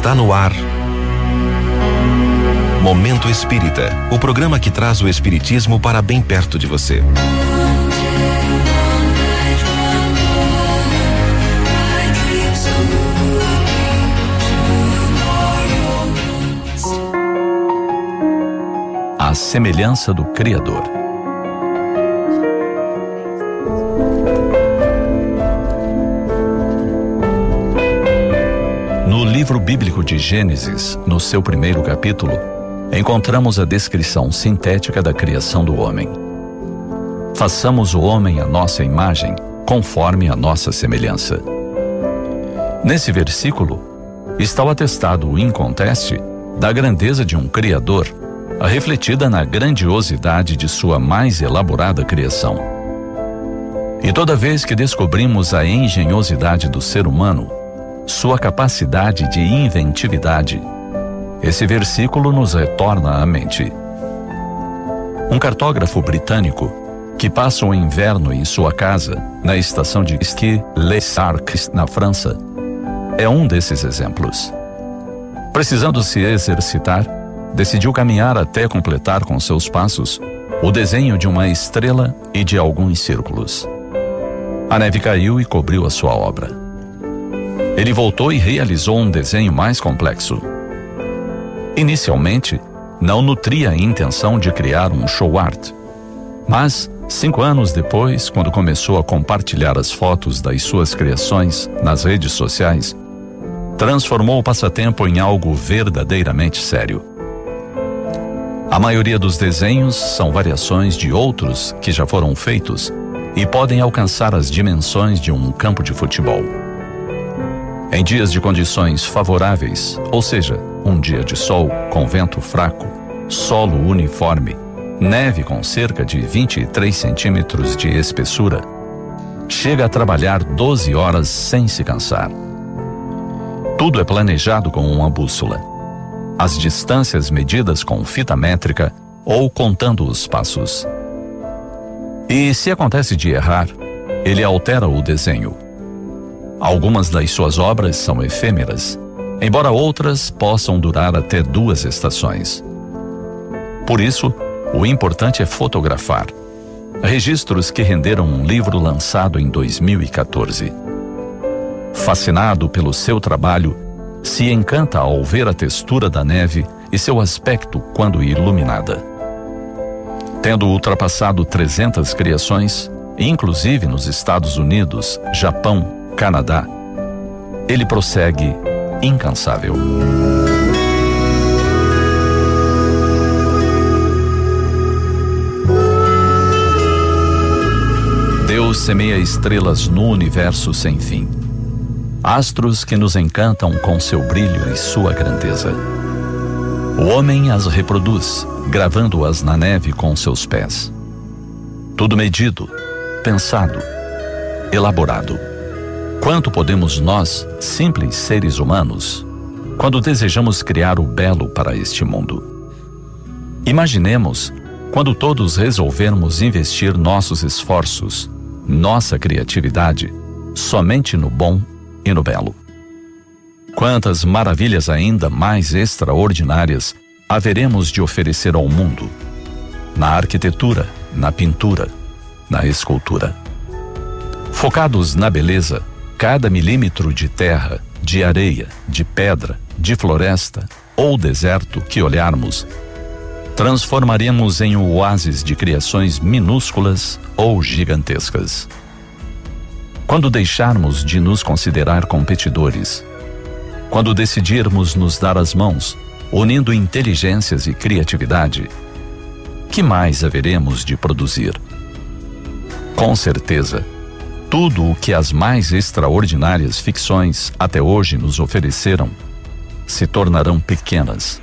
Está no ar. Momento Espírita o programa que traz o Espiritismo para bem perto de você. A semelhança do Criador. Livro bíblico de Gênesis, no seu primeiro capítulo, encontramos a descrição sintética da criação do homem. Façamos o homem a nossa imagem, conforme a nossa semelhança. Nesse versículo, está o atestado inconteste da grandeza de um Criador, refletida na grandiosidade de sua mais elaborada criação. E toda vez que descobrimos a engenhosidade do ser humano, sua capacidade de inventividade. Esse versículo nos retorna à mente. Um cartógrafo britânico que passa o inverno em sua casa, na estação de esqui Les Arcs, na França, é um desses exemplos. Precisando se exercitar, decidiu caminhar até completar com seus passos o desenho de uma estrela e de alguns círculos. A neve caiu e cobriu a sua obra. Ele voltou e realizou um desenho mais complexo. Inicialmente, não nutria a intenção de criar um show art. Mas, cinco anos depois, quando começou a compartilhar as fotos das suas criações nas redes sociais, transformou o passatempo em algo verdadeiramente sério. A maioria dos desenhos são variações de outros que já foram feitos e podem alcançar as dimensões de um campo de futebol. Em dias de condições favoráveis, ou seja, um dia de sol com vento fraco, solo uniforme, neve com cerca de 23 centímetros de espessura, chega a trabalhar 12 horas sem se cansar. Tudo é planejado com uma bússola. As distâncias medidas com fita métrica ou contando os passos. E se acontece de errar, ele altera o desenho Algumas das suas obras são efêmeras, embora outras possam durar até duas estações. Por isso, o importante é fotografar. Registros que renderam um livro lançado em 2014. Fascinado pelo seu trabalho, se encanta ao ver a textura da neve e seu aspecto quando iluminada. Tendo ultrapassado 300 criações, inclusive nos Estados Unidos, Japão, Canadá, ele prossegue incansável. Deus semeia estrelas no universo sem fim. Astros que nos encantam com seu brilho e sua grandeza. O homem as reproduz, gravando-as na neve com seus pés. Tudo medido, pensado, elaborado. Quanto podemos nós, simples seres humanos, quando desejamos criar o belo para este mundo? Imaginemos quando todos resolvermos investir nossos esforços, nossa criatividade, somente no bom e no belo. Quantas maravilhas ainda mais extraordinárias haveremos de oferecer ao mundo? Na arquitetura, na pintura, na escultura. Focados na beleza, cada milímetro de terra, de areia, de pedra, de floresta ou deserto que olharmos, transformaremos em oásis de criações minúsculas ou gigantescas. Quando deixarmos de nos considerar competidores, quando decidirmos nos dar as mãos, unindo inteligências e criatividade, que mais haveremos de produzir? Com certeza, tudo o que as mais extraordinárias ficções até hoje nos ofereceram se tornarão pequenas,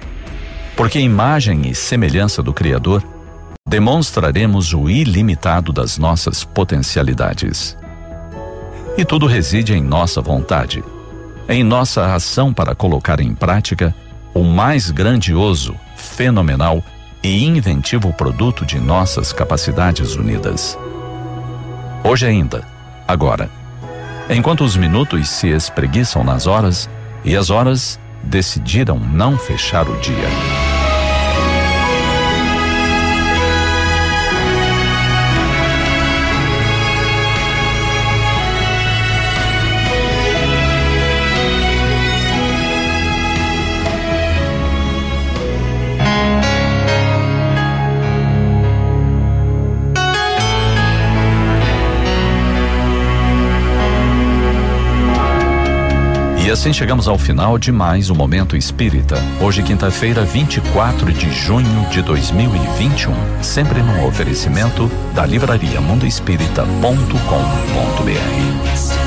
porque imagem e semelhança do Criador demonstraremos o ilimitado das nossas potencialidades. E tudo reside em nossa vontade, em nossa ação para colocar em prática o mais grandioso, fenomenal e inventivo produto de nossas capacidades unidas. Hoje ainda, agora. Enquanto os minutos se espreguiçam nas horas e as horas decidiram não fechar o dia. Assim chegamos ao final de mais um Momento Espírita. Hoje, quinta-feira, 24 de junho de 2021. Sempre num oferecimento da livraria mundoespírita.com.br.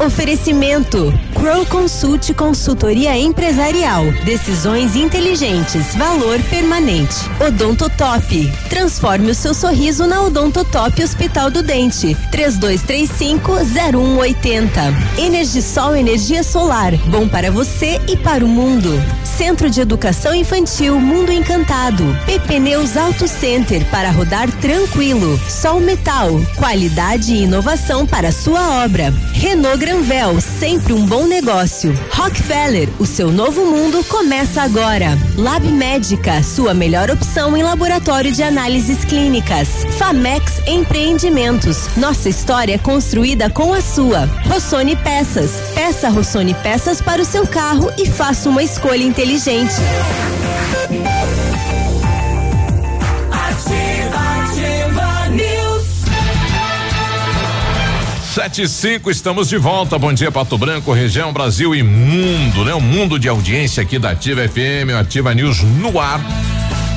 Oferecimento. Crow Consult Consultoria Empresarial. Decisões inteligentes. Valor permanente. Odontotop. Transforme o seu sorriso na Odontotop Hospital do Dente. 3235-0180. Energisol Energia Solar. Bom para você e para o mundo. Centro de Educação Infantil Mundo Encantado. PP Neus Auto Center para rodar tranquilo. Sol Metal. Qualidade e inovação para sua obra. Renault Granvel. Sempre um bom negócio. Rockefeller. O seu novo mundo começa agora. Lab Médica. Sua melhor opção em laboratório de análises clínicas. Famex Empreendimentos. Nossa história é construída com a sua. Rossoni Peças. Peça Rossoni Peças para o seu carro e faça uma escolha inteligente. Sete e cinco, estamos de volta. Bom dia, Pato Branco, região, Brasil e mundo, né? O mundo de audiência aqui da Ativa FM, Ativa News no ar.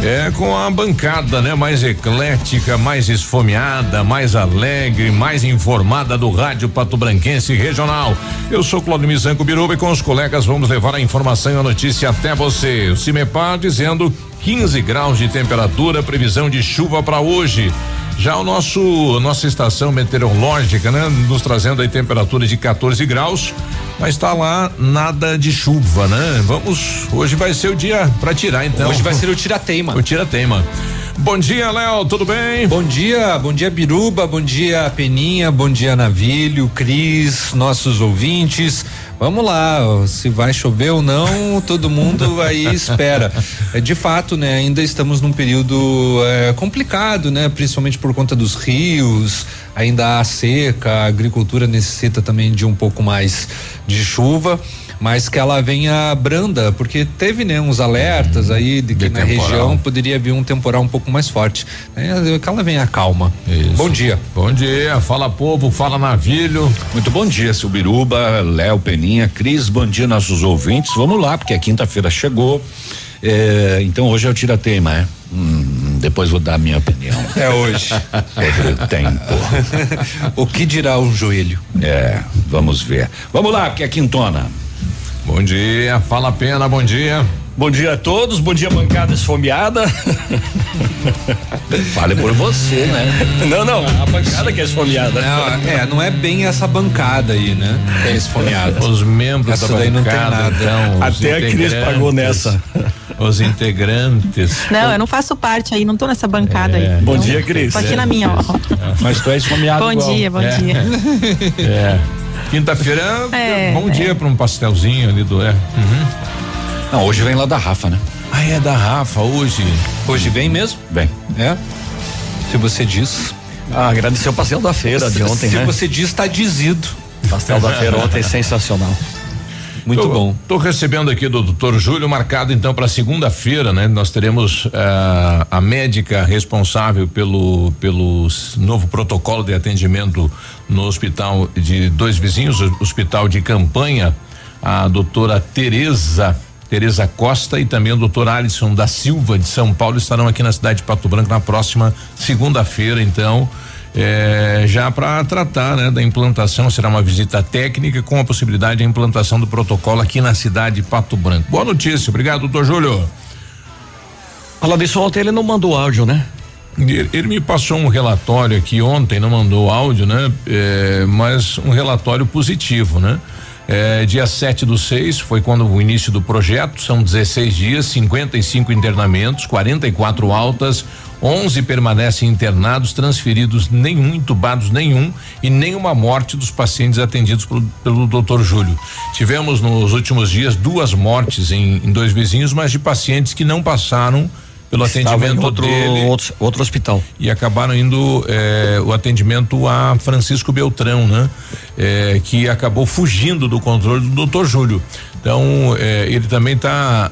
É com a bancada, né? Mais eclética, mais esfomeada, mais alegre, mais informada do rádio Pato Branquense Regional. Eu sou Claudio Mizanco Biruba e com os colegas vamos levar a informação e a notícia até você. O Cimepar dizendo 15 graus de temperatura, previsão de chuva para hoje. Já o nosso nossa estação meteorológica, né, nos trazendo aí temperatura de 14 graus, mas tá lá nada de chuva, né? Vamos, hoje vai ser o dia para tirar então. Hoje vai ser o tirateima. O tirateima. Bom dia, Léo, tudo bem? Bom dia, bom dia Biruba, bom dia Peninha, bom dia Navilho, Cris, nossos ouvintes. Vamos lá, se vai chover ou não, todo mundo aí espera. É, de fato, né, ainda estamos num período é, complicado, né, principalmente por conta dos rios, ainda há seca, a agricultura necessita também de um pouco mais de chuva mas que ela venha branda, porque teve né, uns alertas aí de que De na temporal. região poderia vir um temporal um pouco mais forte. É, que ela venha calma. Isso. Bom dia. Bom dia, fala povo, fala navilho. Muito bom dia, seu Biruba, Léo, Peninha, Cris, bom dia nossos ouvintes. Vamos lá, porque a quinta-feira chegou. É, então hoje é o tira-teima, é? Hum, depois vou dar a minha opinião. É hoje. Sobre o tempo. o que dirá um joelho? É, vamos ver. Vamos lá, porque é quintona. Bom dia, fala pena, bom dia. Bom dia a todos, bom dia bancada esfomeada. Fale por você, né? Não, não, a bancada que é esfomeada. Não, é, não é bem essa bancada aí, né? Que é esfomeada. Os membros Essa da daí não tem bancada, nada. então, Até a Cris pagou nessa. Os integrantes. Não, eu não faço parte aí, não tô nessa bancada É. aí. Bom Então, dia, Cris. Tô aqui na minha, ó. Mas tu é esfomeado Bom igual. dia, bom É. dia. É. Quinta-feira, É, bom é. dia para um pastelzinho ali do. É. Uhum. Não, hoje vem lá da Rafa, né? Ah, é da Rafa hoje. Hoje vem mesmo? Vem. É? Se você diz. Ah, agradecer o pastel da feira de ontem, se né? você diz, está dizido. Pastel da feira ontem sensacional. Muito Tô- bom. Tô recebendo aqui do doutor Júlio, marcado então para segunda-feira, né? Nós teremos ah, a médica responsável pelo, pelo novo protocolo de atendimento no hospital de dois vizinhos, hospital de campanha, a doutora Tereza. Tereza Costa e também o doutor Alisson da Silva de São Paulo estarão aqui na cidade de Pato Branco na próxima segunda-feira, então. É, já para tratar né, da implantação, será uma visita técnica com a possibilidade de implantação do protocolo aqui na cidade de Pato Branco. Boa notícia, obrigado, doutor Júlio. Fala disso ontem, ele não mandou áudio, né? Ele, ele me passou um relatório aqui ontem, não mandou áudio, né? É, mas um relatório positivo, né? É, dia 7 do 6 foi quando o início do projeto, são 16 dias, 55 internamentos, 44 altas, 11 permanecem internados, transferidos nenhum, intubados nenhum e nenhuma morte dos pacientes atendidos pelo, pelo Dr. Júlio. Tivemos nos últimos dias duas mortes em, em dois vizinhos, mas de pacientes que não passaram pelo Estava atendimento outro, dele outro, outro hospital. e acabaram indo eh, o atendimento a Francisco Beltrão, né? Eh, que acabou fugindo do controle do Dr. Júlio. Então eh, ele também está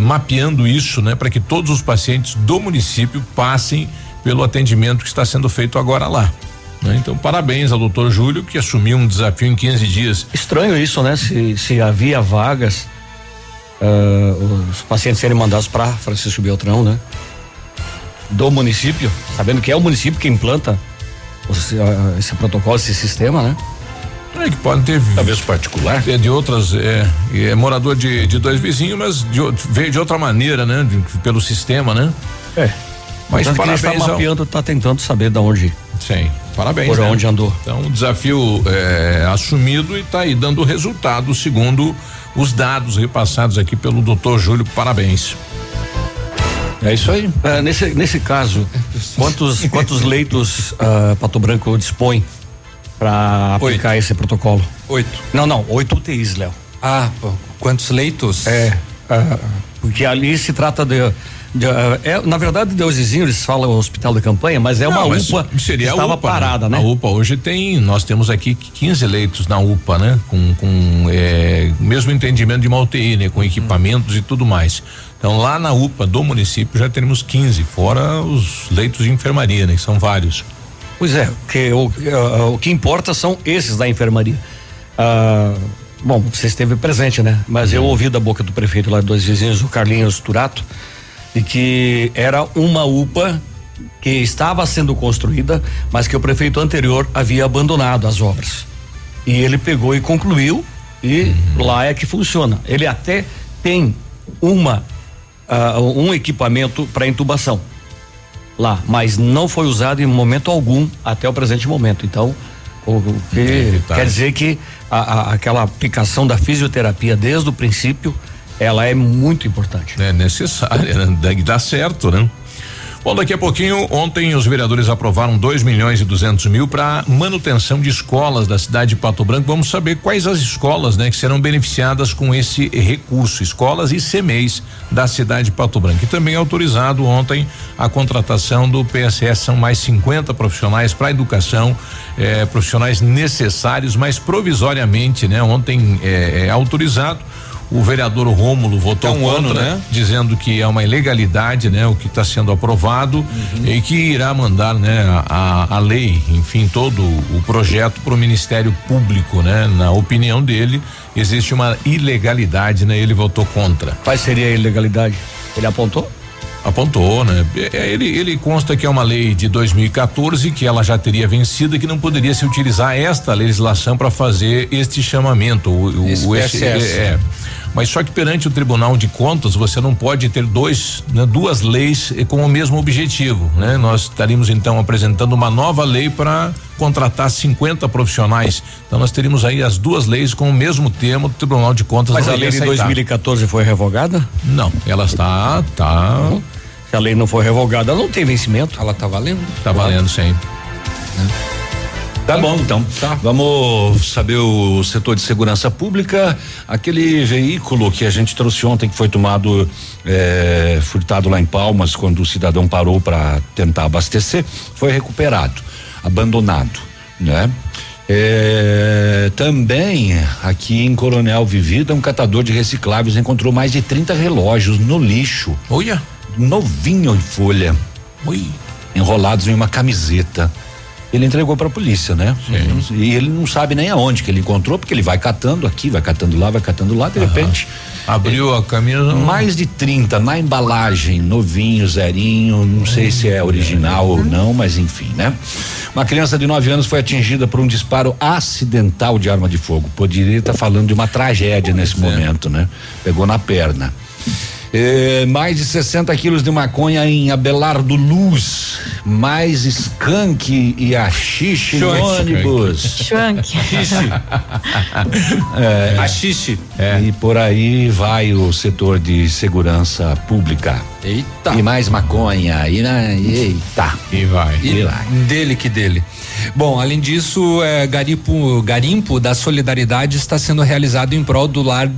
mapeando isso, né? Para que todos os pacientes do município passem pelo atendimento que está sendo feito agora lá. né? Então parabéns ao Dr. Júlio que assumiu um desafio em 15 dias. Estranho isso, né? Se, se havia vagas, ah, os pacientes serem mandados para Francisco Beltrão, né? Do município, sabendo que é o município que implanta os- ah, esse protocolo, esse sistema, né? É que pode ter Talvez particular. é de outras é, é morador de, de dois vizinhos, mas de, veio de outra maneira, né? De- pelo sistema, né? É. Mas Portanto, que ele parabéns está ao- mapeando, está tentando saber de onde, Sim, parabéns. por né? onde andou. Então, um desafio é, assumido e está aí dando resultado segundo os dados repassados aqui pelo doutor Júlio. Parabéns. É isso aí. Ah, nesse, nesse caso, quantos, quantos leitos ah, Pato Branco dispõe para aplicar esse protocolo? Oito. Não, não, oito UTIs, Léo. Ah, quantos leitos? É, ah, porque ali se trata de. De, ah, é, na verdade, Deusezinho, eles falam hospital de campanha, mas é uma Não, mas UPA seria que estava UPA, parada, né? A UPA hoje tem, nós temos aqui 15 leitos na UPA, né? Com, com é, mesmo entendimento de uma UTI, né? Com equipamentos e tudo mais. Então lá na UPA do município já teremos 15, fora os leitos de enfermaria, né? Que são vários. Pois é, que o, ah, o que importa são esses da enfermaria. Ah, bom, você esteve presente, né? Mas eu ouvi da boca do prefeito lá dos vizinhos, o Carlinhos Turato, de que era uma UPA que estava sendo construída, mas que o prefeito anterior havia abandonado as obras. E ele pegou e concluiu, e lá é que funciona. Ele até tem uma ah, um equipamento para intubação lá, mas não foi usado em momento algum até o presente momento. Então, o, o que quer dizer que a- a- aquela aplicação da fisioterapia desde o princípio, ela é muito importante. É necessária, né? Dá- Dá certo, né? Bom, daqui a pouquinho, ontem os vereadores aprovaram 2 milhões e 200 mil para manutenção de escolas da cidade de Pato Branco. Vamos saber quais as escolas, né, que serão beneficiadas com esse recurso, escolas e CMEs da cidade de Pato Branco. E também autorizado ontem a contratação do PSS, são mais 50 profissionais para educação, eh, profissionais necessários, mas provisoriamente, né? Ontem é autorizado. O vereador Rômulo votou É um contra, ano, né? dizendo que é uma ilegalidade, né, o que está sendo aprovado Uhum. e que irá mandar, né, a, a lei, enfim, todo o projeto para o Ministério Público, né? Na opinião dele, existe uma ilegalidade, né? Ele votou contra. Qual seria a ilegalidade? Ele apontou? Apontou, né? É, Ele, ele consta que é uma lei de 2014 que ela já teria vencido e que não poderia se utilizar esta legislação para fazer este chamamento. O, o- o- é. Mas só que perante o Tribunal de Contas você não pode ter dois, né, duas leis com o mesmo objetivo, né? Nós estaríamos então apresentando uma nova lei para contratar 50 profissionais. Então nós teríamos aí as duas leis com o mesmo tema. O Tribunal de Contas Mas a lei de aceitar. 2014 foi revogada? Não, ela está, tá, Se a lei não foi revogada, ela não tem vencimento. Ela tá valendo? tá valendo sim. Tá bom, então. Vamos saber o setor de segurança pública. Aquele veículo que a gente trouxe ontem, que foi tomado, eh, furtado lá em Palmas, quando o cidadão parou para tentar abastecer, foi recuperado, abandonado, né? Eh, também aqui em Coronel Vivida, um catador de recicláveis encontrou mais de 30 relógios no lixo, Olha, novinho em folha oi. enrolados em uma camiseta. Ele entregou para a polícia, né? E ele não sabe nem aonde que ele encontrou, porque ele vai catando aqui, vai catando lá, vai catando lá, de repente. Abriu a camisa. Mais de 30 na embalagem, novinho, zerinho, não sei se é original ou não, mas enfim, né? Uma criança de 9 anos foi atingida por um disparo acidental de arma de fogo. Poderia estar falando de uma tragédia nesse momento, né? Pegou na perna. É, mais de 60 quilos de maconha em Abelardo Luz. Mais skunk e axixe no Skunk. ônibus. Schwank. É, Axixe. E por aí vai o setor de segurança pública. Eita. E mais maconha. E na, eita. E vai. E lá. dele que dele. Bom, além disso, é, garimpo, garimpo da solidariedade está sendo realizado em prol do lar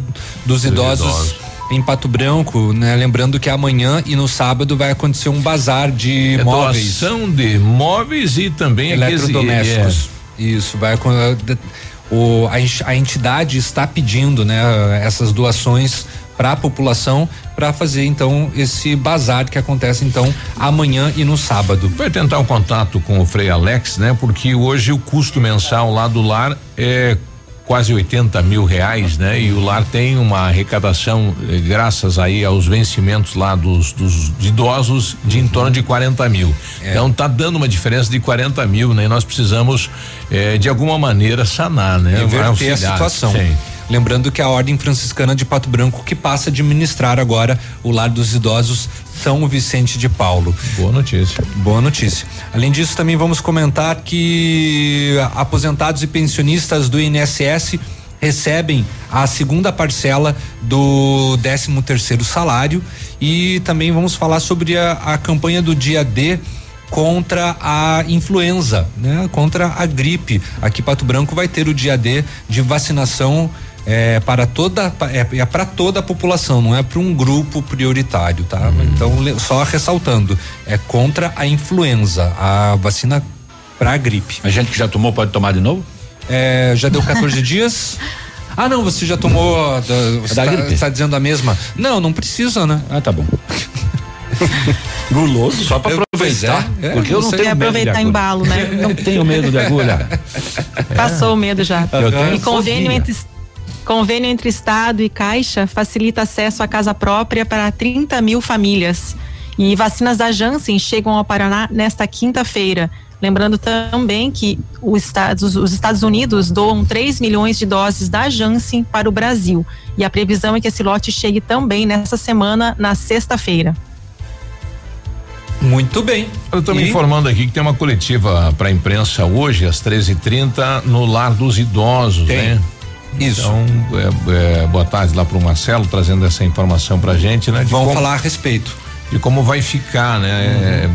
dos idosos, idosos. Em Pato Branco, né? Lembrando que amanhã e no sábado vai acontecer um bazar de É móveis doação de móveis e também eletrodomésticos. Isso, vai o, a entidade está pedindo, né, essas doações para a população para fazer então esse bazar que acontece então amanhã e no sábado. Vai tentar um contato com o Frei Alex, né? Porque hoje o custo mensal lá do lar é quase 80 mil reais, né? E o lar tem uma arrecadação, eh, graças aí aos vencimentos lá dos, dos idosos, de em torno de 40 mil. Então tá dando uma diferença de 40 mil, né? E nós precisamos eh, de alguma maneira sanar, né? Reverter a situação. Sim. Lembrando que a Ordem Franciscana de Pato Branco que passa a administrar agora o Lar dos Idosos São Vicente de Paulo. Boa notícia. Boa notícia. Além disso, também vamos comentar que aposentados e pensionistas do INSS recebem a segunda parcela do 13 terceiro salário e também vamos falar sobre a, a campanha do dia D contra a influenza, né? Contra a gripe. Aqui Pato Branco vai ter o dia D de vacinação é, para toda é, é para toda a população, não é para um grupo prioritário, tá? Então le- só ressaltando, é contra a influenza, a vacina para a gripe. A gente que já tomou pode tomar de novo? É, já deu 14 dias? Ah, não, você já tomou. você Da tá, está dizendo a mesma? Não, não precisa, né? Ah, tá bom. Guloso, só para aproveitar. é, é, porque eu não tenho medo aproveitar embalo, né? Não tenho medo de agulha. Passou o medo já. Eu E convênio entre, convênio entre Estado e Caixa facilita acesso à casa própria para 30 mil famílias. E vacinas da Janssen chegam ao Paraná nesta quinta-feira. Lembrando também que o Estados- os Estados Unidos doam 3 milhões de doses da Janssen para o Brasil. E a previsão é que esse lote chegue também nessa semana, na sexta-feira. Muito bem. Eu estou me informando aqui que tem uma coletiva para a imprensa hoje, às 13h30, no Lar dos Idosos, Tem. né? Isso. Então, é, é, boa tarde lá para o Marcelo, trazendo essa informação pra gente, né? De Vamos como, falar a respeito. de como vai ficar, né?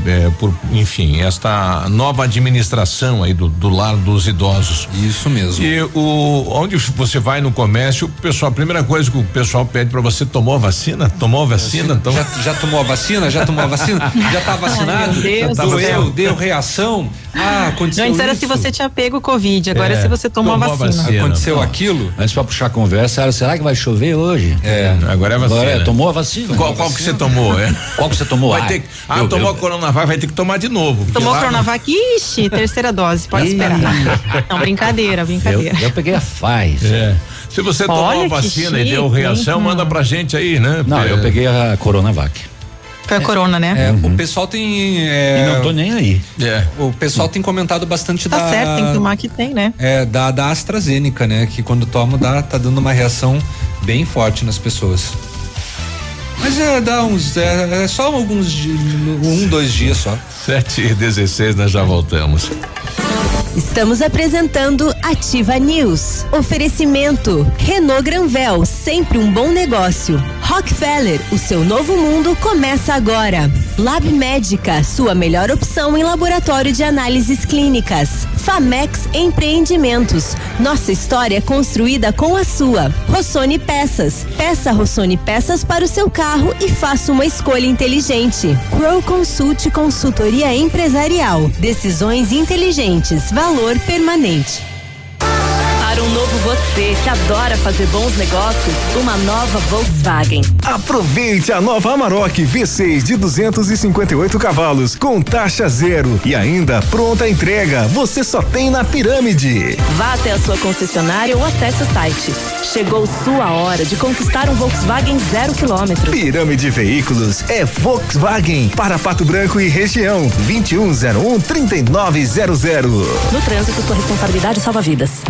É, é, por, enfim, esta nova administração aí do, do Lar dos Idosos. Isso mesmo. E o onde você vai no comércio, o pessoal, a primeira coisa que o pessoal pede para você tomou a vacina? Tomou a vacina? Então, Já, já tomou a vacina? Já tomou a vacina? Já tá vacinado? Ai, meu Deus doeu? céu. Deu reação? Ah, aconteceu Antes era isso. se você tinha pego o Covid, agora é, É, se você tomou, tomou a a vacina. vacina. Aconteceu Não. aquilo? Antes para puxar a conversa, era, será que vai chover hoje? É. agora é vacina. Agora, é, tomou a vacina? qual, qual que você tomou? É? Qual que você tomou? Vai Ah, ter, ah, eu- tomou eu- a Coronavac, vai ter que tomar de novo. Tomou lá- Coronavac, ixi, terceira dose, pode esperar. Não, brincadeira, Eu, brincadeira. eu peguei a Pfizer. É. Se você tomou Olha a que vacina e chique, deu reação, hein? manda pra gente aí, né? Não, eu peguei a Coronavac. Foi a corona, né? É, O pessoal tem. é, E não tô nem aí. É. O pessoal tem comentado bastante Tá da. certo, tem que tomar que tem, né? É, da, da AstraZeneca, né? Que quando toma, dá, tá dando uma reação bem forte nas pessoas. Mas é, dá uns. É, é só alguns. Um, dois dias só. 7 e 16 nós já voltamos. Estamos apresentando Ativa News. Oferecimento Renault Granvel, sempre um bom negócio. Rockefeller, o seu novo mundo começa agora. Lab Médica, sua melhor opção em laboratório de análises clínicas. Famex Empreendimentos, nossa história construída com a sua. Rossoni Peças, peça Rossoni Peças para o seu carro e faça uma escolha inteligente. Crow Consult Consultoria Empresarial, decisões inteligentes, valor permanente. Um novo você que adora fazer bons negócios, uma nova Volkswagen. Aproveite a nova Amarok V6 de 258 cavalos com taxa zero e ainda pronta entrega. Você só tem na Pirâmide. Vá até a sua concessionária ou acesse o site. Chegou sua hora de conquistar um Volkswagen zero quilômetro. Pirâmide Veículos é Volkswagen para Pato Branco e região. 2101 3900. No trânsito, sua responsabilidade salva vidas.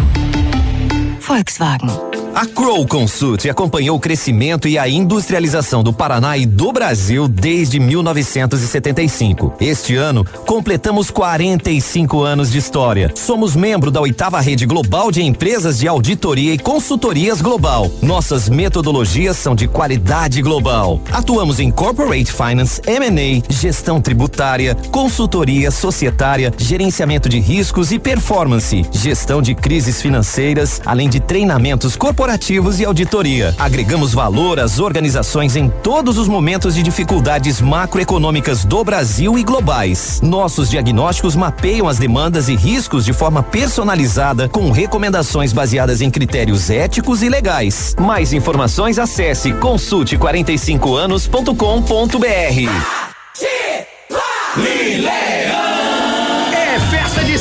Volkswagen. A Crow Consult acompanhou o crescimento e a industrialização do Paraná e do Brasil desde 1975. Este ano, completamos 45 anos de história. Somos membro da oitava rede global de empresas de auditoria e consultorias global. Nossas metodologias são de qualidade global. Atuamos em corporate finance, M&A, gestão tributária, consultoria societária, gerenciamento de riscos e performance, gestão de crises financeiras, além de treinamentos corporativos corporativos e auditoria. Agregamos valor às organizações em todos os momentos de dificuldades macroeconômicas do Brasil e globais. Nossos diagnósticos mapeiam as demandas e riscos de forma personalizada, com recomendações baseadas em critérios éticos e legais. Mais informações acesse consulte45anos.com.br.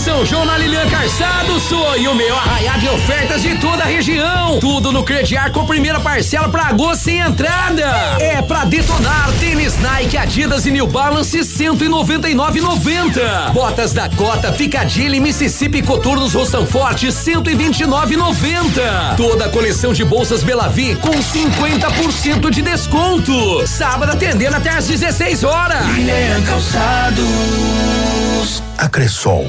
São João na Lilian Calçado, sonho meu arraiar de ofertas de toda a região. Tudo no crediar com primeira parcela pra agosto sem entrada. É pra detonar tênis Nike, Adidas e New Balance 199,90. Botas da Cota, Picadilly, Mississippi Coturnos Roção Forte 129,90. Toda a coleção de bolsas Belavi com 50% de desconto. Sábado atendendo até às 16 horas. Lilian Calçados. A Cressol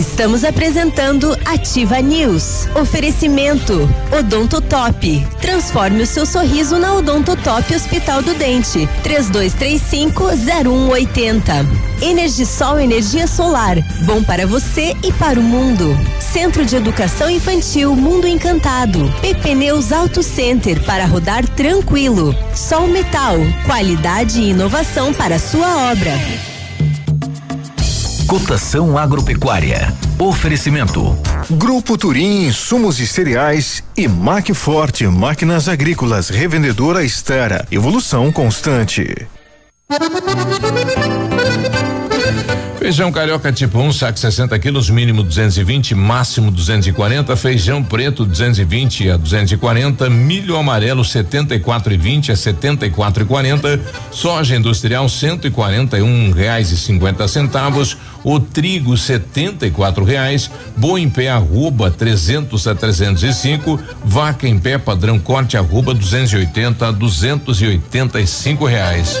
Estamos apresentando Ativa News. Oferecimento Odontotop. Transforme o seu sorriso na Odontotop Hospital do Dente. 3235-0180. Energisol Energia Solar. Bom para você e para o mundo. Centro de Educação Infantil Mundo Encantado. PP Neus Auto Center para rodar tranquilo. Sol Metal. Qualidade e inovação para sua obra. Cotação agropecuária. Oferecimento. Grupo Turim, insumos e cereais e Macforte, máquinas agrícolas, revendedora Estera. Evolução constante. Feijão carioca tipo 1, um, saco 60 quilos, mínimo 220, máximo 240. Feijão preto 220 a 240. Milho amarelo 74 e 20 a 74 e 40. Soja industrial 141 um reais e 50 centavos. O trigo setenta reais. Boi em pé arroba 300 a 305. Vaca em pé padrão corte arroba 280 a 285 reais.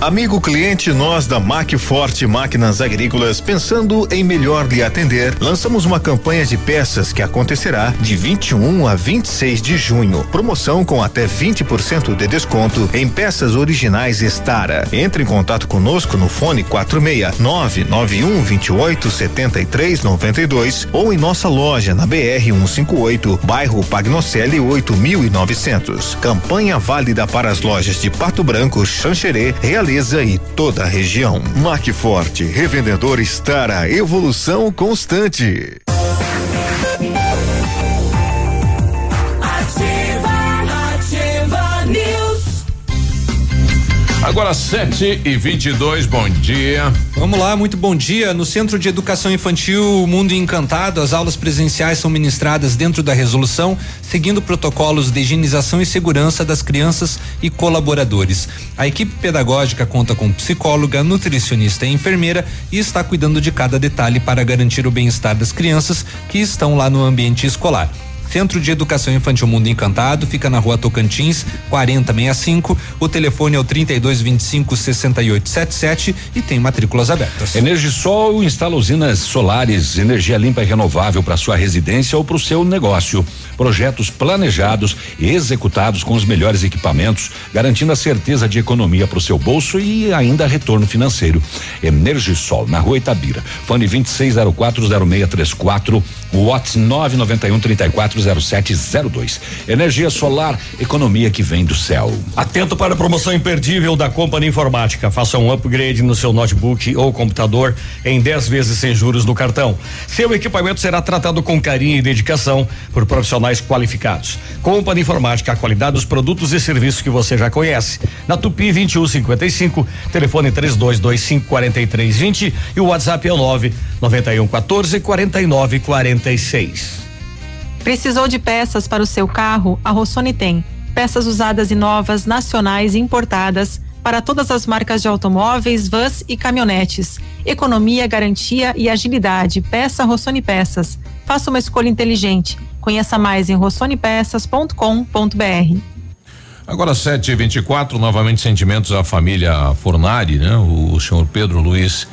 Amigo cliente, nós da Macforte Máquinas Agrícolas, pensando em melhor lhe atender, lançamos uma campanha de peças que acontecerá de 21 a 26 de junho. Promoção com até 20% de desconto em peças originais Estara. Entre em contato conosco no fone 46 991 28 73 92 ou em nossa loja na BR 158, bairro Pagnocelli 8900. Campanha válida para as lojas de Pato Branco, Xanxerê, Realização e toda a região. Macforte, revendedor Estara, evolução constante. Agora 7 e 22 bom dia. Vamos lá, muito bom dia. No Centro de Educação Infantil Mundo Encantado, as aulas presenciais são ministradas dentro da resolução, seguindo protocolos de higienização e segurança das crianças e colaboradores. A equipe pedagógica conta com psicóloga, nutricionista e enfermeira e está cuidando de cada detalhe para garantir o bem-estar das crianças que estão lá no ambiente escolar. Centro de Educação Infantil Mundo Encantado fica na rua Tocantins, 4065. O telefone é o 3225 6877 e tem matrículas abertas. Energisol instala usinas solares, energia limpa e renovável para sua residência ou para o seu negócio. Projetos planejados e executados com os melhores equipamentos, garantindo a certeza de economia para o seu bolso e ainda retorno financeiro. Energisol, na rua Itabira. Fone 26040634, Watts 991 340702. Energia solar, economia que vem do céu. Atento para a promoção imperdível da Companhia Informática. Faça um upgrade no seu notebook ou computador em 10 vezes sem juros no cartão. Seu equipamento será tratado com carinho e dedicação por profissionais qualificados. Companhia Informática, a qualidade dos produtos e serviços que você já conhece. Na Tupi 2155, telefone 3225 4320 e o WhatsApp é o 9 91 14 49 46. Precisou de peças para o seu carro? A Rossoni tem. Peças usadas e novas, nacionais e importadas para todas as marcas de automóveis, vans e caminhonetes. Economia, garantia e agilidade. Peça Rossoni Peças. Faça uma escolha inteligente. Conheça mais em rossonepeças.com.br. Agora 7 e 24 novamente sentimentos à família Fornari, né? O, o senhor Pedro Luiz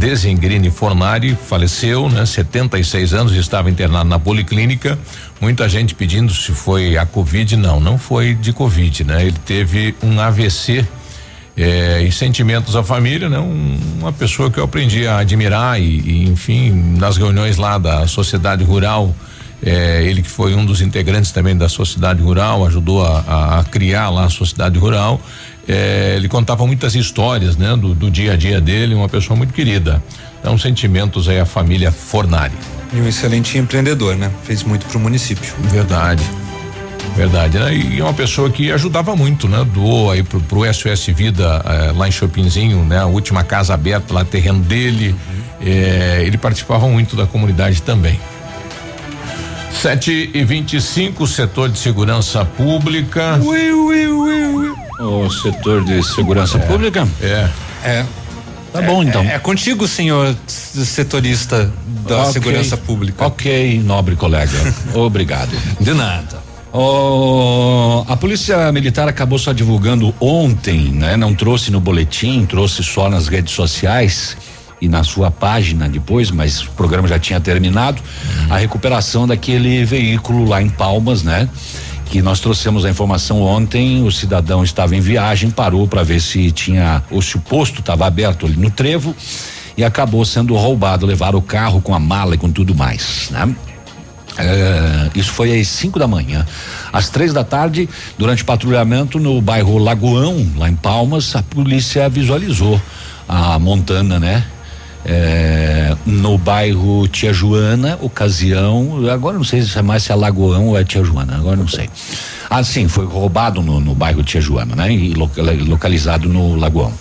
Desengrini Fornari faleceu, né? 76 anos, estava internado na policlínica. Muita gente pedindo se foi a Covid. Não, não foi de Covid, né? Ele teve um AVC. É, e sentimentos à família, né? Um, uma pessoa que eu aprendi a admirar e, e enfim, nas reuniões lá da sociedade rural, é, ele que foi um dos integrantes também da sociedade rural, ajudou a, a, a criar lá a sociedade rural. É, ele contava muitas histórias, né? Do, do, dia a dia dele, uma pessoa muito querida. Então, sentimentos aí à família Fornari. E um excelente empreendedor, né? Fez muito para o município. Verdade. Verdade, né? E uma pessoa que ajudava muito, né? Doou aí pro, pro SOS Vida eh, lá em Chopinzinho, né? A última casa aberta lá, terreno dele. Uhum. Eh, ele participava muito da comunidade também. 7 e 25 setor de segurança pública. Ui, ui, ui, ui. O setor de segurança é, pública? É. É. Tá bom, então. É, é, contigo, senhor setorista da okay. segurança pública. Ok, nobre colega. Obrigado. De nada. Oh, a polícia militar acabou só divulgando ontem, né? Não trouxe no boletim, trouxe só nas redes sociais e na sua página depois, mas o programa já tinha terminado, uhum. a recuperação daquele veículo lá em Palmas, né? Que nós trouxemos a informação ontem, o cidadão estava em viagem, parou para ver se tinha, ou se o posto estava aberto ali no trevo e acabou sendo roubado, levaram o carro com a mala e com tudo mais, né? É, isso foi às 5 da manhã. Às três da tarde, durante patrulhamento no bairro Lagoão, lá em Palmas, a polícia visualizou a montana, né? É, no bairro Tia Joana, ocasião, agora não sei se é mais se é Lagoão ou é Tia Joana, agora não sei. Ah, sim, foi roubado no, no bairro Tia Joana, né? E localizado no Lagoão.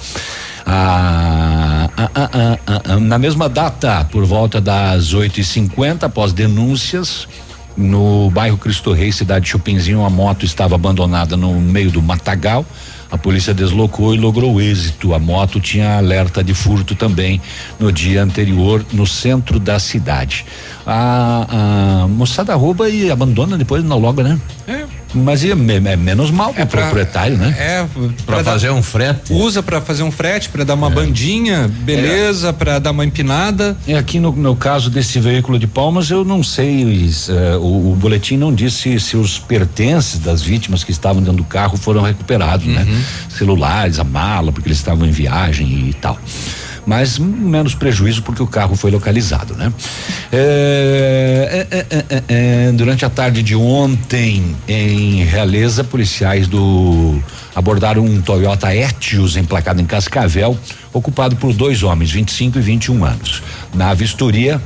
Ah, ah, ah, ah, ah na mesma data, por volta das 8h50, após denúncias, no bairro Cristo Rei, cidade de Chupinzinho, uma moto estava abandonada no meio do matagal. A polícia deslocou e logrou êxito. A moto tinha alerta de furto também no dia anterior no centro da cidade. A, a moçada rouba e abandona depois na loga, né? É. Mas é, é menos mal é pro proprietário, né? É, para fazer dar, um frete. Usa para fazer um frete, para dar uma é. bandinha, beleza, é. para dar uma empinada. É aqui no, no, caso desse veículo de Palmas, eu não sei, uh, o, o, boletim não disse se os pertences das vítimas que estavam dentro do carro foram recuperados, né? uhum. né? Celulares, a mala, porque eles estavam em viagem e tal mas menos prejuízo porque o carro foi localizado, né? É, é, é, é, durante a tarde de ontem, em Realeza, policiais do abordaram um Toyota Etios emplacado em Cascavel, ocupado por dois homens, 25 e 21 anos. Na vistoria,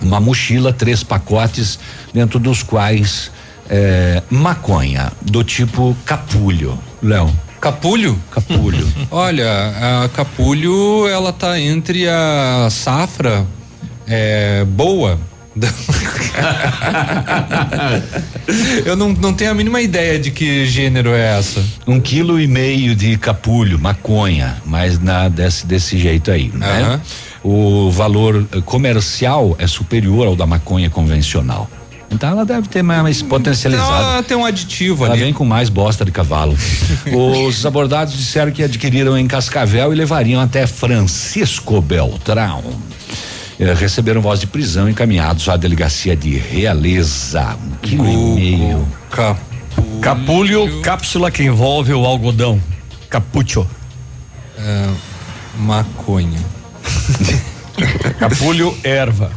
uma mochila, três pacotes, dentro dos quais é, maconha do tipo capulho. Léo. Capulho? Capulho. Olha, a capulho ela tá entre a safra é, boa. Eu não, não tenho a mínima ideia de que gênero é essa. Um quilo e meio de capulho, maconha, mas na, desse, desse jeito aí, né? O valor comercial é superior ao da maconha convencional. Então ela deve ter mais potencializada. Então, ela tem um aditivo ela ali. vem com mais bosta de cavalo. Os abordados disseram que adquiriram em Cascavel e levariam até Francisco Beltrão. Eh, receberam voz de prisão encaminhados à delegacia de Realeza. Um quilo e meio. Capulho, cápsula que envolve o algodão. Capucho. É, maconha. Capulho, erva.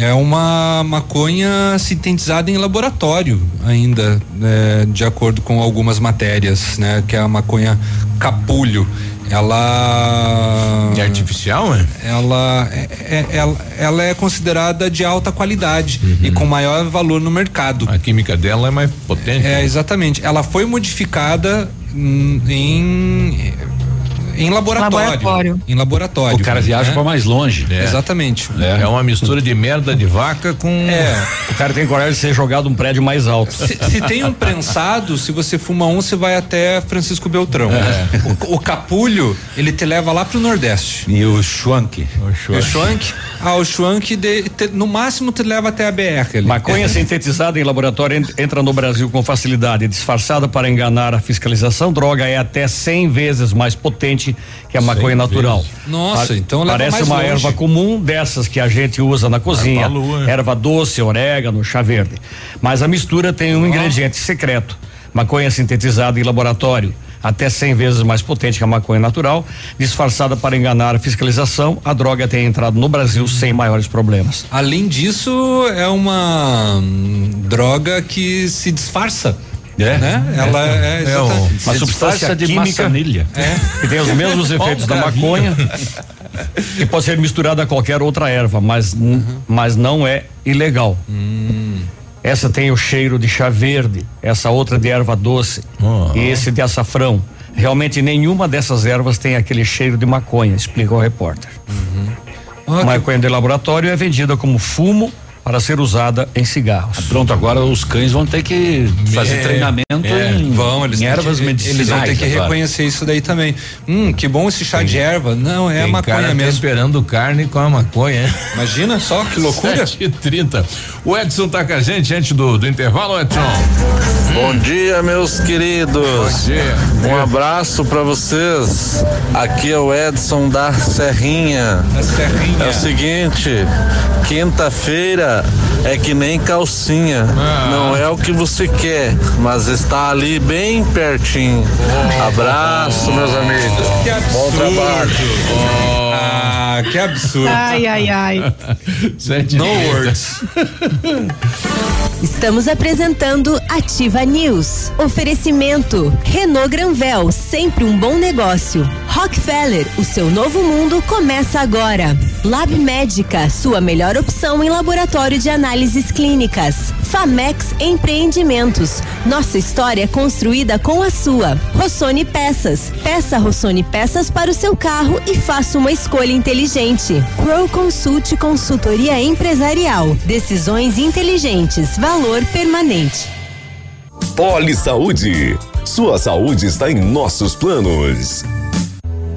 É uma maconha sintetizada em laboratório, ainda, né, de acordo com algumas matérias, né? Que é a maconha capulho. Ela. É artificial, é? Ela é, é- ela, ela é considerada de alta qualidade e com maior valor no mercado. A química dela é mais potente. É, exatamente. Ela foi modificada hum, em. Em laboratório. Laboratório. Em laboratório. O cara viaja né? pra mais longe. É. Exatamente. É. uma mistura de merda de vaca com. É. O cara tem coragem de ser jogado um prédio mais alto. Se, se tem um prensado, se você fuma um, você vai até Francisco Beltrão. O, o capulho, ele te leva lá pro Nordeste. E o schwank. O schwank? Ah, o schwank, de- te- no máximo, te leva até a BR ali. Maconha sintetizada em laboratório ent- entra no Brasil com facilidade. Disfarçada para enganar a fiscalização, droga é até 100 vezes mais potente que a maconha natural. Nossa, Pa- então Parece uma longe. erva comum dessas que a gente usa na cozinha. Erva-lua. Erva doce, orégano, chá verde. Mas a mistura tem um ingrediente secreto. Maconha sintetizada em laboratório. Até 100 vezes mais potente que a maconha natural, disfarçada para enganar a fiscalização, a droga tem entrado no Brasil sem maiores problemas. Além disso, é uma hum, droga que se disfarça. É. Né? Ela é, É o- exatamente. Uma substância de química maçanilha. que tem os mesmos efeitos da maconha e pode ser misturada a qualquer outra erva, mas, n- mas não é ilegal. Essa tem o cheiro de chá verde, essa outra de erva doce Oh. e esse de açafrão. Realmente nenhuma dessas ervas tem aquele cheiro de maconha, explica o repórter. Ah, A maconha de laboratório é vendida como fumo para ser usada em cigarros. Pronto, agora os cães vão ter que fazer É, treinamento é, em, Vão, eles em ervas que, medicinais. Eles vão ter que agora. reconhecer isso daí também. Hum, que bom esse chá de erva. Não, é Tem maconha cara mesmo. esperando carne com a maconha. hein? Imagina só que loucura. 7h30. O Edson tá com a gente antes do, do intervalo, Edson. Bom dia, meus queridos. Bom dia. Um abraço pra vocês. Aqui é o Edson da Serrinha. A serrinha. É o seguinte, quinta-feira é que nem calcinha. Ah. Não é o que você quer, mas está ali bem pertinho. Abraço, meus amigos. Que Bom absurdo. trabalho. Ah, que absurdo. Ai, ai, ai. Sete No words. Estamos apresentando Ativa News. Oferecimento Renault Granvel, sempre um bom negócio. Rockefeller, o seu novo mundo começa agora. Lab Médica, sua melhor opção em laboratório de análises clínicas. Famex Empreendimentos, nossa história é construída com a sua. Rossoni Peças, peça Rossoni Peças para o seu carro e faça uma escolha inteligente. Crow Consult Consultoria Empresarial, decisões inteligentes, valor permanente. Poli Saúde. Sua saúde está em nossos planos.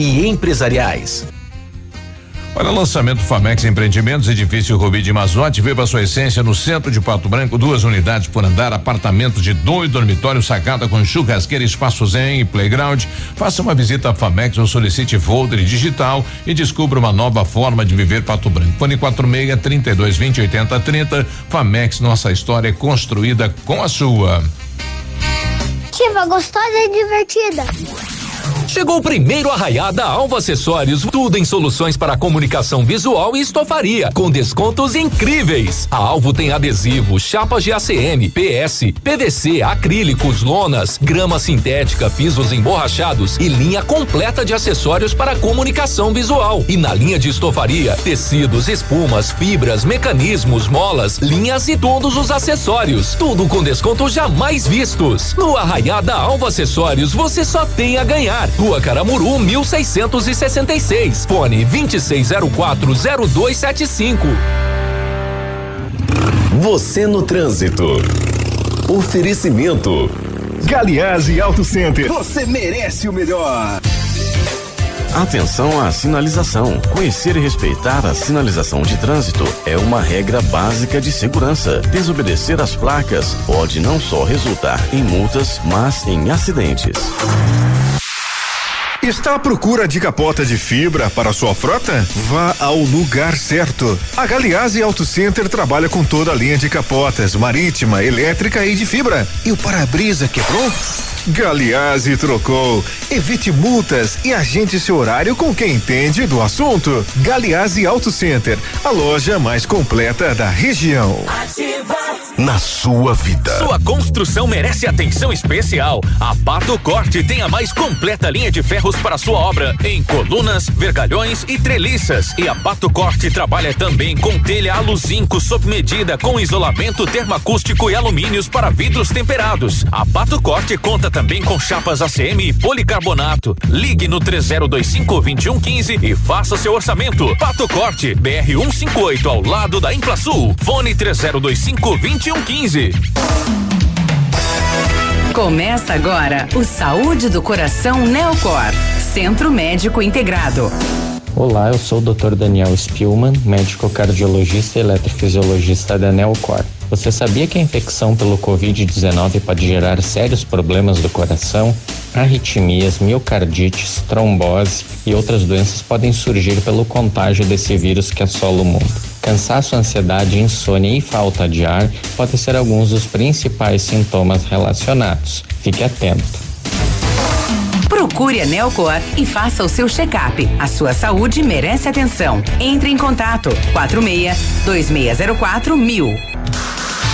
e empresariais. Olha, lançamento Famex Empreendimentos, edifício Rubi de Mazote, viva sua essência no centro de Pato Branco, duas unidades por andar, apartamento de dois dormitórios, sacada com churrasqueira, espaço zen e playground. Faça uma visita à Famex ou solicite folder digital e descubra uma nova forma de viver Pato Branco. Fone 46 32 20 80 30. Famex, nossa história é construída com a sua. Ativa gostosa e divertida. Chegou o primeiro arraiada Alva Acessórios, tudo em soluções para comunicação visual e estofaria, com descontos incríveis. A Alvo tem adesivo, chapas de ACM, PS, PVC, acrílicos, lonas, grama sintética, pisos emborrachados e linha completa de acessórios para comunicação visual. E na linha de estofaria, tecidos, espumas, fibras, mecanismos, molas, linhas e todos os acessórios. Tudo com descontos jamais vistos. No Arraiada Alva Acessórios, você só tem a ganhar. Rua Caramuru, 1666. Fone 26040275. Você no trânsito. Oferecimento. Galiase Auto Center. Você merece o melhor. Atenção à sinalização. Conhecer e respeitar a sinalização de trânsito é uma regra básica de segurança. Desobedecer às placas pode não só resultar em multas, mas em acidentes. Está à procura de capota de fibra para sua frota? Vá ao lugar certo. A Galiase Auto Center trabalha com toda a linha de capotas, marítima, elétrica e de fibra. E o para-brisa quebrou? Galiase trocou. Evite multas e agende seu horário com quem entende do assunto. Galiase Auto Center, a loja mais completa da região. Na sua vida. Sua construção merece atenção especial. A Pato Corte tem a mais completa linha de ferros para sua obra em colunas, vergalhões e treliças. E a Pato Corte trabalha também com telha aluzinco sob medida com isolamento termoacústico e alumínios para vidros temperados. A Pato Corte conta também com chapas ACM e policarbonato. Ligue no 3025 2115 e faça seu orçamento. Pato Corte, BR 158 ao lado da Implasul. Fone 3025 2115. Começa agora o Saúde do Coração Neocor, Centro Médico Integrado. Olá, eu sou o Dr. Daniel Spielman, médico cardiologista e eletrofisiologista da Neocor. Você sabia que a infecção pelo Covid-19 pode gerar sérios problemas do coração? Arritmias, miocardites, trombose e outras doenças podem surgir pelo contágio desse vírus que assola o mundo. Cansaço, ansiedade, insônia e falta de ar podem ser alguns dos principais sintomas relacionados. Fique atento. Procure a Neocor e faça o seu check-up. A sua saúde merece atenção. Entre em contato 46 2604 mil.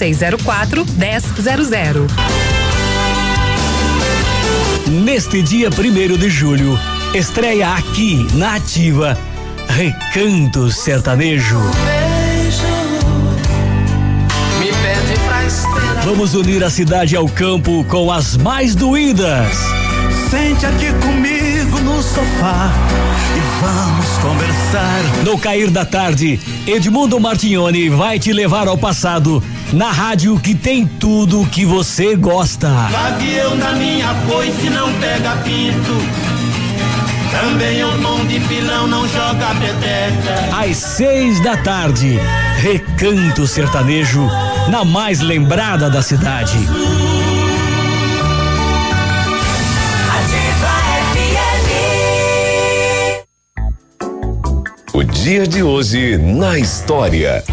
2604 1000. Neste dia primeiro de julho, estreia aqui na Ativa Recanto Sertanejo. Vamos unir a cidade ao campo com as mais doídas. Sente aqui comigo no sofá e vamos conversar. No cair da tarde, Edmundo Martignoni vai te levar ao passado na rádio que tem tudo que você gosta. Gavião na minha foice não pega pinto. Também um mão de pilão não joga peteca. Às seis da tarde, Recanto Sertanejo, na mais lembrada da cidade. O dia de hoje na história.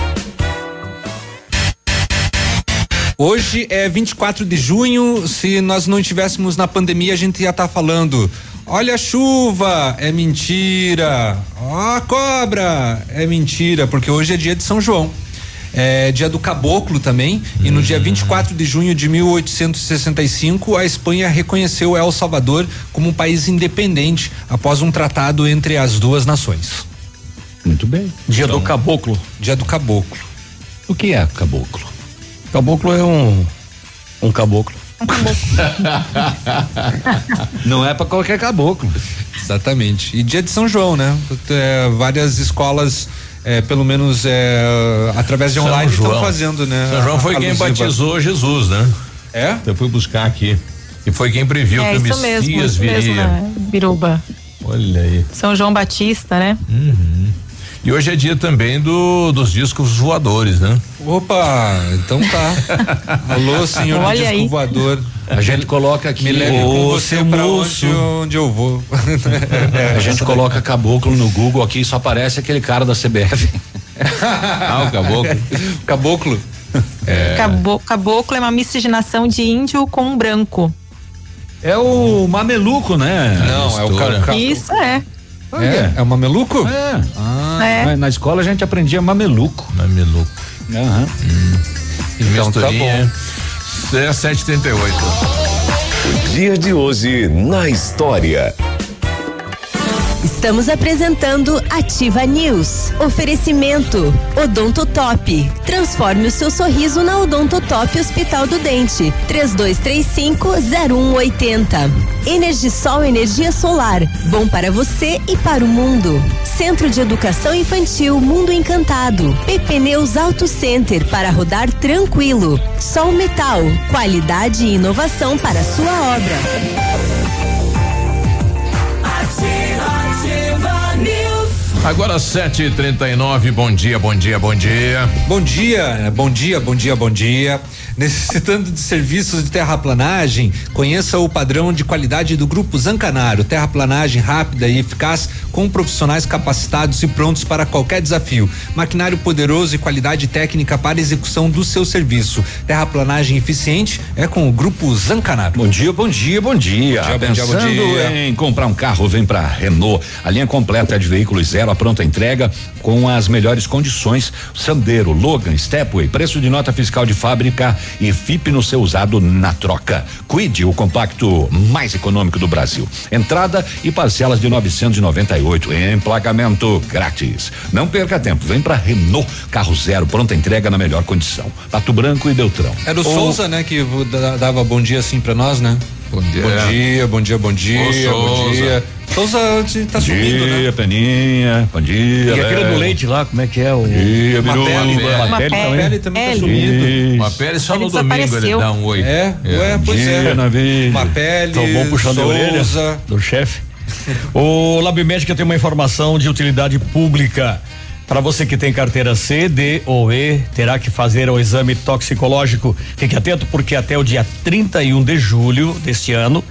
Hoje é 24 de junho. Se nós não estivéssemos na pandemia, a gente ia estar falando. Olha a chuva, é mentira. Ó a cobra, é mentira, porque hoje é dia de São João. É dia do caboclo também. E no dia 24 de junho de 1865, a Espanha reconheceu El Salvador como um país independente após um tratado entre as duas nações. Muito bem. Dia do caboclo. Dia do caboclo. O que é caboclo? Caboclo é um um caboclo. Não é para qualquer caboclo. Exatamente. E dia de São João, né? É, várias escolas, é, pelo menos é, através de São online, estão fazendo, né? São João foi a- quem alusiva. batizou Jesus, né? É? Eu fui buscar aqui. E foi quem previu é que o isso mesmo, Messias isso mesmo, viria. né? Biruba. Olha aí. São João Batista, né? Uhum. E hoje é dia também do, dos discos voadores, né? Opa, então tá. Alô, senhor Olha disco aí. voador. A gente coloca aqui Me leve com o você seu pra onde, onde eu vou. A gente coloca caboclo no Google aqui e só aparece aquele cara da CBF. ah, o caboclo. caboclo. É. Cabo- caboclo é uma miscigenação de índio com branco. É o mameluco, né? Não, é o cara. ca- Isso é. É, é o mameluco? É. Ah, É. Na, na escola a gente aprendia mameluco. Mameluco. Aham. Então tá Misturinha. É 738. Dia de hoje na história. Estamos apresentando Ativa News. Oferecimento Odontotop. Transforme o seu sorriso na Odontotop Hospital do Dente. 3235-0180. Energisol Energia Solar. Bom para você e para o mundo. Centro de Educação Infantil Mundo Encantado. PP Neus Auto Center para rodar tranquilo. Sol Metal. Qualidade e inovação para sua obra. Agora 7h39, bom dia, bom dia, bom dia. Bom dia, bom dia, bom dia, bom dia. Necessitando de serviços de terraplanagem, conheça o padrão de qualidade do Grupo Zancanaro. Terraplanagem rápida e eficaz com profissionais capacitados e prontos para qualquer desafio. Maquinário poderoso e qualidade técnica para execução do seu serviço. Terraplanagem eficiente é com o Grupo Zancanaro. Bom dia, bom dia, bom dia. Bom dia, bom dia, bom Pensando dia. em comprar um carro, vem pra Renault. A linha completa de veículos zero, a pronta entrega com as melhores condições. Sandero, Logan, Stepway, preço de nota fiscal de fábrica e FIP no seu usado na troca. Cuide o compacto mais econômico do Brasil. Entrada e parcelas de 998. Emplacamento grátis. Não perca tempo, vem pra Renault. Carro zero, pronta entrega na melhor condição. Pato Branco e Beltrão. Era o Ou- Souza, né, que dava bom dia assim pra nós, né? Bom dia. Bom dia, bom dia, bom dia, Ô, bom Souza. dia. Souza tá Bom subindo, dia, né? Peninha. Bom dia. E aquele do leite lá, como é que é? O... Bom dia, Uma Biruba. pele, Uma uma pele pele também. também, também tá sumindo. Uma pele só Ele no domingo ele dá um oi. É, ué, pois dia, é. Navilho. Uma pele, Tô bom puxando a orelha Souza. do chefe. O Lab Médica tem uma informação de utilidade pública. Para você que tem carteira C, D ou E, terá que fazer o exame toxicológico. Fique atento porque até o dia 31 de julho deste ano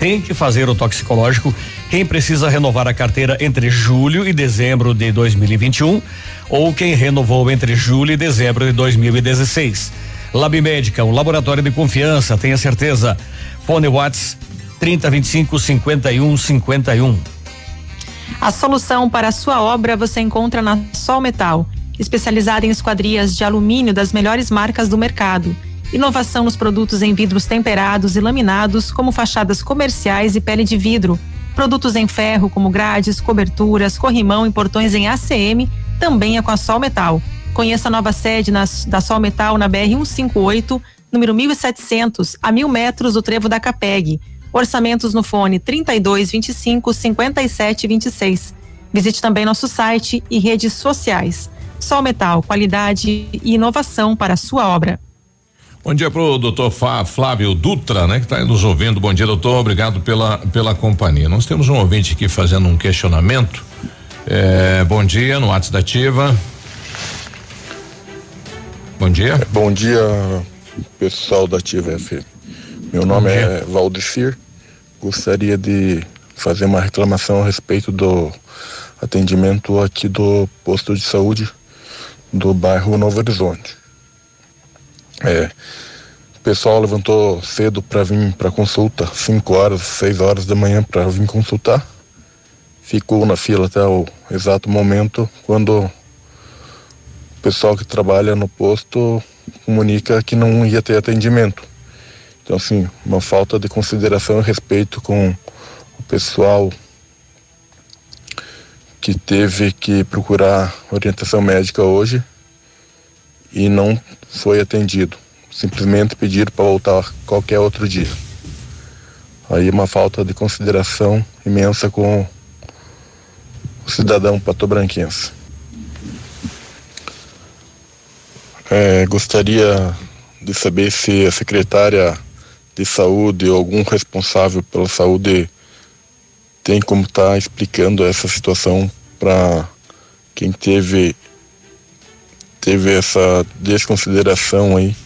tem que fazer o toxicológico. Quem precisa renovar a carteira entre julho e dezembro de 2021 ou quem renovou entre julho e dezembro de 2016. Lab Médica, um laboratório de confiança, tenha certeza. Fone Whats 3025 51 51. A solução para a sua obra você encontra na Sol Metal, especializada em esquadrias de alumínio das melhores marcas do mercado. Inovação nos produtos em vidros temperados e laminados, como fachadas comerciais e pele de vidro. Produtos em ferro, como grades, coberturas, corrimão e portões em ACM, também é com a Sol Metal. Conheça a nova sede nas- da Sol Metal na BR 158, número 1700, a mil metros do trevo da Capeg. Orçamentos no fone 32 25 57 26. Visite também nosso site e redes sociais. Sol Metal, qualidade e inovação para a sua obra. Bom dia pro doutor Flávio Dutra, né? Que está nos ouvindo. Bom dia, doutor. Obrigado pela, pela companhia. Nós temos um ouvinte aqui fazendo um questionamento. É, bom dia, no WhatsApp da Ativa. Bom dia. Bom dia, pessoal da Ativa FM. Meu nome dia. é Valdecir. Gostaria de fazer uma reclamação a respeito do atendimento aqui do posto de saúde do bairro Novo Horizonte. É, o pessoal levantou cedo para vir para consulta, 5 horas, 6 horas da manhã para vir consultar. Ficou na fila até o exato momento quando o pessoal que trabalha no posto comunica que não ia ter atendimento. Então, assim, uma falta de consideração e respeito com o pessoal que teve que procurar orientação médica hoje e não foi atendido. Simplesmente pediram para voltar qualquer outro dia. Aí uma falta de consideração imensa com o cidadão patobranquense. É, gostaria de saber se a secretária de saúde ou algum responsável pela saúde tem como estar tá explicando essa situação para quem teve teve essa desconsideração aí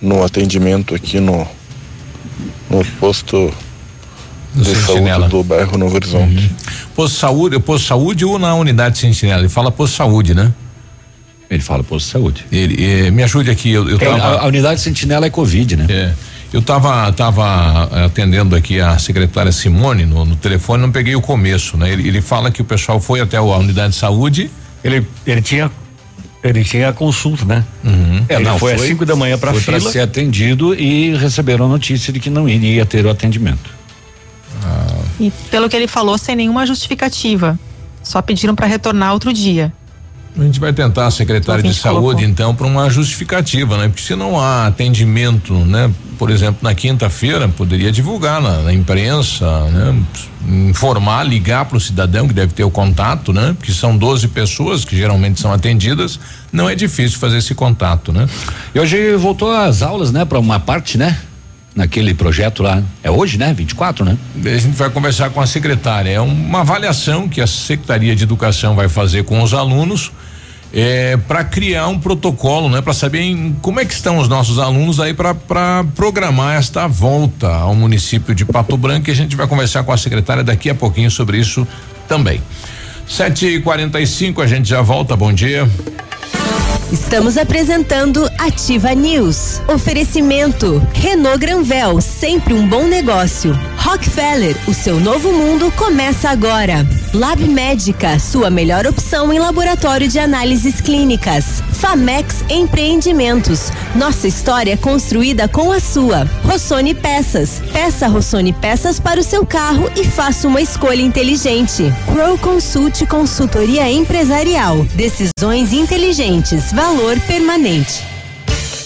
no atendimento aqui no no posto No de Sentinela. saúde do bairro Novo Horizonte. Uhum. Posto saúde, posto saúde ou na unidade sentinela? Ele fala posto saúde, né? Ele fala posto de saúde. Ele, eh, me ajude aqui, eu, eu É, tava. a, a unidade sentinela é Covid, né? É. Eu tava, tava eh, atendendo aqui a secretária Simone no, no telefone, não peguei o começo, né? Ele, ele fala que o pessoal foi até a unidade de saúde. Ele, ele tinha ele tinha consulta, né? Uhum. É, ele não, foi, às 5 da manhã para foi fila. para ser atendido e receberam a notícia de que não iria ter o atendimento. E pelo que ele falou, sem nenhuma justificativa. Só pediram para retornar outro dia. A gente vai tentar a secretária de saúde, colocou. então, para uma justificativa, né? Porque se não há atendimento, né? Por exemplo, na quinta-feira, poderia divulgar na, na imprensa, né? Informar, ligar para o cidadão que deve ter o contato, né? Porque são 12 pessoas que geralmente são atendidas, não é difícil fazer esse contato, né? E hoje voltou às aulas, né? Para uma parte, né? Naquele projeto lá. É hoje, né? 24, né? A gente vai conversar com a secretária. É uma avaliação que a Secretaria de Educação vai fazer com os alunos é, para criar um protocolo, né? Para saber em, como é que estão os nossos alunos aí para programar esta volta ao município de Pato Branco. E a gente vai conversar com a secretária daqui a pouquinho sobre isso também. Sete e quarenta e cinco, a gente já volta. Bom dia. Estamos apresentando Ativa News. Oferecimento Renault Granvel, sempre um bom negócio. Rockefeller, o seu novo mundo começa agora. Lab Médica, sua melhor opção em laboratório de análises clínicas. Famex Empreendimentos, nossa história é construída com a sua. Rossoni Peças, peça Rossoni Peças para o seu carro e faça uma escolha inteligente. Crow Consult Consultoria Empresarial, decisões inteligentes, valor permanente.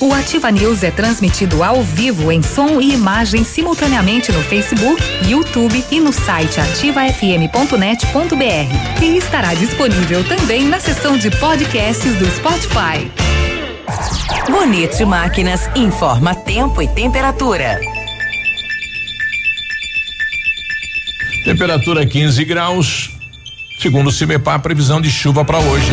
O Ativa News é transmitido ao vivo em som e imagem simultaneamente no Facebook, YouTube e no site ativafm.net.br. E estará disponível também na seção de podcasts do Spotify. Bonito Máquinas informa tempo e temperatura. Temperatura 15 graus. Segundo o CIMEPAR, previsão de chuva para hoje.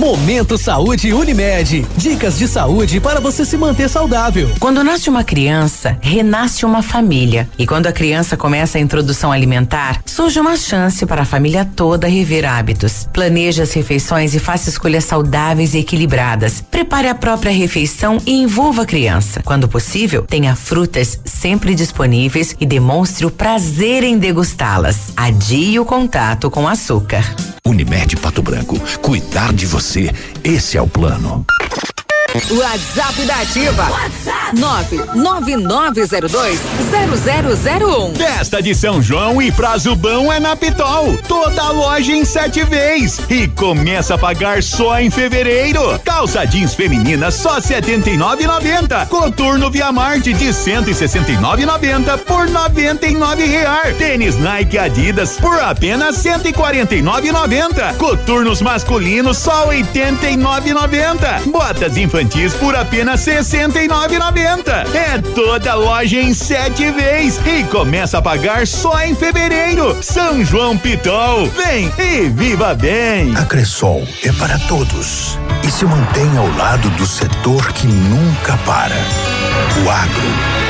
Momento Saúde Unimed. Dicas de saúde para você se manter saudável. Quando nasce uma criança, renasce uma família. E quando a criança começa a introdução alimentar, surge uma chance para a família toda rever hábitos. Planeje as refeições e faça escolhas saudáveis e equilibradas. Prepare a própria refeição e envolva a criança. Quando possível, tenha frutas sempre disponíveis e demonstre o prazer em degustá-las. Adie o contato com açúcar. Unimed Pato Branco, cuidar de você, esse é o plano. WhatsApp da Ativa. WhatsApp 999020001. Festa de São João e prazo bom é na Pitol. Toda loja em sete vezes e começa a pagar só em fevereiro. Calça jeans feminina só R$ 79,90. Coturno Via Marte de 169,90 por 99 reais. Tênis Nike Adidas por apenas R$ 149,90. Coturnos masculinos só R$ 89,90. Botas infantis por apenas R$ 69,90. É toda loja em sete vezes e começa a pagar só em fevereiro. São João Pitol, vem e viva bem. A Cressol é para todos e se mantém ao lado do setor que nunca para. O agro.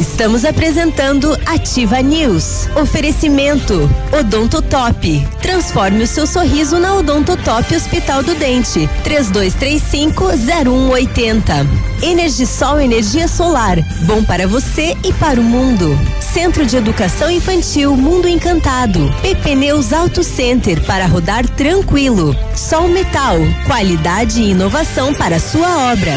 Estamos apresentando Ativa News. Oferecimento Odontotop. Transforme o seu sorriso na Odontotop Hospital do Dente. 3235-0180. Energisol Energia Solar. Bom para você e para o mundo. Centro de Educação Infantil Mundo Encantado. PP Neus Auto Center para rodar tranquilo. Sol Metal. Qualidade e inovação para sua obra.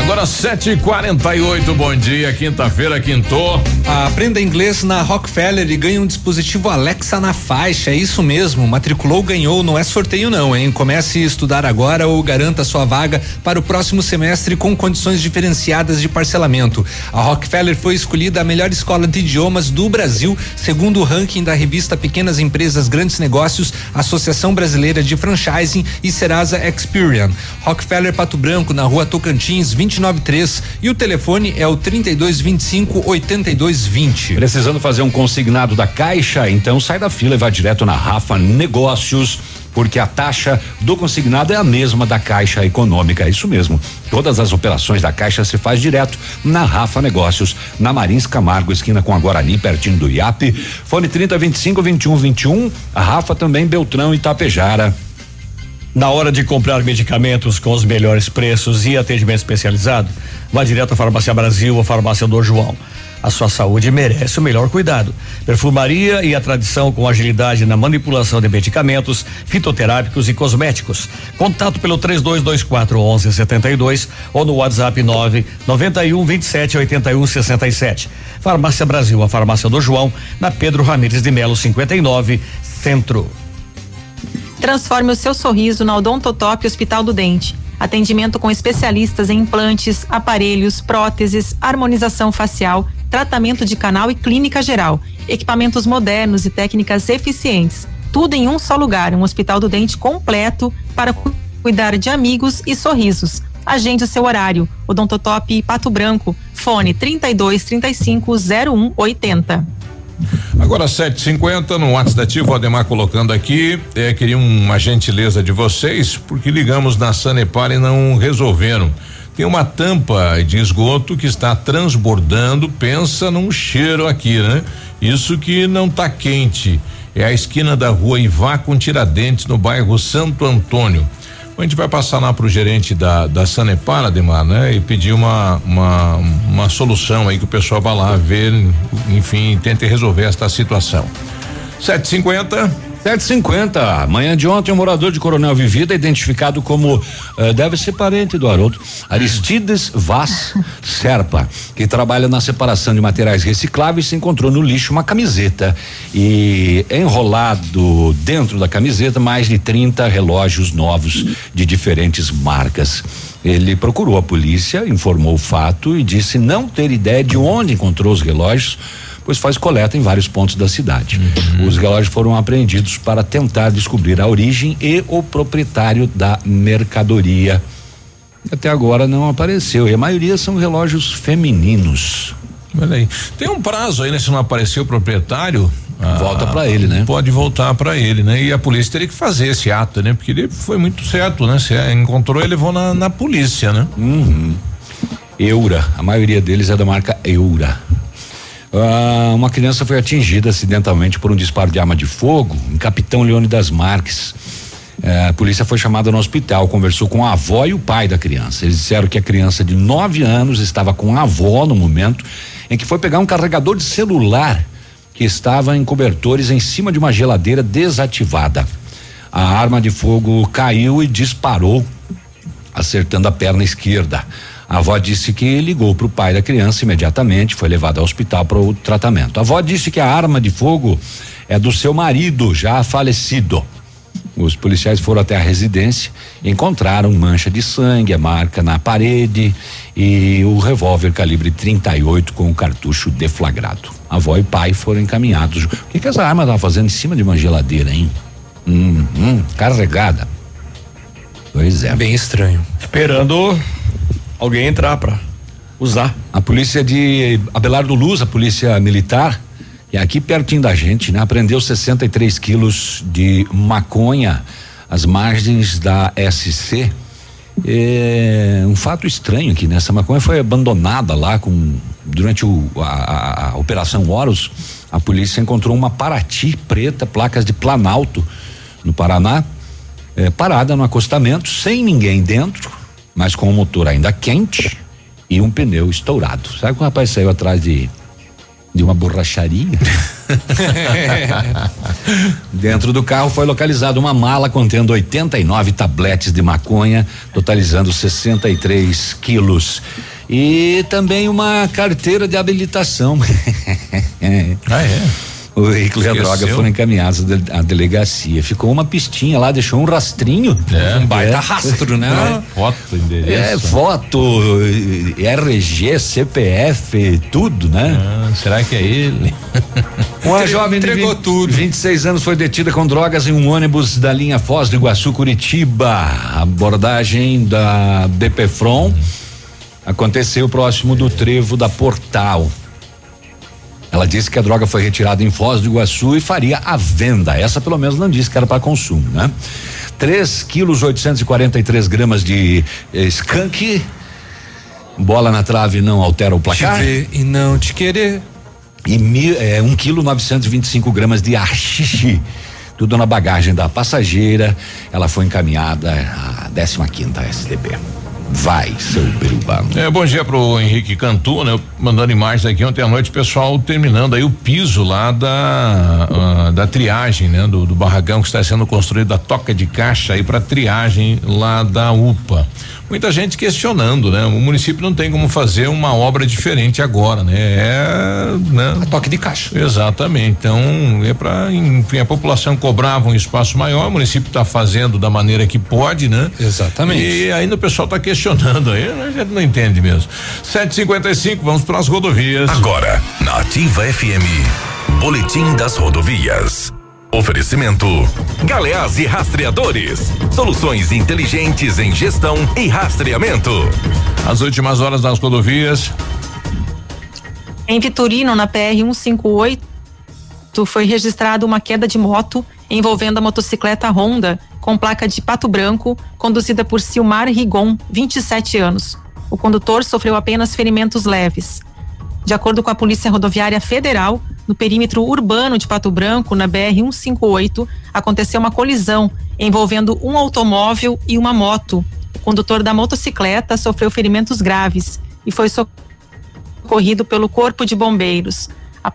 Agora 7h48, bom dia, quinta-feira, quintou. Aprenda inglês na Rockefeller e ganhe um dispositivo Alexa na faixa. É isso mesmo. Matriculou, ganhou, não é sorteio, não, hein? Comece a estudar agora ou garanta sua vaga para o próximo semestre com condições diferenciadas de parcelamento. A Rockefeller foi escolhida a melhor escola de idiomas do Brasil, segundo o ranking da revista Pequenas Empresas Grandes Negócios, Associação Brasileira de Franchising e Serasa Experian. Rockefeller Pato Branco, na rua Tocantins, 293 e o telefone é o 3225 8220. Precisando fazer um consignado da Caixa? Então sai da fila e vá direto na Rafa Negócios porque a taxa do consignado é a mesma da Caixa Econômica, isso mesmo. Todas as operações da Caixa se faz direto na Rafa Negócios, na Marins Camargo, esquina com a Guarani, pertinho do IAP. Fone 30 25 21 21. A Rafa também Beltrão e Tapejara. Na hora de comprar medicamentos com os melhores preços e atendimento especializado, vá direto à Farmácia Brasil ou Farmácia do João. A sua saúde merece o melhor cuidado. Perfumaria e a tradição com agilidade na manipulação de medicamentos, fitoterápicos e cosméticos. Contato pelo 3224 1172 ou no WhatsApp 9 91 27 81 67. Farmácia Brasil, a farmácia do João, na Pedro Ramires de Melo 59, Centro. Transforme o seu sorriso na Odontotop Hospital do Dente. Atendimento com especialistas em implantes, aparelhos, próteses, harmonização facial, tratamento de canal e clínica geral. Equipamentos modernos e técnicas eficientes. Tudo em um só lugar, um hospital do dente completo para cuidar de amigos e sorrisos. Agende o seu horário. Odontotop Pato Branco. Fone 32 35 01 80. Agora 7:50 no WhatsApp da Ademar colocando aqui, é, queria uma gentileza de vocês, porque ligamos na Sanepar e não resolveram. Tem uma tampa de esgoto que está transbordando, pensa num cheiro aqui, né? Isso que não tá quente. É a esquina da rua Ivá com Tiradentes, no bairro Santo Antônio. A gente vai passar lá pro gerente da, da Sanepar, Ademar, né? E pedir uma, uma, uma solução aí que o pessoal vá lá ver, enfim, tente resolver esta situação. 750 750. Manhã de ontem, um morador de Coronel Vivida, identificado como uh, deve ser parente do Haroldo, Aristides Vaz Serpa, que trabalha na separação de materiais recicláveis, se encontrou no lixo uma camiseta e enrolado dentro da camiseta mais de 30 relógios novos de diferentes marcas. Ele procurou a polícia, informou o fato e disse não ter ideia de onde encontrou os relógios pois faz coleta em vários pontos da cidade. Uhum. Os relógios foram apreendidos para tentar descobrir a origem e o proprietário da mercadoria. Até agora não apareceu e a maioria são relógios femininos. Olha aí. Tem um prazo aí, né? Se não aparecer o proprietário. Volta ah, para ele, né? Pode voltar para ele, né? E a polícia teria que fazer esse ato, né? Porque ele foi muito certo, né? Se encontrou, ele levou na, na polícia, né? Uhum. Eura, a maioria deles é da marca Eura. Ah, uma criança foi atingida acidentalmente por um disparo de arma de fogo em Capitão Leônidas Marques. Eh, a polícia foi chamada no hospital, conversou com a avó e o pai da criança. Eles disseram que a criança de 9 anos estava com a avó no momento em que foi pegar um carregador de celular que estava em cobertores em cima de uma geladeira desativada. A arma de fogo caiu e disparou, acertando a perna esquerda. A avó disse que ligou para o pai da criança imediatamente, foi levado ao hospital para o tratamento. A avó disse que a arma de fogo é do seu marido, já falecido. Os policiais foram até a residência, encontraram mancha de sangue, a marca na parede e o revólver calibre 38 com o cartucho deflagrado. A avó e pai foram encaminhados. O que, que essa arma estava fazendo em cima de uma geladeira, hein? Hum, hum, carregada. Pois é. Bem estranho. Esperando alguém entrar pra usar. A polícia de Abelardo Luz, a polícia militar, e aqui pertinho da gente, né? Apreendeu 63 quilos de maconha às margens da SC. É um fato estranho aqui, né? Essa maconha foi abandonada lá com durante o, a, a, operação Horus. A polícia encontrou uma Paraty preta, placas de Planalto, no Paraná, é, parada no acostamento, sem ninguém dentro, mas com o motor ainda quente e um pneu estourado. Sabe que o rapaz saiu atrás de de uma borracharia. Dentro do carro foi localizada uma mala contendo 89 tabletes de maconha, totalizando 63 quilos. E também uma carteira de habilitação. ah, é? O veículo e a droga foram encaminhados à delegacia. Ficou uma pistinha lá, deixou um rastrinho. É, um baita é. rastro, né? É, foto, endereço. É, foto, RG, CPF, tudo, né? Ah, será que é ele? Uma jovem de 20, tudo. 26 anos foi detida com drogas em um ônibus da linha Foz do Iguaçu, Curitiba. Abordagem da DPFRON aconteceu próximo do trevo da Portal. Ela disse que a droga foi retirada em Foz do Iguaçu e faria a venda. Essa pelo menos não disse que era para consumo, né? 3 quilos 843 gramas de eh, skunk. Bola na trave não altera o placar. Te ver e não te querer. E mil, é, 1 um quilo 925 gramas de haxixe. Tudo na bagagem da passageira. Ela foi encaminhada à 15 quinta SDB. Vai, seu Biruba. É, bom dia pro Henrique Cantu, né? Mandando imagens aqui ontem à noite, pessoal terminando aí o piso lá da uh, da triagem, né? Do, do, barragão que está sendo construído da toca de caixa aí para triagem lá da UPA. Muita gente questionando, né? O município não tem como fazer uma obra diferente agora, né? É, né? A toque de caixa. Exatamente. Então, é para enfim, a população cobrava um espaço maior, o município está fazendo da maneira que pode, né? Exatamente. E ainda o pessoal está questionando aí, a gente não entende mesmo. 755, vamos para as rodovias. Agora, na Ativa FM, Boletim das Rodovias. Oferecimento: Galeás e Rastreadores. Soluções inteligentes em gestão e rastreamento. As últimas horas das rodovias. Em Vitorino, na PR 158, foi registrada uma queda de moto envolvendo a motocicleta Honda com placa de Pato Branco, conduzida por Silmar Rigon, 27 anos. O condutor sofreu apenas ferimentos leves. De acordo com a Polícia Rodoviária Federal, no perímetro urbano de Pato Branco, na BR-158, aconteceu uma colisão envolvendo um automóvel e uma moto. O condutor da motocicleta sofreu ferimentos graves e foi socorrido pelo Corpo de Bombeiros. A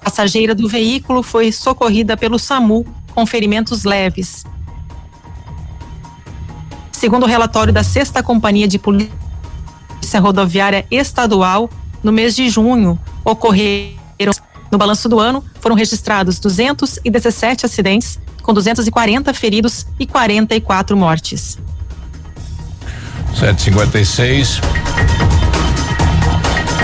passageira do veículo foi socorrida pelo SAMU com ferimentos leves. Segundo o relatório da Sexta Companhia de Polícia Rodoviária Estadual, no mês de junho, ocorreram no balanço do ano, foram registrados 217 acidentes, com 240 feridos e 44 mortes. 756.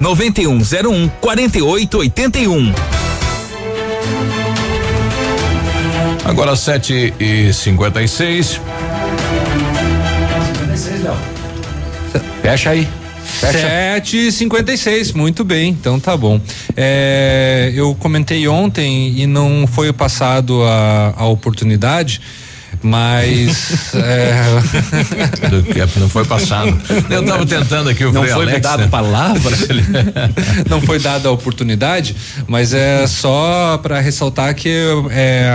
9101 4881. Agora 7 e 56 Fecha aí. Sete cinquenta e seis, muito bem, então tá bom. É, eu comentei ontem e não foi passado a, a oportunidade mas é... não foi passado. Eu estava tentando aqui o não foi Alex, dado né? palavra, não foi dada a oportunidade, mas é só para ressaltar que é,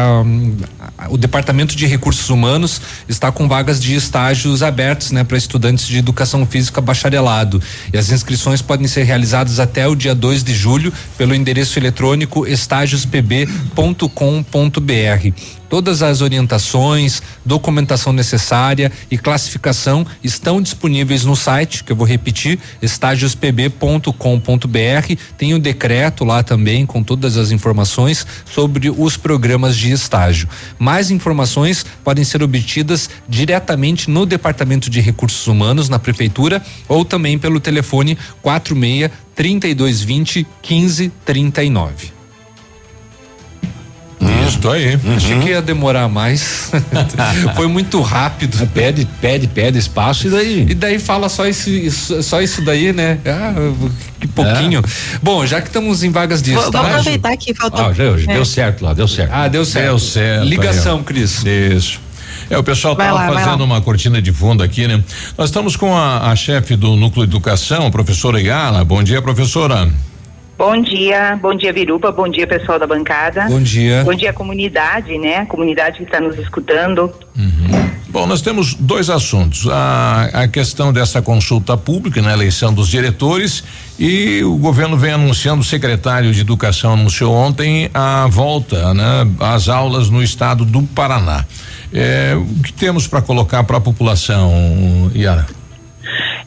o Departamento de Recursos Humanos está com vagas de estágios abertos, né, para estudantes de educação física bacharelado. E as inscrições podem ser realizadas até o dia 2 de julho pelo endereço eletrônico estágiospb.com.br. Todas as orientações, documentação necessária e classificação estão disponíveis no site, que eu vou repetir, estágiospb.com.br. Tem o decreto lá também com todas as informações sobre os programas de estágio. Mais informações podem ser obtidas diretamente no Departamento de Recursos Humanos, na Prefeitura, ou também pelo telefone 46 3220 1539. Isso aí. Achei que ia demorar mais. Foi muito rápido. Pede, pede, pede espaço e daí. E daí fala só isso, só isso daí, né? Ah, que pouquinho. É. Bom, já que estamos em vagas de estágio. Vamos aproveitar que faltou. Ah, já, é. deu certo lá, deu certo. Ah, deu certo. Deu certo. Ligação, Cris. Isso. É, o pessoal estava fazendo uma cortina de fundo aqui, né? Nós estamos com a, a chefe do Núcleo de Educação, a professora Igala. Bom dia, professora. Bom dia, bom dia Viruba, bom dia pessoal da bancada. Bom dia. Bom dia comunidade, né? Comunidade que está nos escutando. Uhum. Bom, nós temos dois assuntos: a, a questão dessa consulta pública na eleição dos diretores e o governo vem anunciando, o secretário de Educação anunciou ontem a volta, né, às aulas no estado do Paraná. É, o que temos para colocar para a população, Yara?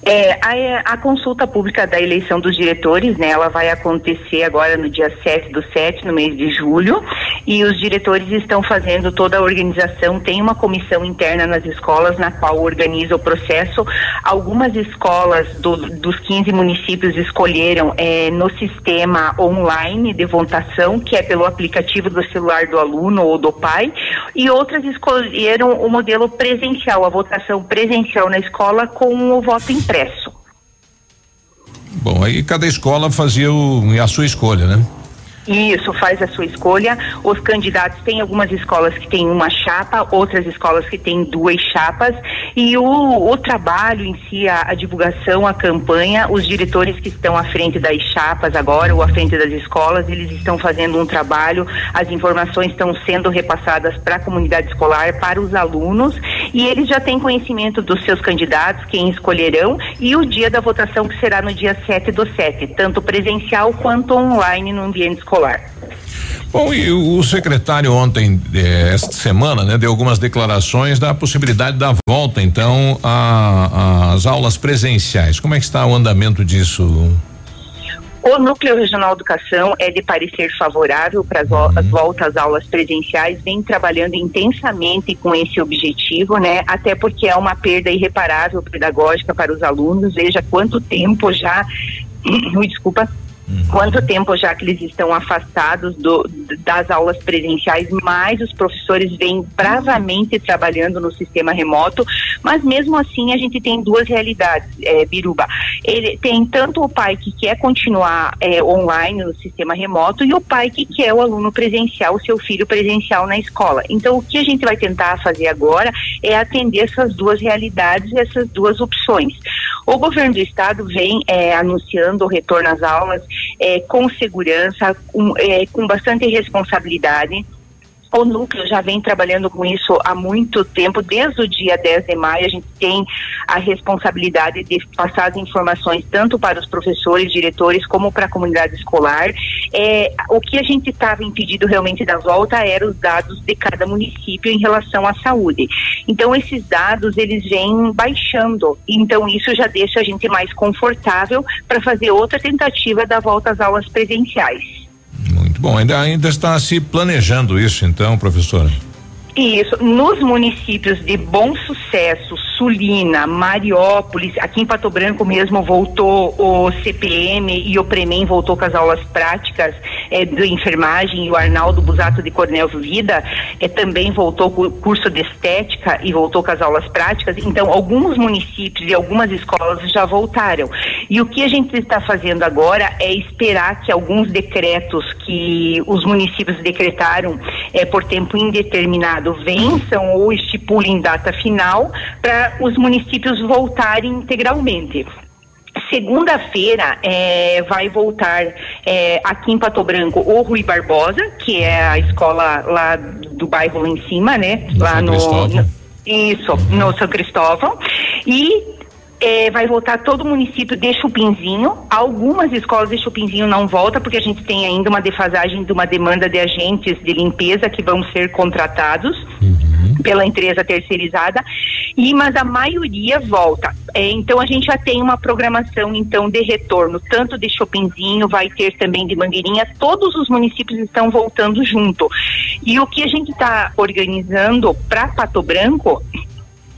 É, a, a, consulta pública da eleição dos diretores, né, ela vai acontecer agora no dia 7 do 7, no mês de julho, e os diretores estão fazendo toda a organização, tem uma comissão interna nas escolas na qual organiza o processo. Algumas escolas do, dos 15 municípios escolheram é, no sistema online de votação, que é pelo aplicativo do celular do aluno ou do pai, e outras escolheram o modelo presencial, a votação presencial na escola com o voto impresso Bom, aí cada escola fazia o, a sua escolha, né? Isso, faz a sua escolha. Os candidatos têm algumas escolas que têm uma chapa, outras escolas que têm duas chapas. E o, o trabalho em si, a, a, divulgação, a campanha, os diretores que estão à frente das chapas agora, ou à frente das escolas, eles estão fazendo um trabalho, as informações estão sendo repassadas para a comunidade escolar, para os alunos, e eles já têm conhecimento dos seus candidatos, quem escolherão, e o dia da votação que será no dia 7 do 7, tanto presencial quanto online no ambiente escolar escolar. Bom, e o secretário ontem, eh, esta semana, né, deu algumas declarações da possibilidade da volta, então, às aulas presenciais. Como é que está o andamento disso? O Núcleo Regional de Educação é de parecer favorável para as uhum. voltas às aulas presenciais, vem trabalhando intensamente com esse objetivo, né? Até porque é uma perda irreparável pedagógica para os alunos. Veja quanto tempo já, desculpa, Uhum. Quanto tempo já que eles estão afastados do, das aulas presenciais, mais os professores vêm bravamente trabalhando no sistema remoto, mas mesmo assim a gente tem duas realidades, é, Biruba. Ele tem tanto o pai que quer continuar é, online no sistema remoto e o pai que quer o aluno presencial, o seu filho presencial na escola. Então, o que a gente vai tentar fazer agora é atender essas duas realidades e essas duas opções. O governo do estado vem é, anunciando o retorno às aulas é, com segurança, com, é, com bastante responsabilidade. O núcleo já vem trabalhando com isso há muito tempo, desde o dia 10 de maio, a gente tem a responsabilidade de passar as informações tanto para os professores, diretores, como para a comunidade escolar. É, o que a gente estava impedido realmente da volta eram os dados de cada município em relação à saúde. Então, esses dados, eles vêm baixando. Então, isso já deixa a gente mais confortável para fazer outra tentativa da volta às aulas presenciais. Muito bom. Ainda, ainda está se planejando isso, então, professora? Isso, nos municípios de Bom Sucesso, Sulina, Mariópolis, aqui em Pato Branco mesmo voltou o CPM e o Premem voltou com as aulas práticas é, de enfermagem e o Arnaldo Busato de Cornel Vida é, também voltou com o curso de estética e voltou com as aulas práticas. Então, alguns municípios e algumas escolas já voltaram. E o que a gente está fazendo agora é esperar que alguns decretos que os municípios decretaram é, por tempo indeterminado vençam ou estipulem data final para os municípios voltarem integralmente. Segunda-feira é, vai voltar é, aqui em Pato Branco o Rui Barbosa, que é a escola lá do bairro lá em cima, né? Lá no, no- Isso, no São Cristóvão. E é, vai voltar todo o município de Chupinzinho. Algumas escolas de Chupinzinho não volta, porque a gente tem ainda uma defasagem de uma demanda de agentes de limpeza que vão ser contratados pela empresa terceirizada, e mas a maioria volta. É, então a gente já tem uma programação então de retorno, tanto de Chopinzinho, vai ter também de Mangueirinha, todos os municípios estão voltando junto. E o que a gente está organizando para Pato Branco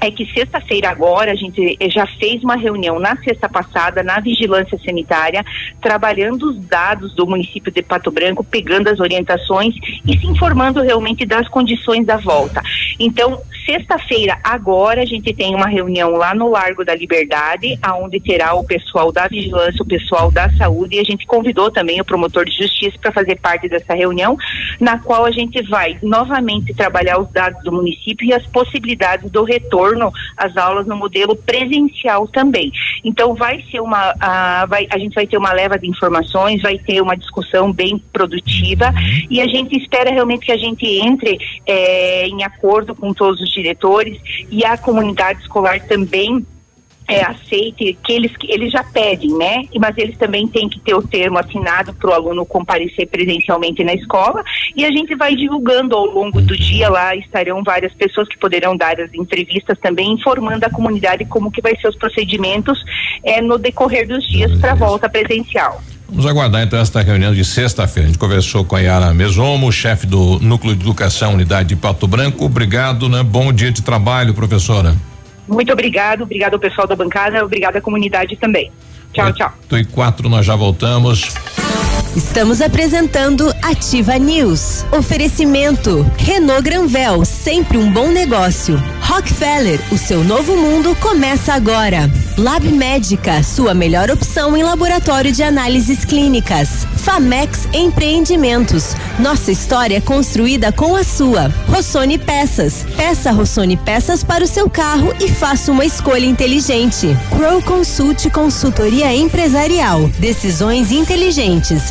é que sexta-feira agora a gente eh, já fez uma reunião na sexta passada na vigilância sanitária, trabalhando os dados do município de Pato Branco, pegando as orientações e se informando realmente das condições da volta. Então, sexta-feira agora a gente tem uma reunião lá no Largo da Liberdade, aonde terá o pessoal da vigilância, o pessoal da saúde e a gente convidou também o promotor de justiça para fazer parte dessa reunião, na qual a gente vai novamente trabalhar os dados do município e as possibilidades do retorno às aulas no modelo presencial também. Então vai ser uma, a, vai, a gente vai ter uma leva de informações, vai ter uma discussão bem produtiva e a gente espera realmente que a gente entre eh, em acordo com todos os diretores e a comunidade escolar também é, aceite que eles que eles já pedem, né? Mas eles também têm que ter o termo assinado para o aluno comparecer presencialmente na escola e a gente vai divulgando ao longo do dia lá estarão várias pessoas que poderão dar as entrevistas também informando a comunidade como que vai ser os procedimentos é, no decorrer dos dias para a volta presencial. Vamos aguardar então esta reunião de sexta-feira. A gente conversou com a Yara Mesomo, chefe do Núcleo de Educação Unidade de Pato Branco. Obrigado, né? Bom dia de trabalho, professora. Muito obrigado, obrigado ao pessoal da bancada, obrigado à comunidade também. Tchau, tchau. Oito e quatro, nós já voltamos. Estamos apresentando Ativa News. Oferecimento Renault Granvel, sempre um bom negócio. Rockefeller, o seu novo mundo começa agora. Lab Médica, sua melhor opção em laboratório de análises clínicas. Famex Empreendimentos, nossa história construída com a sua. Rossoni Peças, peça Rossoni Peças para o seu carro e faça uma escolha inteligente. Crow Consult Consultoria Empresarial, decisões inteligentes,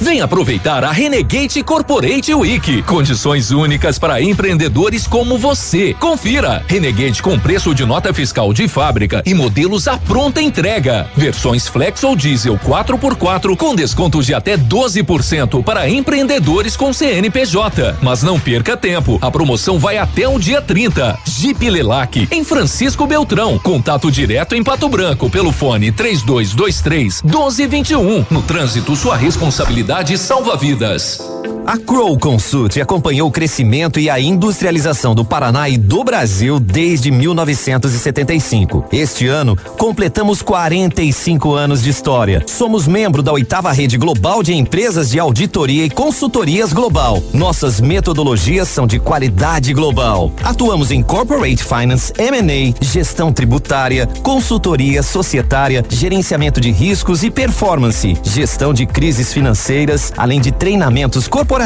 Vem aproveitar a Renegade Corporate Week. Condições únicas para empreendedores como você. Confira. Renegade com preço de nota fiscal de fábrica e modelos à pronta entrega. Versões flex ou diesel 4x4 com descontos de até 12% para empreendedores com CNPJ. Mas não perca tempo. A promoção vai até o dia 30. Jeep Lelac em Francisco Beltrão. Contato direto em Pato Branco pelo fone 3223 1221. No trânsito, sua responsabilidade salva vidas. A Crow Consult acompanhou o crescimento e a industrialização do Paraná e do Brasil desde 1975. Este ano, completamos 45 anos de história. Somos membro da oitava rede global de empresas de auditoria e consultorias global. Nossas metodologias são de qualidade global. Atuamos em corporate finance, M&A, gestão tributária, consultoria societária, gerenciamento de riscos e performance, gestão de crises financeiras, além de treinamentos corporativos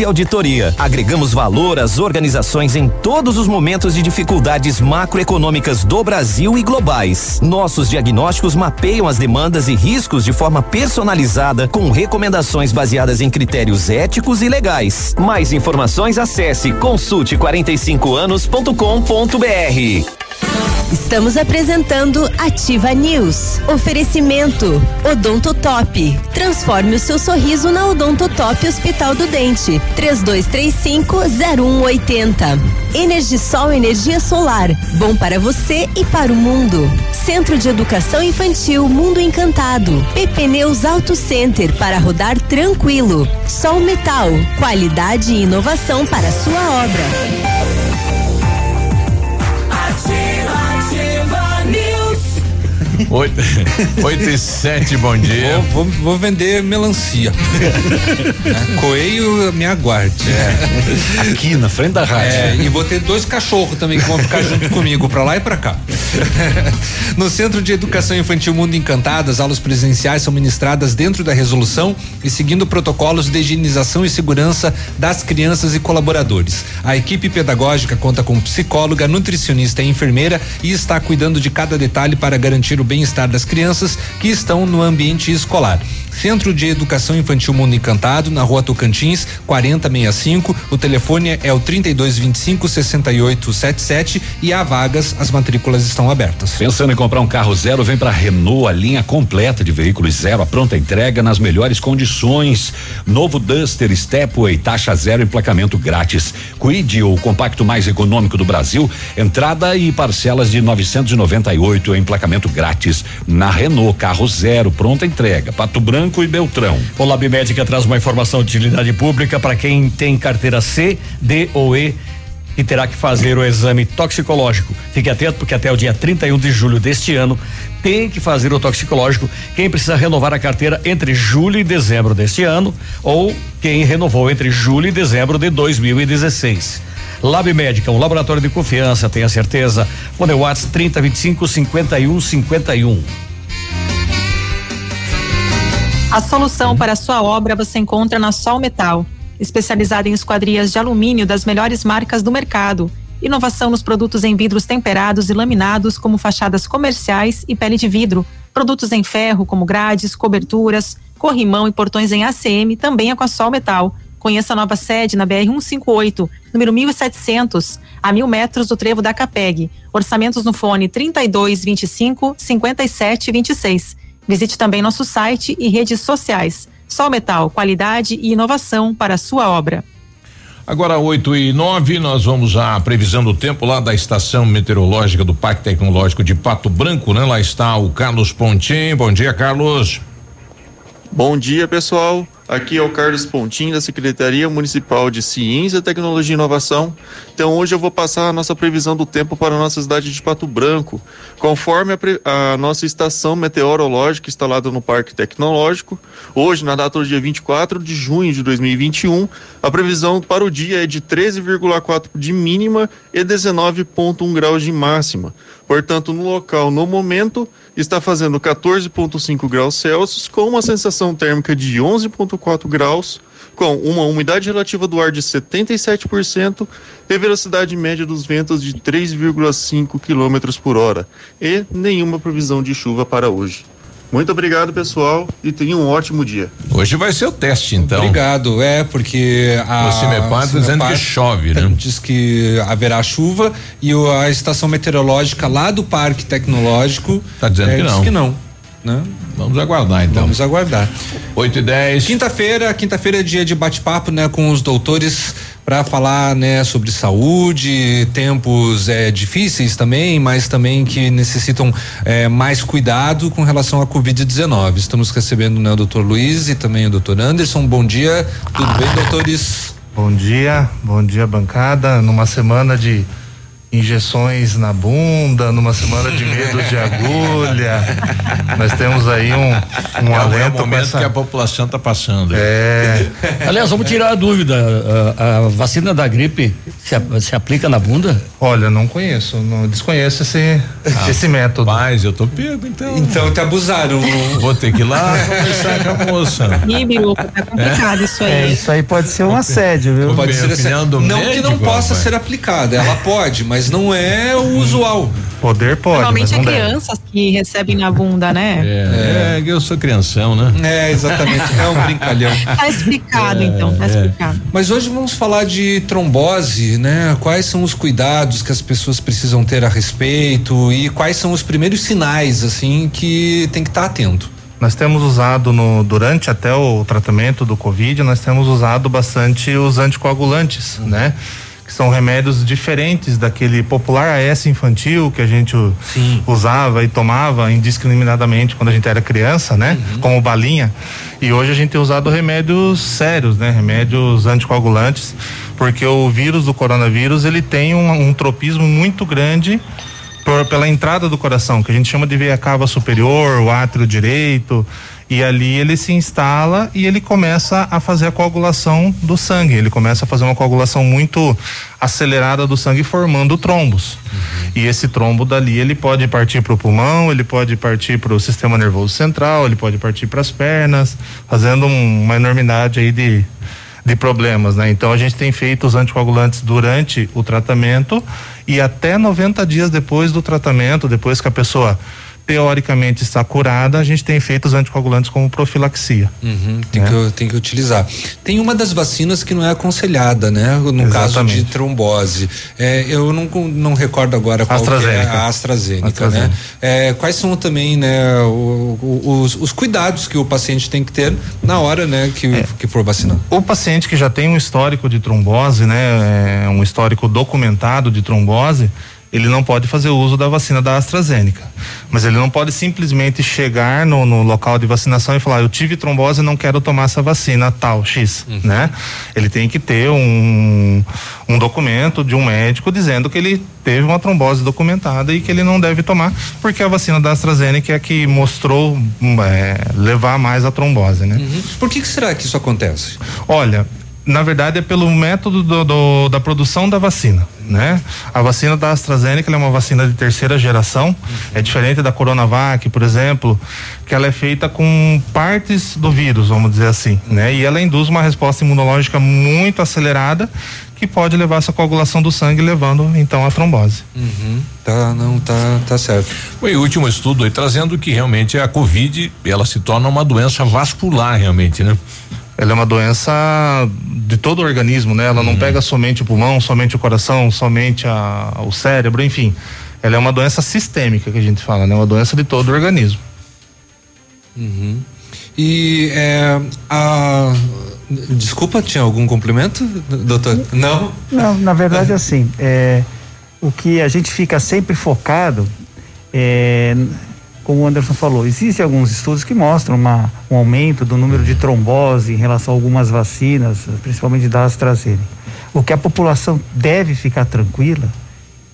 e auditoria. Agregamos valor às organizações em todos os momentos de dificuldades macroeconômicas do Brasil e globais. Nossos diagnósticos mapeiam as demandas e riscos de forma personalizada, com recomendações baseadas em critérios éticos e legais. Mais informações acesse consulte45anos.com.br. Estamos apresentando Ativa News. Oferecimento Odontotop. Transforme o seu sorriso na Odontotop Hospital do Dente. 3235-0180. Energisol Energia Solar. Bom para você e para o mundo. Centro de Educação Infantil Mundo Encantado. PP Neus Auto Center para rodar tranquilo. Sol Metal. Qualidade e inovação para sua obra. Oito, oito e sete, bom dia. Vou, vou, vou vender melancia. É, Coelho, me aguarde. É. Aqui na frente da rádio. É, e vou ter dois cachorros também que vão ficar junto comigo, pra lá e pra cá. No Centro de Educação Infantil Mundo Encantado, as aulas presenciais são ministradas dentro da resolução e seguindo protocolos de higienização e segurança das crianças e colaboradores. A equipe pedagógica conta com psicóloga, nutricionista e enfermeira e está cuidando de cada detalhe para garantir o bem-estar das crianças que estão no ambiente escolar. Centro de Educação Infantil Mundo Encantado, na rua Tocantins, 4065. O telefone é o 3225 6877 e há vagas, as matrículas estão abertas. Pensando em comprar um carro zero, vem para Renault, a linha completa de veículos zero, a pronta entrega nas melhores condições. Novo Duster Stepway, taxa zero, emplacamento grátis. Quid, o compacto mais econômico do Brasil, entrada e parcelas de 998, emplacamento grátis. Na Renault, carro zero, pronta entrega. Pato Branco e Beltrão. O Lab Médica traz uma informação de utilidade pública para quem tem carteira C, D ou E e terá que fazer o exame toxicológico. Fique atento porque até o dia 31 de julho deste ano tem que fazer o toxicológico quem precisa renovar a carteira entre julho e dezembro deste ano ou quem renovou entre julho e dezembro de 2016. Lab Médica, um laboratório de confiança, tenha certeza. Fone WhatsApp 3025 5151. A solução para a sua obra você encontra na Sol Metal, especializada em esquadrias de alumínio das melhores marcas do mercado. Inovação nos produtos em vidros temperados e laminados, como fachadas comerciais e pele de vidro. Produtos em ferro, como grades, coberturas, corrimão e portões em ACM, também é com a Sol Metal. Conheça a nova sede na BR 158, número 1700, a mil metros do trevo da Capeg. Orçamentos no fone 3225 5726. Visite também nosso site e redes sociais. Sol Metal, qualidade e inovação para a sua obra. Agora 8 e 9, nós vamos à previsão do tempo lá da estação meteorológica do Parque Tecnológico de Pato Branco, né? Lá está o Carlos Pontim. Bom dia, Carlos. Bom dia, pessoal. Aqui é o Carlos Pontinho da Secretaria Municipal de Ciência, Tecnologia e Inovação. Então hoje eu vou passar a nossa previsão do tempo para a nossa cidade de Pato Branco, conforme a, a nossa estação meteorológica instalada no Parque Tecnológico. Hoje, na data do dia 24 de junho de 2021, a previsão para o dia é de 13,4 de mínima e 19,1 graus de máxima. Portanto, no local, no momento, está fazendo 14,5 graus Celsius, com uma sensação térmica de 11,4 graus, com uma umidade relativa do ar de 77% e velocidade média dos ventos de 3,5 km por hora, e nenhuma previsão de chuva para hoje. Muito obrigado, pessoal, e tenham um ótimo dia. Hoje vai ser o teste, então. Obrigado, é, porque a. O Cimepar tá dizendo que chove, né? Diz que haverá chuva e a estação meteorológica lá do Parque Tecnológico. Tá dizendo é, que diz não. que não. Né? Vamos aguardar, então. Vamos aguardar. 8 e 10. Quinta-feira, quinta-feira é dia de bate-papo, né, com os doutores para falar, né, sobre saúde, tempos é, difíceis também, mas também que necessitam é, mais cuidado com relação à Covid-19. Estamos recebendo, né, o doutor Luiz e também o doutor Anderson. Bom dia, tudo bem, doutores? Bom dia, bom dia, bancada. Numa semana de injeções na bunda, numa semana de medos de agulha. Nós temos aí um, um é, o- é o alento momento essa- que a população está passando. É. Aliás, vamos tirar a dúvida. A, a vacina da gripe se, a- se aplica na bunda? Olha, não conheço, não desconheço esse, esse método. Mas eu tô pego, então. Então te abusaram. Vou ter que ir lá conversar com a moça. Ih, Biruca, tá complicado isso aí. É, isso aí pode ser um assédio, viu? Pode ser do não que não médico, possa rapaz. ser aplicada, ela pode, mas não é o usual. Poder pode, Normalmente é crianças que recebem na bunda, né? É, é, eu sou crianção, né? É, exatamente, é um brincalhão. Tá explicado, então, tá É. explicado. Mas hoje vamos falar de trombose, trombose, né? Quais são os cuidados que as pessoas precisam ter a respeito e quais são os primeiros sinais, assim, que tem que estar atento? Nós temos usado no, durante até o tratamento do Covid, nós temos usado bastante os anticoagulantes, uhum. né? Que são remédios diferentes daquele popular AS infantil que a gente Sim. usava e tomava indiscriminadamente quando a gente era criança, né? Uhum. Como balinha. E hoje a gente tem usado remédios sérios, né? Remédios anticoagulantes, porque o vírus do coronavírus ele tem um, um tropismo muito grande por, pela entrada do coração, que a gente chama de veia cava superior, o átrio direito, e ali ele se instala e ele começa a fazer a coagulação do sangue. Ele começa a fazer uma coagulação muito acelerada do sangue, formando trombos. Uhum. E esse trombo dali ele pode partir para o pulmão, ele pode partir para o sistema nervoso central, ele pode partir para as pernas, fazendo um, uma enormidade aí de de problemas, né? Então a gente tem feito os anticoagulantes durante o tratamento e até 90 dias depois do tratamento, depois que a pessoa teoricamente está curada, a gente tem feito os anticoagulantes como profilaxia. Uhum, tem, né? que, tem que utilizar. Tem uma das vacinas que não é aconselhada, né? No Exatamente. caso de trombose. É, eu não, não recordo agora qual AstraZeneca. é a AstraZeneca, AstraZeneca. né? É, quais são também, né, o, o, os, os, cuidados que o paciente tem que ter na hora, né, que, é, que for vacinar? O paciente que já tem um histórico de trombose, né, é, um histórico documentado de trombose, ele não pode fazer uso da vacina da AstraZeneca. Mas ele não pode simplesmente chegar no, no local de vacinação e falar: eu tive trombose e não quero tomar essa vacina tal, X, uhum. né? Ele tem que ter um, um documento de um médico dizendo que ele teve uma trombose documentada e que ele não deve tomar, porque a vacina da AstraZeneca é a que mostrou é, levar mais a trombose, né? Uhum. Por que, que será que isso acontece? Olha, na verdade é pelo método do, do, da produção da vacina, né? A vacina da AstraZeneca é uma vacina de terceira geração, uhum. é diferente da Coronavac, por exemplo, que ela é feita com partes do vírus, vamos dizer assim, né? E ela induz uma resposta imunológica muito acelerada que pode levar essa coagulação do sangue, levando então a trombose. Uhum. Tá, não, tá, tá certo. O último estudo aí trazendo que realmente a Covid, ela se torna uma doença vascular realmente, né? Ela é uma doença de todo o organismo, né? Ela uhum. não pega somente o pulmão, somente o coração, somente a, o cérebro, enfim. Ela é uma doença sistêmica que a gente fala, né? Uma doença de todo o organismo. Uhum. E é, a desculpa, tinha algum complemento, doutor? Não? Não, na verdade assim, é, o que a gente fica sempre focado é como o Anderson falou, existem alguns estudos que mostram uma, um aumento do número de trombose em relação a algumas vacinas, principalmente da AstraZeneca. O que a população deve ficar tranquila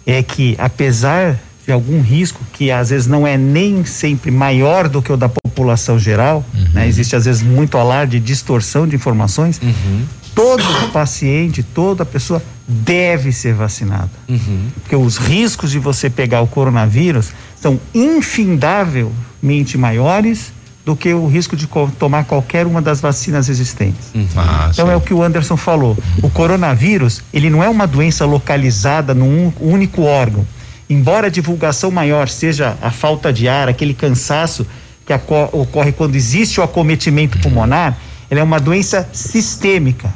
é que, apesar de algum risco, que às vezes não é nem sempre maior do que o da população geral, uhum. né? existe às vezes muito alarde de distorção de informações, uhum. todo paciente, toda pessoa deve ser vacinada. Uhum. Porque os riscos de você pegar o coronavírus são infindavelmente maiores do que o risco de tomar qualquer uma das vacinas existentes. Uhum. Ah, então sim. é o que o Anderson falou. O coronavírus, ele não é uma doença localizada num único órgão. Embora a divulgação maior seja a falta de ar, aquele cansaço que ocorre quando existe o acometimento pulmonar, ela é uma doença sistêmica.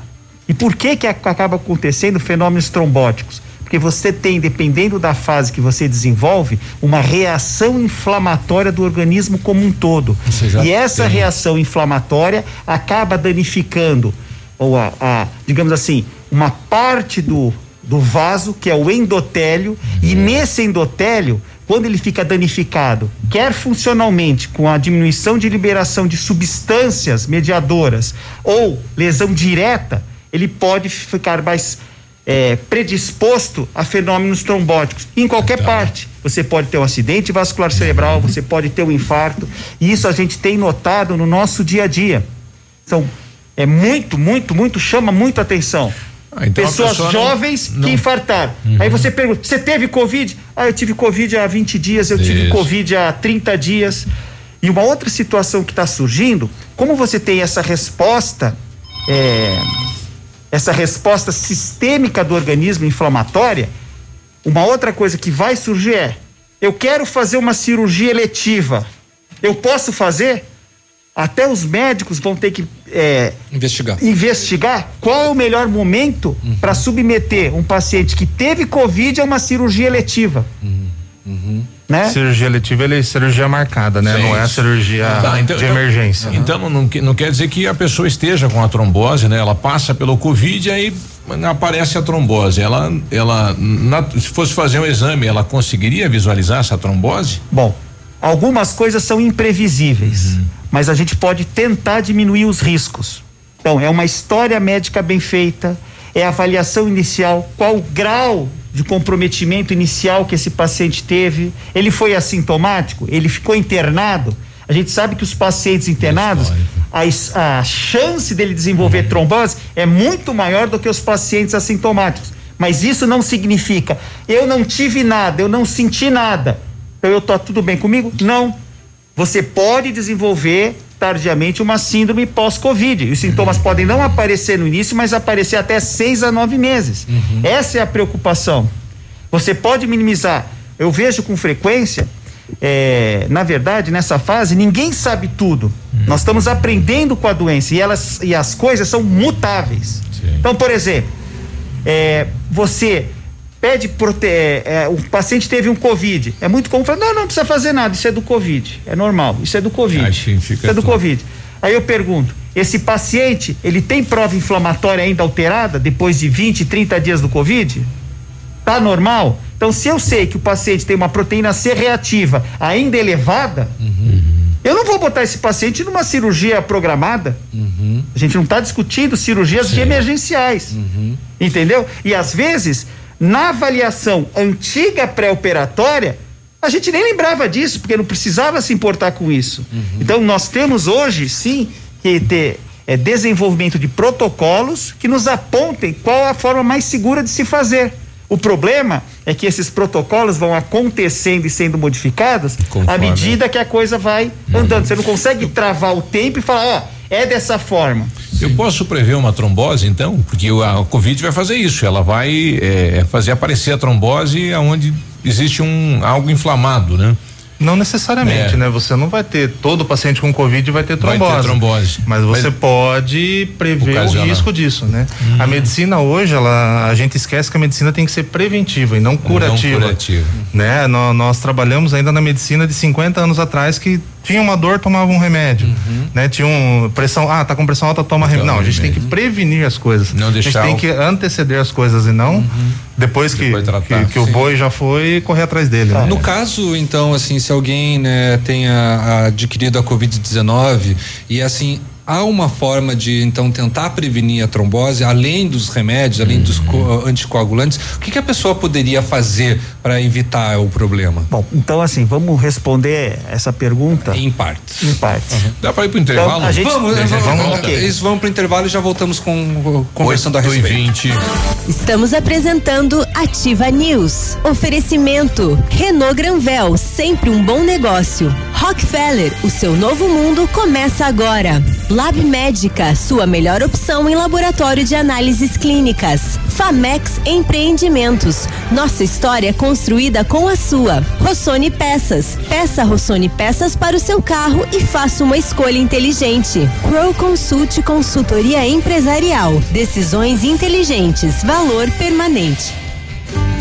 E por que que acaba acontecendo fenômenos trombóticos? Porque você tem, dependendo da fase que você desenvolve, uma reação inflamatória do organismo como um todo. E essa tem. reação inflamatória acaba danificando, ou a, a, digamos assim, uma parte do, do vaso, que é o endotélio, uhum. e nesse endotélio, quando ele fica danificado, quer funcionalmente, com a diminuição de liberação de substâncias mediadoras, ou lesão direta, ele pode ficar mais é, predisposto a fenômenos trombóticos em qualquer então. parte. Você pode ter um acidente vascular cerebral, você pode ter um infarto, e isso a gente tem notado no nosso dia a dia. São é muito, muito, muito chama muito atenção. Ah, então Pessoas jovens não, não. que infartaram. Uhum. Aí você pergunta: você teve Covid? Ah, eu tive Covid há 20 dias, eu Isso. tive Covid há 30 dias. E uma outra situação que está surgindo, como você tem essa resposta é, essa resposta sistêmica do organismo inflamatória, uma outra coisa que vai surgir é: eu quero fazer uma cirurgia eletiva. Eu posso fazer? Até os médicos vão ter que é, investigar. investigar qual é o melhor momento Uhum. para submeter um paciente que teve Covid a uma cirurgia eletiva. Né? Cirurgia letiva ele é cirurgia marcada, né? Sim. Não é a cirurgia Tá, então- de então- emergência. Então não, não não quer dizer que a pessoa esteja com a trombose, né? Ela passa pelo Covid e aí aparece a trombose. Ela, ela na- se fosse fazer um exame, ela conseguiria visualizar essa trombose? Bom, algumas coisas são imprevisíveis, mas a gente pode tentar diminuir os riscos. Então, é uma história médica bem feita, é avaliação inicial, qual o grau de comprometimento inicial que esse paciente teve. Ele foi assintomático? Ele ficou internado? A gente sabe que os pacientes internados, a, a chance dele desenvolver trombose é muito maior do que os pacientes assintomáticos. Mas isso não significa, eu não tive nada, eu não senti nada. Então eu tô tudo bem comigo? Não. Você pode desenvolver tardiamente uma síndrome pós-Covid. Os sintomas podem não aparecer no início, mas aparecer até seis a nove meses. Essa é a preocupação. Você pode minimizar. Eu vejo com frequência, é, na verdade, nessa fase, ninguém sabe tudo. Nós estamos aprendendo com a doença e, elas, e as coisas são mutáveis. Então, por exemplo, é, você pede prote é, é, o paciente teve um covid. É muito comum falar não não precisa fazer nada isso é do covid. É normal isso é do covid. Isso é do covid. Aí eu pergunto esse paciente ele tem prova inflamatória ainda alterada depois de 20 30 dias do covid? Tá normal? Então se eu sei que o paciente tem uma proteína C reativa ainda elevada eu não vou botar esse paciente numa cirurgia programada. A gente não está discutindo cirurgias de emergenciais. Entendeu? E às vezes, na avaliação antiga pré-operatória, a gente nem lembrava disso, porque não precisava se importar com isso. Então, nós temos hoje, sim, que ter é, desenvolvimento de protocolos que nos apontem qual a forma mais segura de se fazer. O problema é que esses protocolos vão acontecendo e sendo modificados à medida que a coisa vai andando. Você não consegue travar o tempo e falar, ó, é dessa forma. Eu posso prever uma trombose, então? Porque o- a Covid vai fazer isso. Ela vai é, fazer aparecer a trombose onde existe um algo inflamado, né? Não necessariamente, É. né? Você não vai ter todo paciente com Covid vai ter Vai trombose. ter trombose. Mas você Mas- pode prever o risco disso, né? A medicina hoje, ela, a gente esquece que a medicina tem que ser preventiva e não curativa. curativa. Né? Nó- Nós, trabalhamos ainda na medicina de 50 anos atrás que tinha uma dor, tomava um remédio, né? Tinha um pressão, ah, tá com pressão alta, toma remédio. Não, a gente tem que prevenir as coisas. Não a gente deixar tem o- que anteceder as coisas e não depois que, que, que o boi já foi correr atrás dele. né? No caso, então, assim, se alguém né, tenha adquirido a Covid-19 e assim. Há uma forma de então tentar prevenir a trombose, além dos remédios, além dos co- anticoagulantes. O que, que a pessoa poderia fazer para evitar o problema? Bom, então assim, vamos responder essa pergunta em partes. Em partes. Dá para ir pro intervalo? Então, a gente, Vamos, vamos, vamos, ok. Eles vão pro intervalo e já voltamos com conversando a respeito. Estamos apresentando Ativa News. Oferecimento Renault Granvel, sempre um bom negócio. Rockefeller, o seu novo mundo começa agora. Lab Médica, sua melhor opção em laboratório de análises clínicas. Famex Empreendimentos, nossa história construída com a sua. Rossoni Peças, peça Rossoni Peças para o seu carro e faça uma escolha inteligente. Crow Consult Consultoria Empresarial, decisões inteligentes, valor permanente.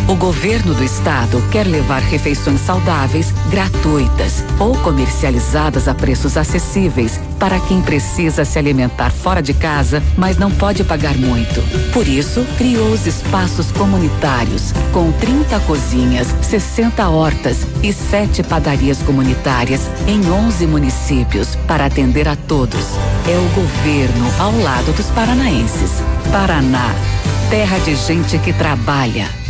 O governo do estado quer levar refeições saudáveis, gratuitas ou comercializadas a preços acessíveis para quem precisa se alimentar fora de casa, mas não pode pagar muito. Por isso, criou os espaços comunitários, com 30 cozinhas, 60 hortas e 7 padarias comunitárias em 11 municípios para atender a todos. É o governo ao lado dos paranaenses. Paraná, terra de gente que trabalha.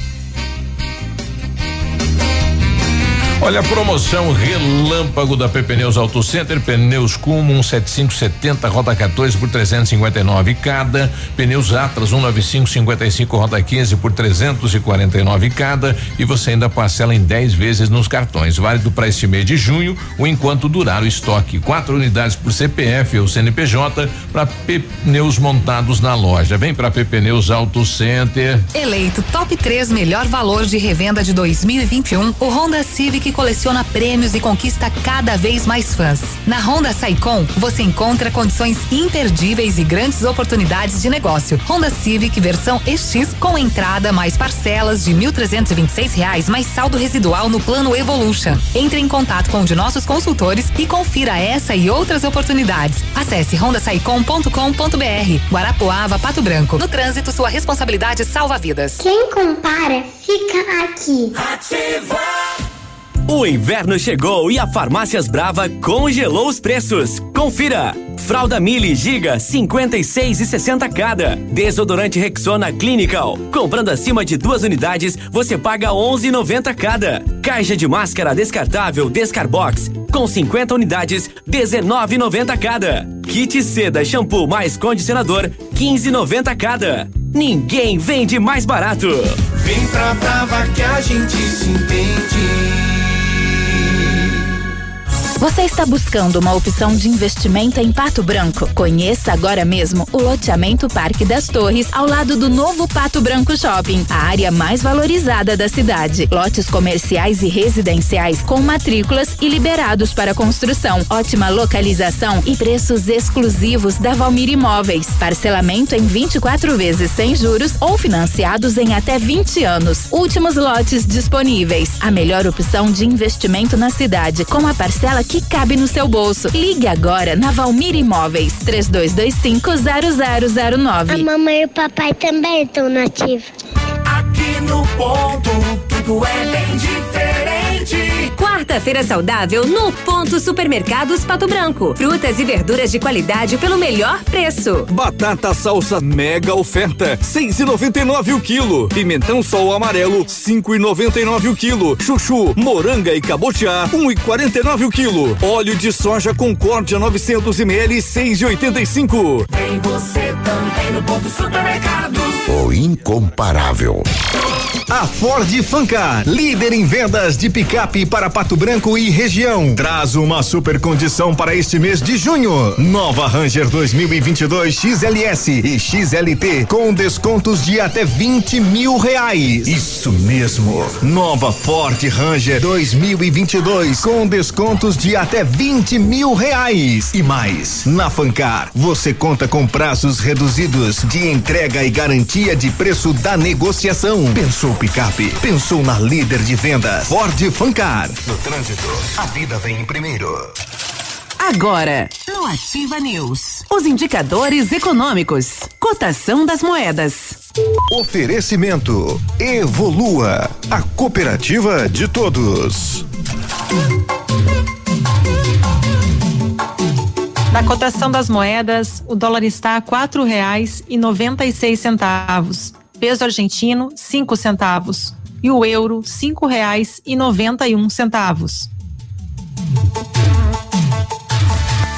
Olha a promoção relâmpago da Pneus Auto Center, pneus Kumo 17570, roda 14 por 359 cada, pneus Atlas 19555, roda 15 por 349 cada e você ainda parcela em 10 vezes nos cartões, válido para este mês de junho ou enquanto durar o estoque. Quatro unidades por CPF ou CNPJ para pneus montados na loja. Vem para Pneus Auto Center. Eleito top 3 melhor valor de revenda de 2021, o Honda Civic coleciona prêmios e conquista cada vez mais fãs. Na Honda Saicom, você encontra condições imperdíveis e grandes oportunidades de negócio. Honda Civic versão EX com entrada mais parcelas de 1.326 reais mais saldo residual no plano Evolution. Entre em contato com um de nossos consultores e confira essa e outras oportunidades. Acesse hondasaicom.com.br. Guarapuava, Pato Branco. No trânsito, sua responsabilidade salva vidas. Quem compara, fica aqui. O inverno chegou e a Farmácias Brava congelou os preços. Confira! Fralda Mili Giga 56 e 60 cada. Desodorante Rexona Clinical. Comprando acima de duas unidades, você paga 11,90 cada. Caixa de máscara descartável Descarbox com 50 unidades, 19,90 cada. Kit seda shampoo mais condicionador 15,90 cada. Ninguém vende mais barato. Vem pra Brava que a gente se entende. Você está buscando uma opção de investimento em Pato Branco? Conheça agora mesmo o loteamento Parque das Torres, ao lado do novo Pato Branco Shopping, a área mais valorizada da cidade. Lotes comerciais e residenciais com matrículas e liberados para construção. Ótima localização e preços exclusivos da Valmir Imóveis. Parcelamento em 24 vezes sem juros ou financiados em até 20 anos. Últimos lotes disponíveis. A melhor opção de investimento na cidade, com a parcela que cabe no seu bolso. Ligue agora na Valmir Imóveis 32250009. A mamãe e o papai também estão nativos. Aqui no ponto, tudo é bem diferente. Quarta-feira saudável no Ponto Supermercados Pato Branco. Frutas e verduras de qualidade pelo melhor preço. Batata salsa mega oferta, seis e noventa e nove o quilo. Pimentão sol amarelo, cinco e noventa e nove o quilo. Chuchu, moranga e cabotiá, um e quarenta e nove o quilo. Óleo de soja Concórdia 900 ml, seis e oitenta e cinco. Tem você também no ponto supermercado. O incomparável. A Ford Fancar, líder em vendas de picape para Pato Branco e região, traz uma super condição para este mês de junho. Nova Ranger 2022 XLS e XLT com descontos de até 20 mil reais. Isso mesmo. Nova Ford Ranger 2022 com descontos de até 20 mil reais. E mais, na Fancar você conta com prazos reduzidos de entrega e garantia de preço da negociação. Pensou picape? Pensou na líder de vendas? Ford Fancar. No trânsito, a vida vem em primeiro. Agora, no Ativa News, os indicadores econômicos, cotação das moedas. Oferecimento Evolua, a cooperativa de todos. Na cotação das moedas, o dólar está a quatro reais e noventa e seis centavos peso argentino, 5 centavos. E o euro, R$ 5,91.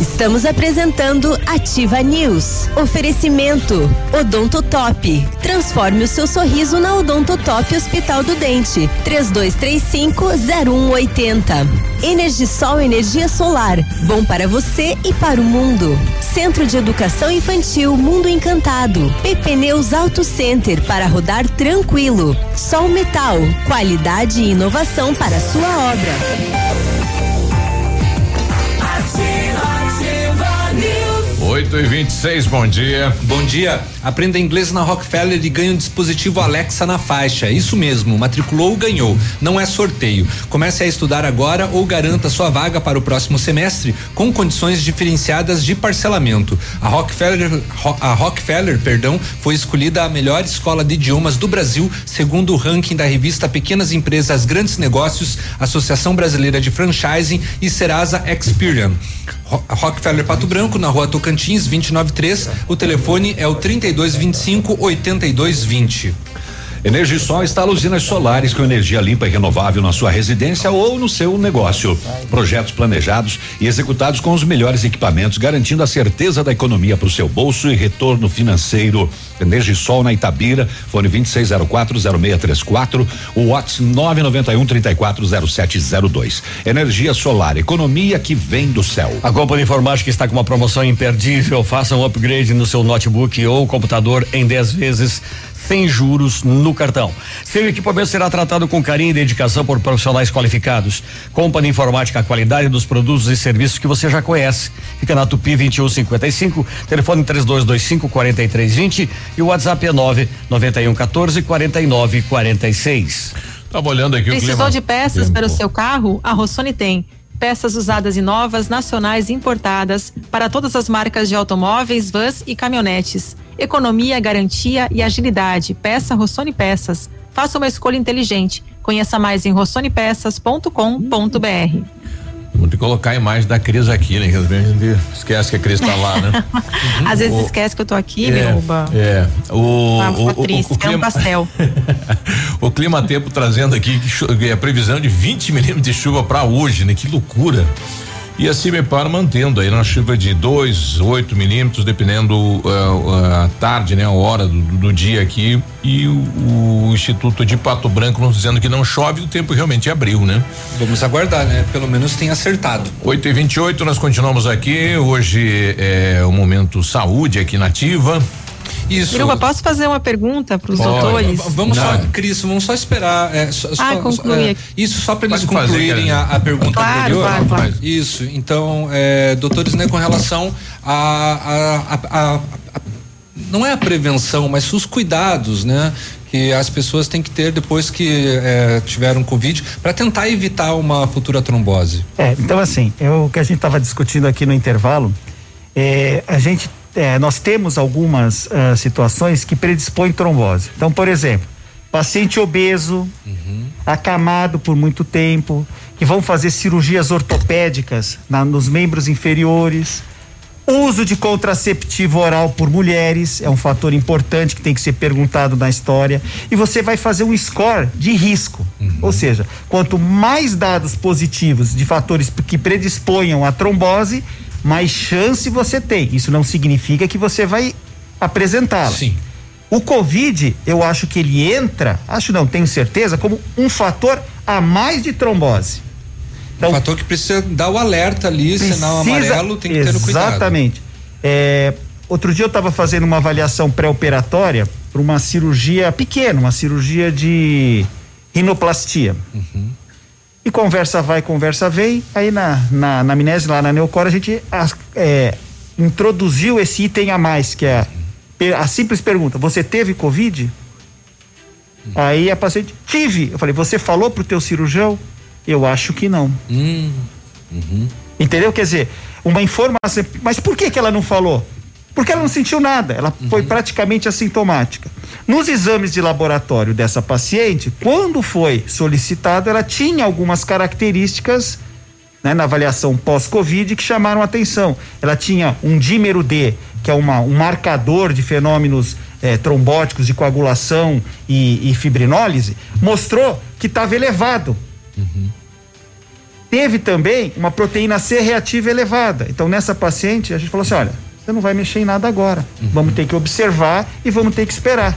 Estamos apresentando Ativa News. Oferecimento Odonto Top. Transforme o seu sorriso na Odonto Top Hospital do Dente. 32350180. Energisol energia solar. Bom para você e para o mundo. Centro de Educação Infantil Mundo Encantado. PP Neus Auto Center para rodar tranquilo. Sol Metal. Qualidade e inovação para sua obra. 8 e 26 bom dia. Bom dia. Aprenda inglês na Rockefeller e ganhe um dispositivo Alexa na faixa. Isso mesmo, matriculou, ganhou. Não é sorteio. Comece a estudar agora ou garanta sua vaga para o próximo semestre com condições diferenciadas de parcelamento. A Rockefeller, a Rockefeller, perdão, foi escolhida a melhor escola de idiomas do Brasil, segundo o ranking da revista Pequenas Empresas Grandes Negócios, Associação Brasileira de Franchising e Serasa Experian. Ro- Rockefeller Pato Branco, na rua Tocantins, 293. O telefone é o 3225 8220. Energisol instala usinas solares com energia limpa e renovável na sua residência ou no seu negócio. Projetos planejados e executados com os melhores equipamentos, garantindo a certeza da economia para o seu bolso e retorno financeiro. Energisol na Itabira, fone 26040634, o WhatsApp 991 340702. Energia solar, economia que vem do céu. A Companhia Informática está com uma promoção imperdível. Faça um upgrade no seu notebook ou computador em 10 vezes sem juros no cartão. Seu equipamento será tratado com carinho e dedicação por profissionais qualificados. Companhia Informática, a qualidade dos produtos e serviços que você já conhece. Fica na Tupi 2155, telefone 3225 4320 e o WhatsApp é 99114 4946. Tava olhando aqui Precisou o clima. de peças para o seu carro? A Rossoni tem. Peças usadas e novas, nacionais e importadas, para todas as marcas de automóveis, vans e caminhonetes. Economia, garantia e agilidade. Peça Rossoni Peças. Faça uma escolha inteligente. Conheça mais em rossonepeças.com.br. Vamos ter que colocar a imagem da Cris aqui, né? Que às vezes a gente esquece que a Cris tá lá, né? Às vezes O- esquece que eu tô aqui, é, Biruba. É. O, Ah, o, fica o, triste, o é um clima, pastel. o clima tempo trazendo aqui que que a previsão de 20 milímetros de chuva para hoje, né? Que loucura. E a Cimepar mantendo aí uma chuva de 2, 8 milímetros, dependendo ah, a tarde, né? A hora do, do dia aqui. E o, o Instituto de Pato Branco nos dizendo que não chove, o tempo realmente abriu, né? Vamos aguardar, né? Pelo menos tem acertado. 8 e 28 nós continuamos aqui. Hoje é o momento saúde aqui na Ativa. Isso. Biruba, posso fazer uma pergunta para os doutores? Vamos só, Não. Cris, vamos só esperar. é, só- Ah, só- concluir é, aqui. isso só para eles Pode fazer, concluírem a, a pergunta Claro, anterior. claro, claro. Isso. Então, é, doutores, né, com relação a, a- a- a- a- não é a prevenção, mas os cuidados, né? Que as pessoas têm que ter depois que é, tiveram Covid para tentar evitar uma futura trombose. É, então assim, é o que a gente estava discutindo aqui no intervalo, é, a gente, é, nós temos algumas ah, situações que predispõem trombose. Então, por exemplo, paciente obeso, acamado por muito tempo, que vão fazer cirurgias ortopédicas na- nos membros inferiores. Uso de contraceptivo oral por mulheres é um fator importante que tem que ser perguntado na história. E você vai fazer um score de risco. Ou seja, quanto mais dados positivos de fatores que predisponham a trombose, mais chance você tem. Isso não significa que você vai apresentá-la. Sim. O Covid, eu acho que ele entra, acho não, tenho certeza, como um fator a mais de trombose. Então, um fator que precisa dar o alerta ali, sinal amarelo, tem que ter o cuidado. Exatamente. É, outro dia eu estava fazendo uma avaliação pré-operatória para uma cirurgia pequena, uma cirurgia de rinoplastia. Uhum. E conversa vai, conversa vem. Aí na, na, na amnésia, lá na Neocor, a gente é, introduziu esse item a mais, que é a, a simples pergunta: Você teve Covid? Aí a paciente, tive. Eu falei, você falou pro teu cirurgião? Eu acho que não. Hum, uhum. Entendeu? Quer dizer, uma informação. Mas por que, que ela não falou? Porque ela não sentiu nada, ela foi praticamente assintomática. Nos exames de laboratório dessa paciente, quando foi solicitado, ela tinha algumas características né, na avaliação pós-Covid que chamaram a atenção. Ela tinha um dímero D, que é uma, um marcador de fenômenos eh, trombóticos de coagulação e, e fibrinólise, mostrou que estava elevado. Teve também uma proteína C reativa elevada. Então, nessa paciente, a gente falou assim: olha, você não vai mexer em nada agora. Vamos ter que observar e vamos ter que esperar.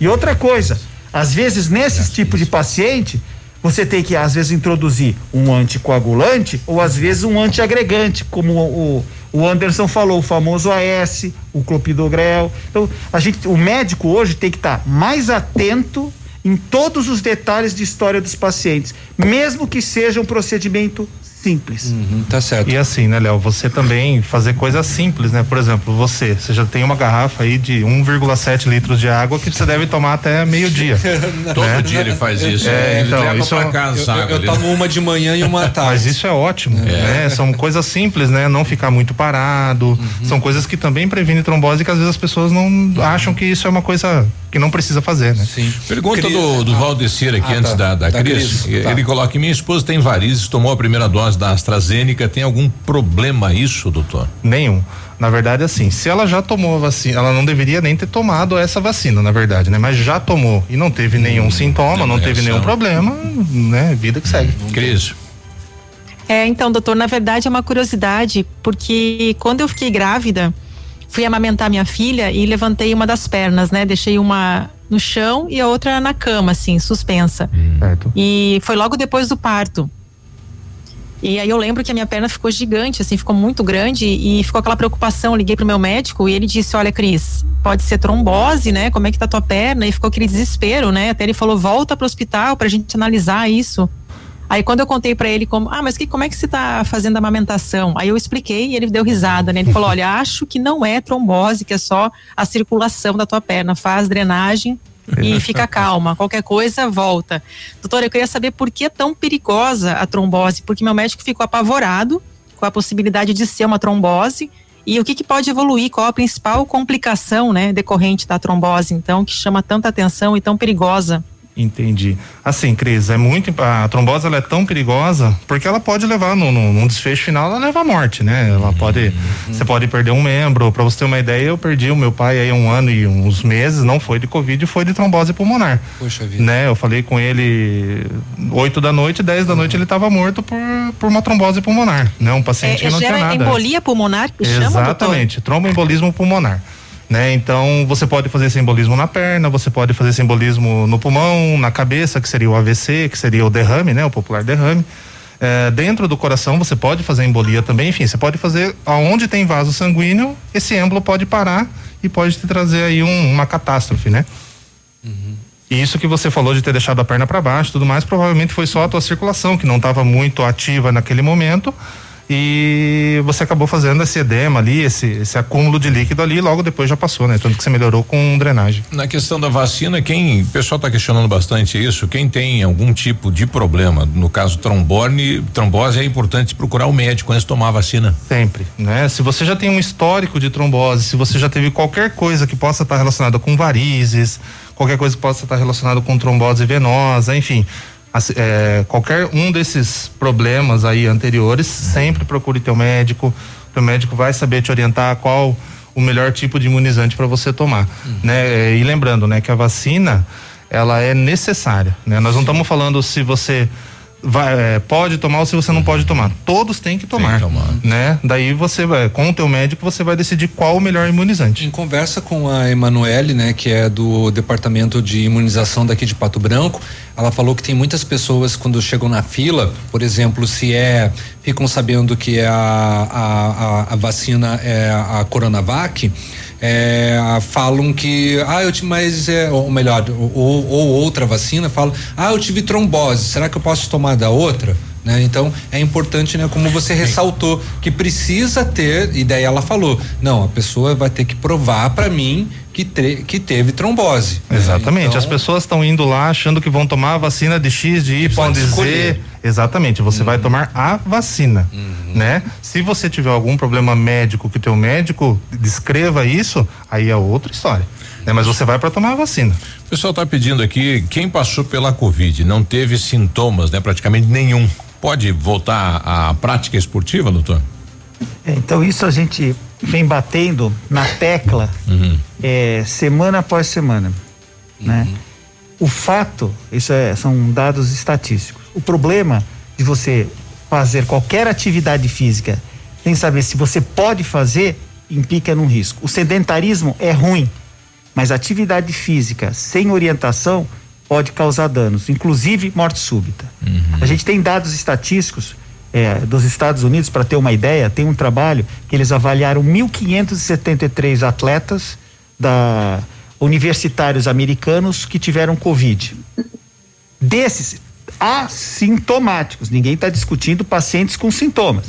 E outra coisa, às vezes, nesses tipos de paciente, você tem que, às vezes, introduzir um anticoagulante ou, às vezes, um antiagregante, como o, o Anderson falou, o famoso AS, o clopidogrel. Então, a gente, o médico hoje tem que estar mais atento em todos os detalhes de história dos pacientes, mesmo que seja um procedimento simples. tá certo. E assim, né, Léo, você também fazer coisas simples, né? Por exemplo, você, você já tem uma garrafa aí de 1,7 litros de água que você deve tomar até meio-dia. Todo né? dia ele faz isso. É, ele então, leva isso pra é- casa, Eu, eu, eu Ele- tomo uma de manhã e uma à tarde. Mas isso é ótimo, né? São coisas simples, né? Não ficar muito parado. São coisas que também previnem trombose que às vezes as pessoas não acham que isso é uma coisa que não precisa fazer, né? Sim. Pergunta Cris- do, do Valdecir aqui Ah, antes tá. da, da, Da Cris. Cris, tá. Ele coloca: minha esposa tem varizes, tomou a primeira dose da AstraZeneca. Tem algum problema isso, doutor? Nenhum. Na verdade, assim, se ela já tomou a vacina, ela não deveria nem ter tomado essa vacina, na verdade, né? Mas já tomou e não teve nenhum sintoma, não teve nenhum problema, né? Vida que segue. Cris. É, então, doutor, na verdade é uma curiosidade, porque quando eu fiquei grávida, fui amamentar minha filha e levantei uma das pernas, né? Deixei uma no chão e a outra na cama, assim, suspensa. Certo. E foi logo depois do parto. E aí eu lembro que a minha perna ficou gigante, assim, ficou muito grande e ficou aquela preocupação. Liguei pro meu médico e ele disse: Olha, Cris, pode ser trombose, né? Como é que tá tua perna? E ficou aquele desespero, né? Até ele falou: volta pro hospital pra gente analisar isso. Aí quando eu contei para ele como, ah, mas que, como é que você tá fazendo a amamentação? Aí eu expliquei e ele deu risada, né? Ele falou, olha, acho que não é trombose, que é só a circulação da tua perna, faz drenagem e fica calma. Qualquer coisa, volta. Doutora, eu queria saber por que é tão perigosa a trombose, porque meu médico ficou apavorado com a possibilidade de ser uma trombose e o que, que pode evoluir, qual a principal complicação, né, decorrente da trombose, então, que chama tanta atenção e tão perigosa. Entendi. Assim, Cris, é muito. A trombose ela é tão perigosa porque ela pode levar, no, no, num desfecho final, ela leva à morte, né? Ela pode. Você pode perder um membro. Para você ter uma ideia, eu perdi o meu pai aí um ano e uns meses, não foi de Covid, foi de trombose pulmonar. Poxa vida. Né? Eu falei com ele 8 da noite, 10 da noite ele estava morto por, por uma trombose pulmonar, né? Um paciente É, que não tinha gera nada. embolia pulmonar que chama, doutor? Exatamente, tromboembolismo pulmonar. Né? Então, você pode fazer esse embolismo na perna, você pode fazer esse embolismo no pulmão, na cabeça, que seria o AVC, que seria o derrame, né? O popular derrame. É, dentro do coração você pode fazer embolia também, enfim, você pode fazer aonde tem vaso sanguíneo, esse êmbolo pode parar e pode te trazer aí um- uma catástrofe, né? E isso que você falou de ter deixado a perna para baixo, tudo mais, provavelmente foi só a tua circulação que não estava muito ativa naquele momento e você acabou fazendo esse edema ali, esse, esse acúmulo de líquido ali, e logo depois já passou, né? Tanto que você melhorou com drenagem. Na questão da vacina, quem. O pessoal está questionando bastante isso. Quem tem algum tipo de problema, no caso trombone, trombose, é importante procurar o médico antes de tomar a vacina. Sempre, né? Se você já tem um histórico de trombose, se você já teve qualquer coisa que possa estar relacionada com varizes, qualquer coisa que possa estar relacionada com trombose venosa, enfim, é, qualquer um desses problemas aí anteriores, sempre procure teu médico. Teu médico vai saber te orientar qual o melhor tipo de imunizante para você tomar, né? E lembrando, né, que a vacina ela é necessária, né? Nós não estamos falando se você vai, é, pode tomar ou se você não pode tomar. Todos têm que tomar, né? Daí você vai, com o teu médico você vai decidir qual o melhor imunizante. Em conversa com a Emanuele, né, que é do departamento de imunização daqui de Pato Branco, ela falou que tem muitas pessoas quando chegam na fila, por exemplo, se é ficam sabendo que é a, a, a, a vacina é a Coronavac, é, falam que ah eu tive mas é ou melhor ou, ou outra vacina falam ah eu tive trombose será que eu posso tomar da outra né? Então é importante, né? Como você ressaltou, que precisa ter, e daí ela falou, não, a pessoa vai ter que provar para mim que, tre- que teve trombose. né? Exatamente. Então, As pessoas estão indo lá achando que vão tomar a vacina de X, de Y, de Z. Uhum. Exatamente. Você vai tomar a vacina, né? Se você tiver algum problema médico que o teu médico descreva isso, aí é outra história. Né? Mas você vai para tomar a vacina. O pessoal está pedindo aqui, quem passou pela Covid, não teve sintomas, né? Praticamente nenhum. Pode voltar à prática esportiva, doutor? É, então isso a gente vem batendo na tecla é, semana após semana, né? O fato, isso é- são dados estatísticos. O problema de você fazer qualquer atividade física sem saber se você pode fazer implica num risco. O sedentarismo é ruim, mas atividade física sem orientação pode causar danos, inclusive morte súbita. A gente tem dados estatísticos eh, dos Estados Unidos, para ter uma ideia, tem um trabalho que eles avaliaram 1.573 atletas da universitários americanos que tiveram Covid. Desses assintomáticos, ninguém está discutindo pacientes com sintomas.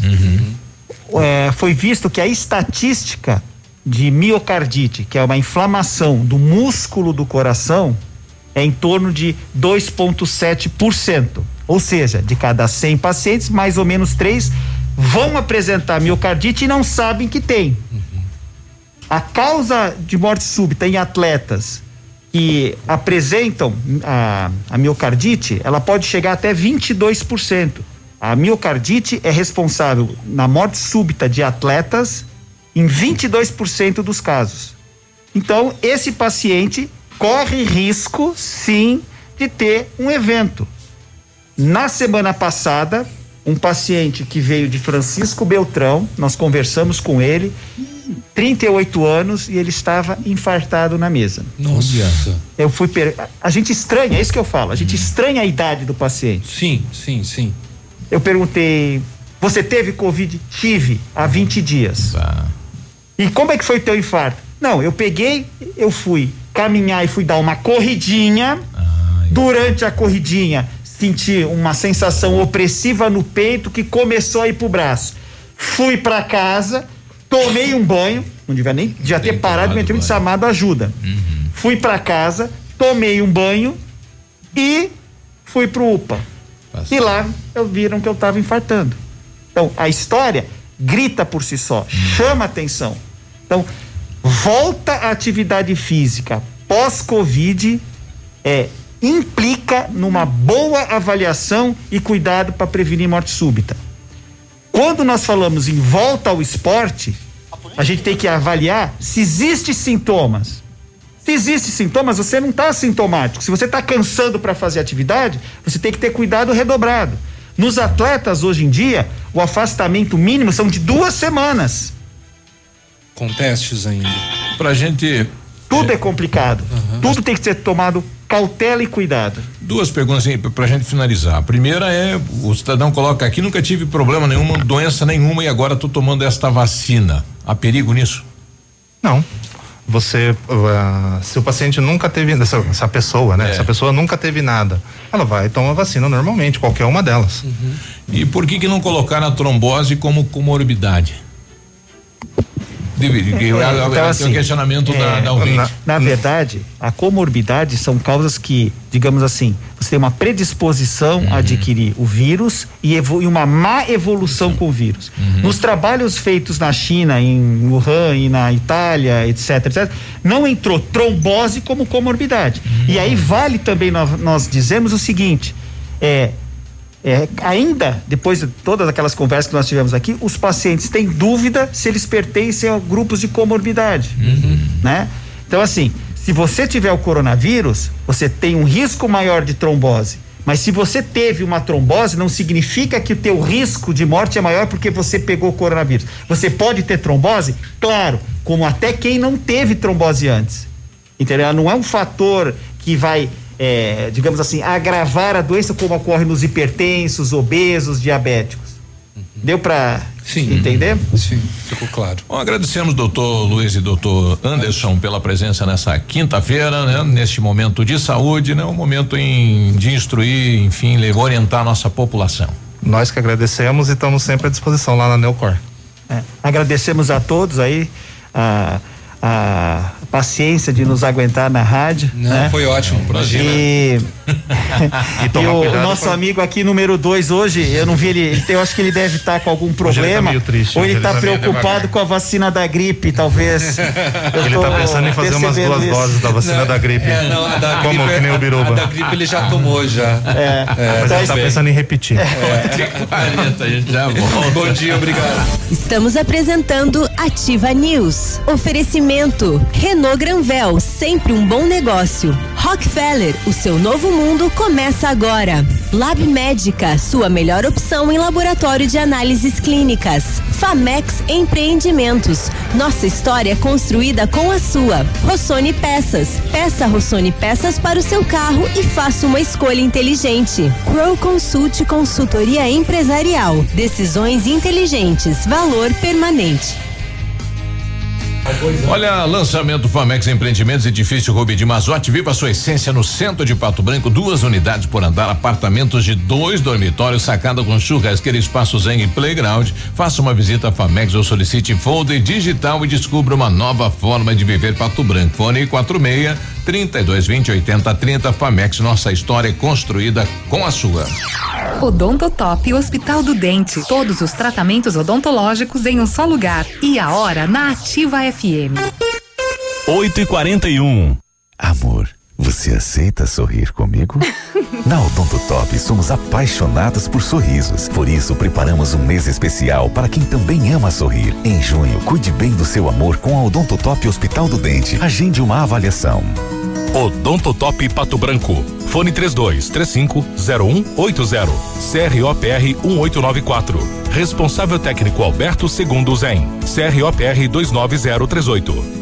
É, foi visto que a estatística de miocardite, que é uma inflamação do músculo do coração, é em torno de 2,7%. Ou seja, de cada 100 pacientes, mais ou menos três vão apresentar miocardite e não sabem que tem. A causa de morte súbita em atletas que apresentam a, a miocardite, ela pode chegar até 22%. A miocardite é responsável na morte súbita de atletas em 22% dos casos. Então, esse paciente corre risco, sim, de ter um evento. Na semana passada, um paciente que veio de Francisco Beltrão, nós conversamos com ele, 38 anos e ele estava infartado na mesa. Nossa. Eu fui per... a gente estranha, é isso que eu falo, a gente estranha a idade do paciente. Sim, sim, sim. Eu perguntei: "Você teve COVID?" Tive há 20 dias. E como é que foi teu infarto? Não, eu peguei, eu fui caminhar e fui dar uma corridinha. Durante a corridinha, senti uma sensação opressiva no peito que começou a ir pro braço. Fui para casa, tomei um banho, não devia nem já ter parado, me ter chamado ajuda. Fui para casa, tomei um banho e fui pro UPA. E lá eu viram que eu estava infartando. Então, a história grita por si só, chama atenção. Então, volta à atividade física pós-Covid é, implica numa boa avaliação e cuidado para prevenir morte súbita. Quando nós falamos em volta ao esporte, a gente tem que avaliar se existem sintomas. Se existem sintomas, você não está sintomático. Se você está cansando para fazer atividade, você tem que ter cuidado redobrado. Nos atletas, hoje em dia, o afastamento mínimo são de duas semanas. Com testes ainda. Pra gente. Tudo é, complicado. Tudo tem que ser tomado cautela e cuidado. Duas perguntas assim, pra gente finalizar. A primeira é, o cidadão coloca aqui, nunca tive problema nenhuma, doença nenhuma e agora tô tomando esta vacina. Há perigo nisso? Não. Você, uh, se o paciente nunca teve, essa, essa pessoa, né? É. Essa pessoa nunca teve nada, ela vai tomar vacina normalmente, qualquer uma delas. E por que que não colocar a trombose como comorbidade? É, é- então, é assim, o questionamento da, é, da ouvinte. na, na verdade, a comorbidade são causas que, digamos assim, você tem uma predisposição Uhum. a adquirir o vírus e, e uma má evolução com o vírus. Uhum. Nos trabalhos feitos na China, em Wuhan e na Itália, etc, etc, não entrou trombose como comorbidade. E Uhum. aí vale também nós, nós dizemos o seguinte: é, é, ainda, depois de todas aquelas conversas que nós tivemos aqui, os pacientes têm dúvida se eles pertencem a grupos de comorbidade, né? Então, assim, se você tiver o coronavírus, você tem um risco maior de trombose. Mas se você teve uma trombose, não significa que o teu risco de morte é maior porque você pegou o coronavírus. Você pode ter trombose? Claro, como até quem não teve trombose antes. Entendeu? Não é um fator que vai, é, digamos assim, agravar a doença como ocorre nos hipertensos, obesos, diabéticos. Deu para entender? Sim, ficou claro. Bom, agradecemos doutor Luiz e doutor Anderson pela presença nessa quinta-feira, né? Neste momento de saúde, né? Um momento em, de instruir, enfim, orientar a nossa população. Nós que agradecemos e estamos sempre à disposição lá na Neocor. É, agradecemos a todos aí a, a paciência de nos aguentar na rádio. Não, né? foi ótimo, imagina. E, E e o, nosso amigo aqui, número dois, hoje, eu não vi ele, eu acho que ele deve estar com algum ele tá problema. meio triste, ou ele está tá preocupado com a vacina da gripe, talvez. Eu Ele tô tá pensando em fazer umas duas isso. doses da vacina da gripe. É, não, a da Como gripe, que nem o a- Biruba. A da gripe ele já tomou já. É, Mas então, ele tá pensando em repetir. Tem 40, a gente já volta. Bom dia, obrigado. Estamos apresentando Ativa News. Oferecimento Renault Granvel, sempre um bom negócio. Rockefeller, o seu novo mundo começa agora. Lab Médica, sua melhor opção em laboratório de análises clínicas. Famex Empreendimentos, nossa história construída com a sua. Rossoni Peças, peça Rossoni Peças para o seu carro e faça uma escolha inteligente. Crow Consult Consultoria Empresarial, decisões inteligentes, valor permanente. Olha, lançamento Famex Empreendimentos, edifício Rubi de Mazote, viva a sua essência no centro de Pato Branco, duas unidades por andar, apartamentos de dois dormitórios, sacada com churrasqueira, espaço zen e playground. Faça uma visita à Famex ou solicite folder digital e descubra uma nova forma de viver Pato Branco. Fone 46 32 20 80 30 Famex, nossa história é construída com a sua. Odontotop Hospital do Dente. Todos os tratamentos odontológicos em um só lugar. E a hora na Ativa FM. 8 e 41 Amor, você aceita sorrir comigo? Na Odonto Top somos apaixonados por sorrisos. Por isso, preparamos um mês especial para quem também ama sorrir. Em junho, cuide bem do seu amor com a Odonto Top Hospital do Dente. Agende uma avaliação. Odonto Top Pato Branco. Fone 32 35 0180. CROPR 1894. Responsável técnico Alberto Segundo Zen. CROPR 29038.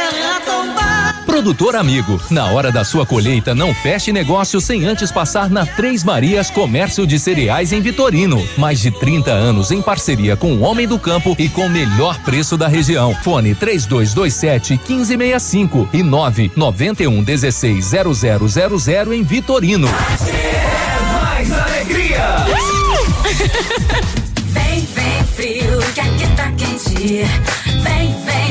Produtor amigo, na hora da sua colheita, não feche negócio sem antes passar na Três Marias Comércio de Cereais em Vitorino. Mais de 30 anos em parceria com o Homem do Campo e com o melhor preço da região. Fone 3227 1565 e 991 16 0000 em Vitorino. É mais alegria! vem, vem frio, que aqui tá quente. Vem, vem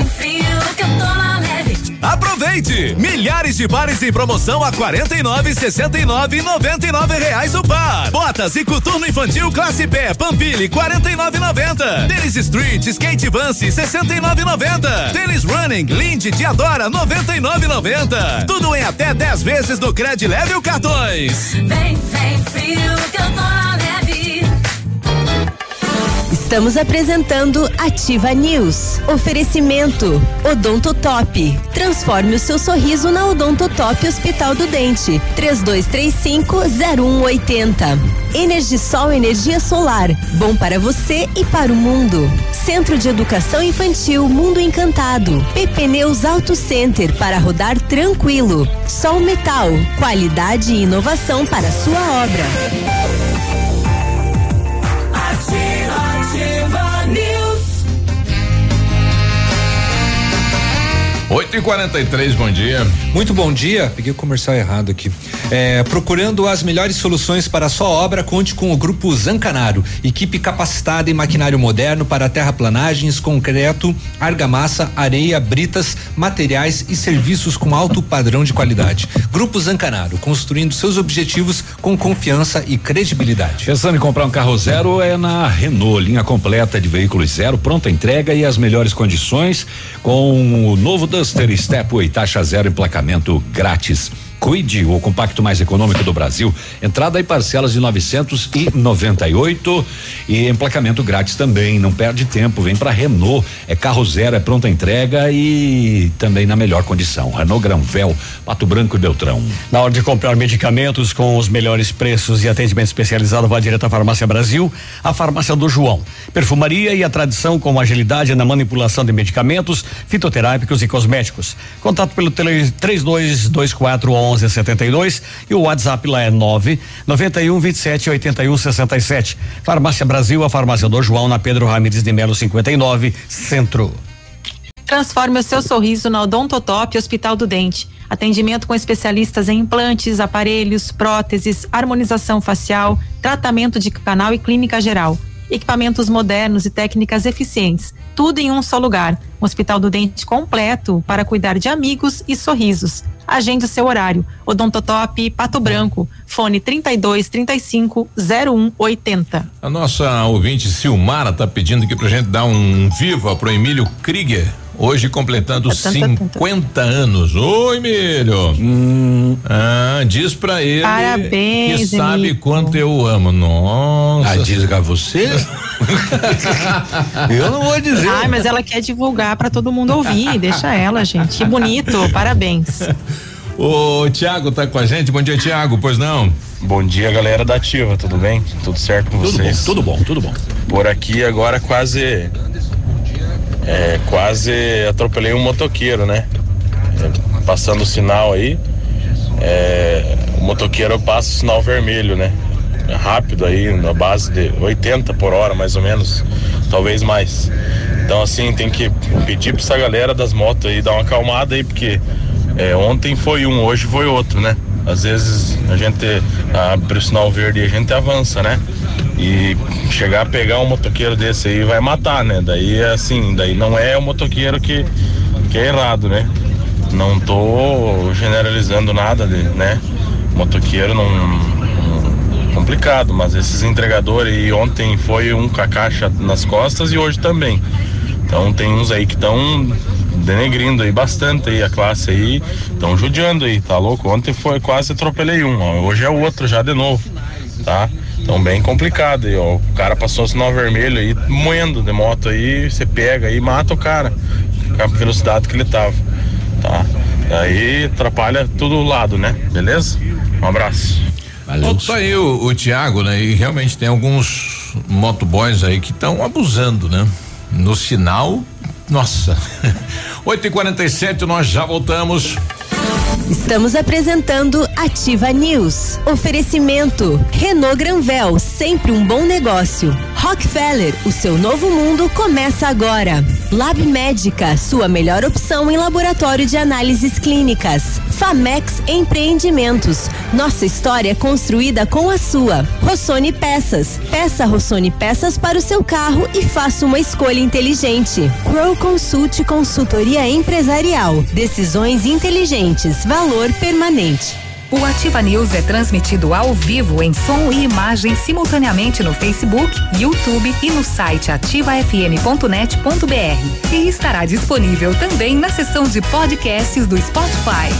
Aproveite! Milhares de pares em promoção a 49, 69 e 99 reais o par. Botas e coturno infantil classe P, Pampili 49,90. Tênis Street, Skate Vance 69,90. Tênis Running, Lindy Diadora 99,90. Tudo em até 10 vezes no Cred Leve ou cartões. Vem, vem frio, que eu tô. Estamos apresentando Ativa News. Oferecimento Odonto Top. Transforme o seu sorriso na Odonto Top Hospital do Dente. 3235-0180. Energisol energia solar. Bom para você e para o mundo. Centro de Educação Infantil Mundo Encantado. PP Neus Auto Center para rodar tranquilo. Sol Metal. Qualidade e inovação para sua obra. 8 e 43 bom dia. Muito bom dia. Peguei o comercial errado aqui. É, procurando as melhores soluções para a sua obra, conte com o Grupo Zancanaro. Equipe capacitada em maquinário moderno para terraplanagens, concreto, argamassa, areia, britas, materiais e serviços com alto padrão de qualidade. Grupo Zancanaro, construindo seus objetivos com confiança e credibilidade. Pensando em comprar um carro zero é na Renault, linha completa de veículos zero, pronta entrega e as melhores condições com o novo Duster Stepway, taxa zero, emplacamento grátis. Cuide, o compacto mais econômico do Brasil. Entrada e parcelas de 998 e emplacamento grátis também. Não perde tempo, vem para Renault. É carro zero, é pronta entrega e também na melhor condição. Renault Granvel, Pato Branco e Beltrão. Na hora de comprar medicamentos com os melhores preços e atendimento especializado, vá direto à Farmácia Brasil, a Farmácia do João. Perfumaria e a tradição com agilidade na manipulação de medicamentos, fitoterápicos e cosméticos. Contato pelo tele 3224 1172 e o WhatsApp lá é 9 91 27 81 67. Farmácia Brasil, a Farmácia do João, na Pedro Ramires de Melo 59, Centro. Transforme o seu sorriso na Odontotop Hospital do Dente. Atendimento com especialistas em implantes, aparelhos, próteses, harmonização facial, tratamento de canal e clínica geral. Equipamentos modernos e técnicas eficientes. Tudo em um só lugar. Um Hospital do Dente completo para cuidar de amigos e sorrisos. Agende o seu horário. Odontotop Pato Branco. Fone 32 35 0180. A nossa ouvinte Silmara tá pedindo aqui pra gente dar um viva pro Emílio Krieger. Hoje completando 50 anos. Oi, Emílio. Ah, diz pra ele Parabéns, que sabe Emílio. quanto eu amo. Nossa. Ah, diz a você? eu não vou dizer. Ai, mas ela quer divulgar para todo mundo ouvir. Deixa ela, gente. Que bonito. Parabéns. O Tiago tá com a gente. Bom dia, Tiago. Pois não? Bom dia, galera da Ativa. Tudo bem? Tudo certo com Tudo vocês? bom, tudo bom, tudo bom. Por aqui agora quase. É, quase atropelei um motoqueiro, né? Passando o sinal aí. é, o motoqueiro passa o sinal vermelho, né? Rápido aí, na base de 80 por hora, mais ou menos. Talvez mais. Então, assim, tem que pedir pra essa galera das motos aí dar uma acalmada aí, porque É, ontem foi um, hoje foi outro, né? Às vezes a gente abre o sinal verde e a gente avança, né? E chegar a pegar um motoqueiro desse aí vai matar, né? Daí é assim, daí não é o motoqueiro que, que é errado, né? Não tô generalizando nada, de, né? Motoqueiro não, não- complicado, mas esses entregadores aí ontem foi um com a caixa nas costas e hoje também. Então tem uns aí que estão denegrindo aí bastante aí a classe aí, estão judiando aí, tá louco? Ontem foi quase atropelei um, ó, hoje é o outro já de novo, tá? Então bem complicado aí, ó. O cara passou o sinal vermelho aí, moendo de moto aí, você pega aí e mata o cara, com a velocidade que ele tava, tá? Aí atrapalha todo lado, né? Beleza? Um abraço. Valeu. Tá aí o, o Tiago, né? E realmente tem alguns motoboys aí que estão abusando, né? No sinal, nossa. 8 e 47 nós já voltamos. Estamos apresentando Ativa News. Oferecimento Renault Granvel, sempre um bom negócio. Rockefeller, o seu novo mundo começa agora. Lab Médica, sua melhor opção em laboratório de análises clínicas. Famex Empreendimentos, nossa história construída com a sua. Rossoni Peças, peça Rossoni Peças para o seu carro e faça uma escolha inteligente. Crow Consult Consultoria Empresarial, decisões inteligentes, valor permanente. O Ativa News é transmitido ao vivo em som e imagem simultaneamente no Facebook, YouTube e no site ativafm.net.br. E estará disponível também na seção de podcasts do Spotify.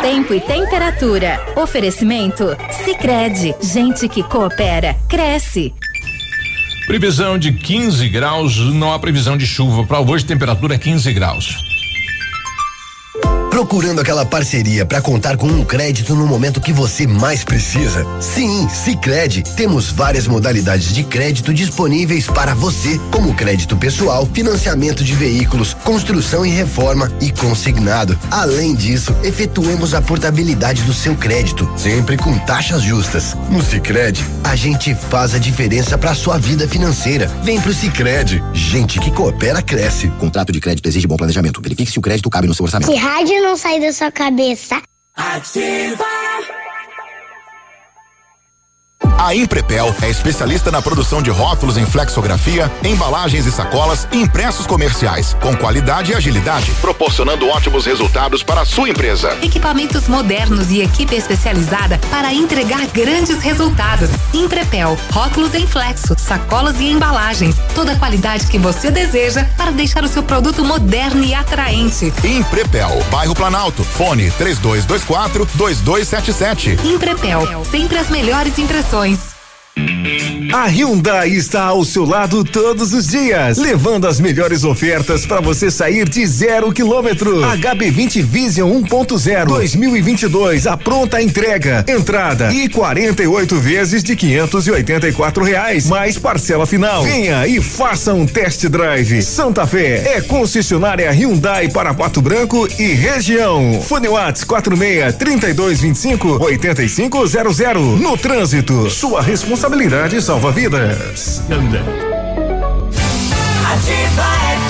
Tempo e temperatura. Oferecimento? Sicredi Gente que coopera, cresce. Previsão de 15 graus, não há previsão de chuva. Para hoje, temperatura é 15 graus. Procurando aquela parceria para contar com um crédito no momento que você mais precisa? Sim, Sicredi. Temos várias modalidades de crédito disponíveis para você, como crédito pessoal, financiamento de veículos, construção e reforma e consignado. Além disso, efetuamos a portabilidade do seu crédito, sempre com taxas justas. No Sicredi, a gente faz a diferença para sua vida financeira. Vem pro Sicredi. Gente que coopera cresce. Contrato de crédito exige bom planejamento. Verifique se o crédito cabe no seu orçamento. Se rádio não sair da sua cabeça. Ativa. A Imprepel é especialista na produção de rótulos em flexografia, embalagens e sacolas e impressos comerciais, com qualidade e agilidade, proporcionando ótimos resultados para a sua empresa. Equipamentos modernos e equipe especializada para entregar grandes resultados. Imprepel, rótulos em flexo, sacolas e embalagens. Toda a qualidade que você deseja para deixar o seu produto moderno e atraente. Imprepel, bairro Planalto, fone 3224 2277. Imprepel, sempre as melhores impressões. Boys. A Hyundai está ao seu lado todos os dias, levando as melhores ofertas para você sair de zero quilômetro. HB20 Vision 1.0 2022, a pronta entrega, entrada e 48 vezes de 584 reais, mais parcela final. Venha e faça um test drive. Santa Fé é concessionária Hyundai para Pato Branco e região. Fone Whats 46 3225 8500. No trânsito, sua responsabilidade salva vidas. Ativa.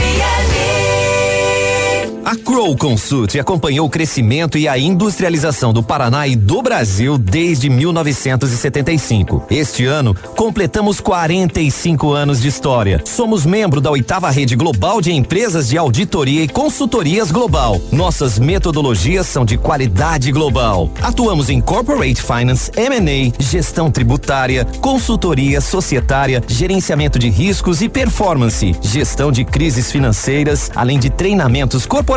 A Crow Consult acompanhou o crescimento e a industrialização do Paraná e do Brasil desde 1975. Este ano, completamos 45 anos de história. Somos membro da oitava rede global de empresas de auditoria e consultorias global. Nossas metodologias são de qualidade global. Atuamos em corporate finance, M&A, gestão tributária, consultoria societária, gerenciamento de riscos e performance, gestão de crises financeiras, além de treinamentos corporativos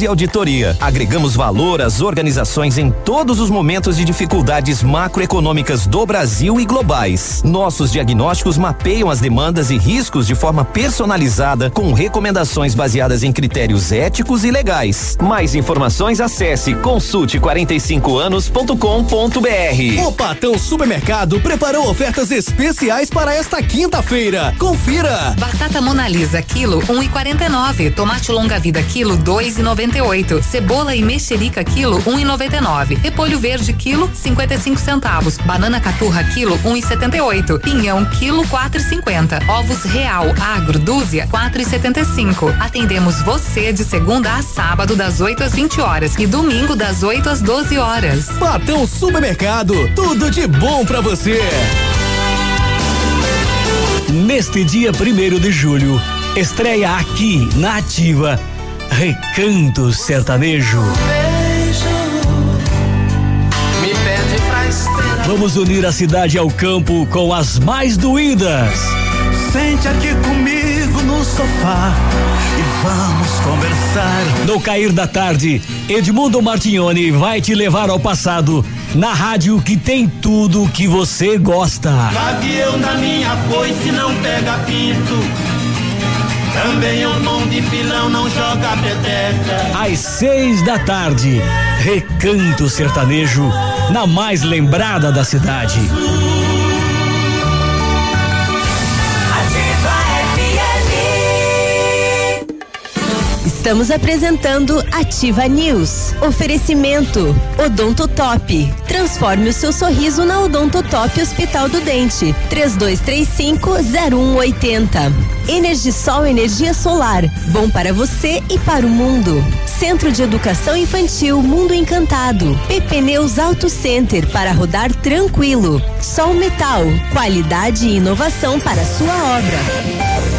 e auditoria. Agregamos valor às organizações em todos os momentos de dificuldades macroeconômicas do Brasil e globais. Nossos diagnósticos mapeiam as demandas e riscos de forma personalizada, com recomendações baseadas em critérios éticos e legais. Mais informações acesse consulte45anos.com.br. O Patão Supermercado preparou ofertas especiais para esta quinta-feira. Confira! Batata Mona Lisa, quilo um e quarenta e nove. Tomate longa vida, quilo 2,98. Cebola e mexerica quilo 1,99. Repolho verde quilo 55 centavos. Banana caturra quilo 1,78. Pinhão quilo 4,50. Ovos real agro dúzia 4,75. Atendemos você de segunda a sábado das 8 às 20 horas e domingo das 8 às 12 horas. Patão Supermercado, tudo de bom pra você. Neste dia primeiro de julho, estreia aqui na Ativa Recanto Sertanejo. Vamos unir a cidade ao campo com as mais doídas. Sente aqui comigo no sofá e vamos conversar. No cair da tarde, Edmundo Martignoni vai te levar ao passado na rádio que tem tudo que você gosta. Gavião da minha foice não pega pinto. Também de pilão não joga peteca. Às seis da tarde, Recanto Sertanejo, na mais lembrada da cidade. Estamos apresentando Ativa News. Oferecimento Odonto Top. Transforme o seu sorriso na Odonto Top Hospital do Dente. 3235-0180. Energisol energia solar. Bom para você e para o mundo. Centro de Educação Infantil Mundo Encantado. PP Neus Auto Center para rodar tranquilo. Sol Metal. Qualidade e inovação para sua obra.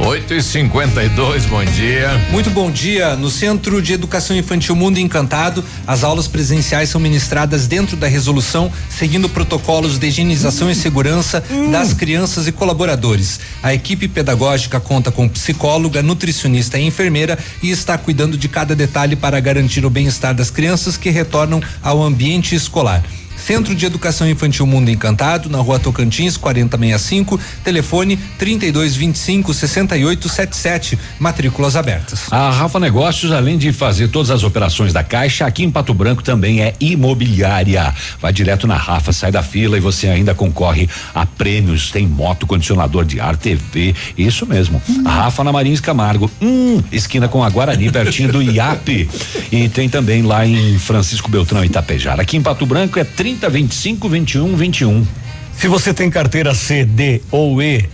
8 e 52 bom dia. Muito bom dia. No Centro de Educação Infantil Mundo Encantado, as aulas presenciais são ministradas dentro da resolução, seguindo protocolos de higienização e segurança das crianças e colaboradores. A equipe pedagógica conta com psicóloga, nutricionista e enfermeira e está cuidando de cada detalhe para garantir o bem-estar das crianças que retornam ao ambiente escolar. Centro de Educação Infantil Mundo Encantado, na rua Tocantins, 4065, telefone 3225 6877, matrículas abertas. A Rafa Negócios, além de fazer todas as operações da Caixa, aqui em Pato Branco também é imobiliária. Vai direto na Rafa, sai da fila e você ainda concorre a prêmios. Tem moto, condicionador de ar, TV. Isso mesmo. A Rafa na Marins Camargo. Hum, esquina com a Guarani, pertinho do IAP. E tem também lá em Francisco Beltrão, Itapejara. Aqui em Pato Branco é 30 25 21 21. Se você tem carteira C, D ou E,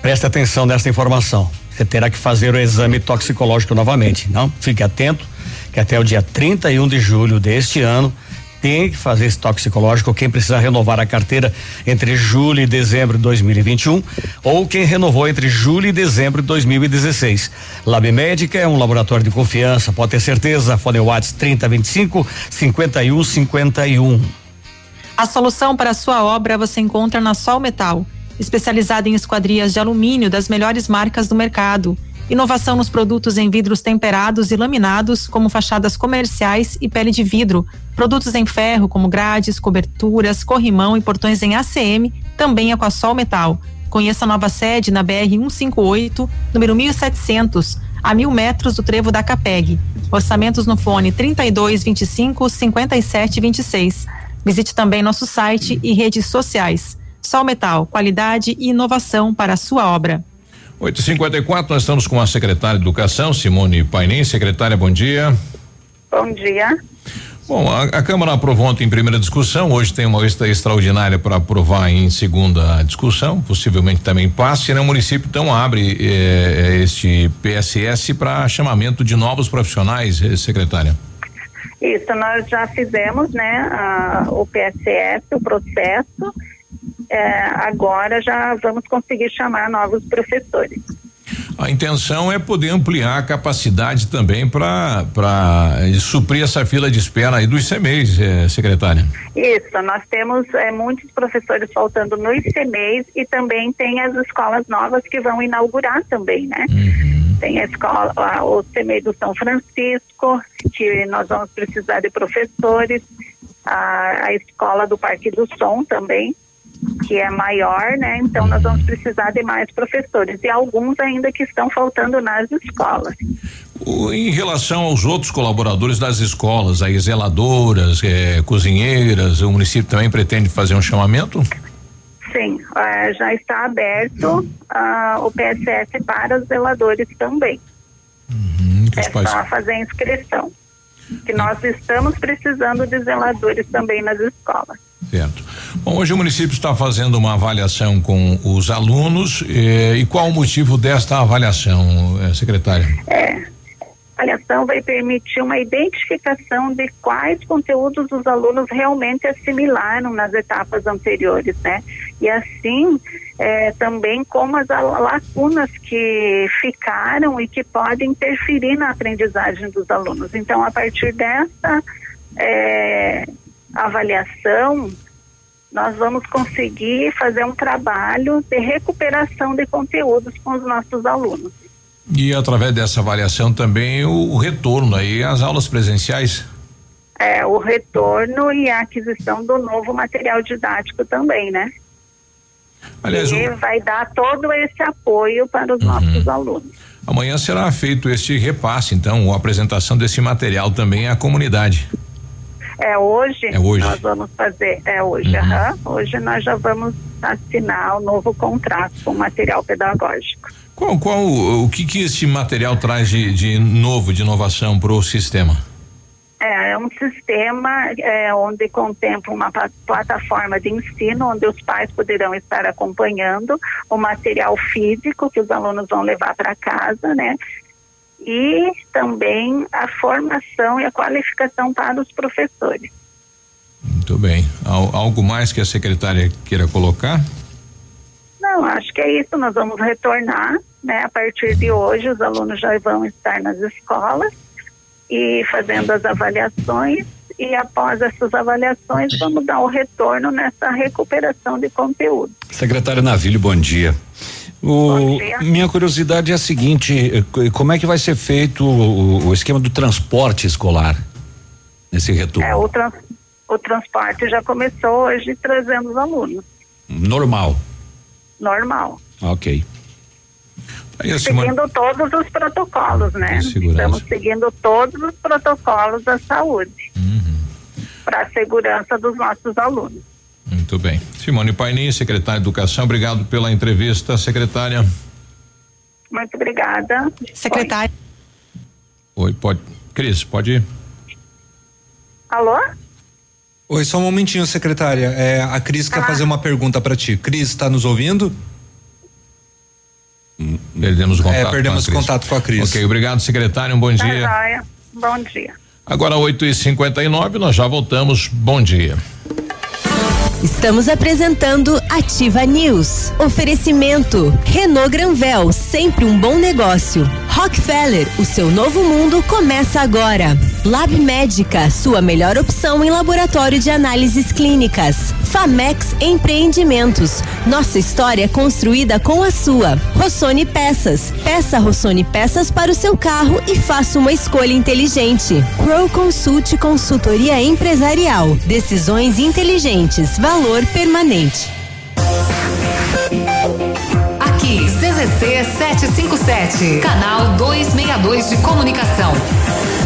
preste atenção nessa informação. Você terá que fazer o exame toxicológico novamente. Não? Fique atento que até o dia 31 de julho deste ano tem que fazer esse toxicológico quem precisa renovar a carteira entre julho e dezembro de 2021 ou quem renovou entre julho e dezembro de 2016. Lab Médica é um laboratório de confiança, pode ter certeza. Fone Whats 3025 5151. A solução para a sua obra você encontra na Sol Metal, especializada em esquadrias de alumínio das melhores marcas do mercado. Inovação nos produtos em vidros temperados e laminados, como fachadas comerciais e pele de vidro. Produtos em ferro, como grades, coberturas, corrimão e portões em ACM, também é com a Sol Metal. Conheça a nova sede na BR 158, número 1700, a mil metros do trevo da Capeg. Orçamentos no fone 32 25 57 26. Visite também nosso site e redes sociais. Sol Metal, qualidade e inovação para a sua obra. 8h54, nós estamos com a secretária de Educação, Simone Painin. Secretária, bom dia. Bom dia. Bom, a, a Câmara aprovou ontem em primeira discussão, hoje tem uma lista extraordinária para aprovar em segunda discussão, possivelmente também passe, né? O município então abre eh, este PSS para chamamento de novos profissionais, eh, secretária. Isso, nós já fizemos, né, a- o PSS, o processo. É, agora já vamos conseguir chamar novos professores. A intenção é poder ampliar a capacidade também para suprir essa fila de espera aí dos CMEs, eh, secretária. Isso, nós temos é, muitos professores faltando nos CMEs e também tem as escolas novas que vão inaugurar também, né? Tem a escola, a- o CMEI do São Francisco, que nós vamos precisar de professores, a, a escola do Parque do Som também, que é maior, né? Então nós vamos precisar de mais professores e alguns ainda que estão faltando nas escolas. Em relação aos outros colaboradores das escolas, aí zeladoras, eh, cozinheiras, o município também pretende fazer um chamamento? Sim, eh, já está aberto ah, o PSF para os zeladores também. os é pais- só fazer a inscrição. Que nós estamos precisando de zeladores também nas escolas. Certo. Bom, hoje o município está fazendo uma avaliação com os alunos eh, e qual o motivo desta avaliação, eh, secretária? É, a avaliação vai permitir uma identificação de quais conteúdos os alunos realmente assimilaram nas etapas anteriores, né? E assim, é, também como as lacunas que ficaram e que podem interferir na aprendizagem dos alunos. Então, a partir dessa é, avaliação, nós vamos conseguir fazer um trabalho de recuperação de conteúdos com os nossos alunos. E através dessa avaliação também o, o retorno aí às aulas presenciais. é, o retorno e a aquisição do novo material didático também, né? Aliás, e o- vai dar todo esse apoio para os nossos alunos. Amanhã será feito este repasse, então, a apresentação desse material também à comunidade. É hoje, É hoje. nós vamos fazer, é hoje, aham. hoje nós já vamos assinar o novo contrato com o material pedagógico. Qual, qual o que que este material traz de, de novo, de inovação para o sistema? É, é um sistema é, onde contempla uma pla- plataforma de ensino, onde os pais poderão estar acompanhando o material físico que os alunos vão levar para casa, né? E também a formação e a qualificação para os professores. Muito bem. Al- algo mais que a secretária queira colocar? Não, acho que é isso. Nós vamos retornar, né? A partir de hoje, os alunos já vão estar nas escolas e fazendo as avaliações. E após essas avaliações, vamos dar o retorno nessa recuperação de conteúdo. Secretário Navilho, bom dia. O, minha curiosidade é a seguinte: eh, co- como é que vai ser feito o, o esquema do transporte escolar nesse retorno? É, o, trans- o transporte já começou hoje trazendo os alunos. Normal. Normal. Ok. Aí Seguindo todos os protocolos, né? Estamos seguindo todos os protocolos da saúde. Para a segurança dos nossos alunos. Muito bem. Simone Paini, secretária de Educação, obrigado pela entrevista, secretária. Muito obrigada. Secretário. Oi, pode. Cris, pode ir. Alô? Oi, só um momentinho, secretária. É, a Cris quer fazer uma pergunta para ti. Cris, está nos ouvindo? Perdemos o contato. É, perdemos com a Cris. contato com a Cris. Ok, obrigado, secretário. Um bom Tá dia. joia. Bom dia. Agora 8 e 59 nós já voltamos. Bom dia. Estamos apresentando Ativa News. Oferecimento Renault Granvel, sempre um bom negócio. Rockefeller, o seu novo mundo começa agora. Lab Médica, sua melhor opção em laboratório de análises clínicas. Famex Empreendimentos, nossa história é construída com a sua. Rossoni Peças, peça Rossoni Peças para o seu carro e faça uma escolha inteligente. Crow Consult Consultoria Empresarial, decisões inteligentes, valor permanente. Aqui, CZC 757, canal 262 de comunicação.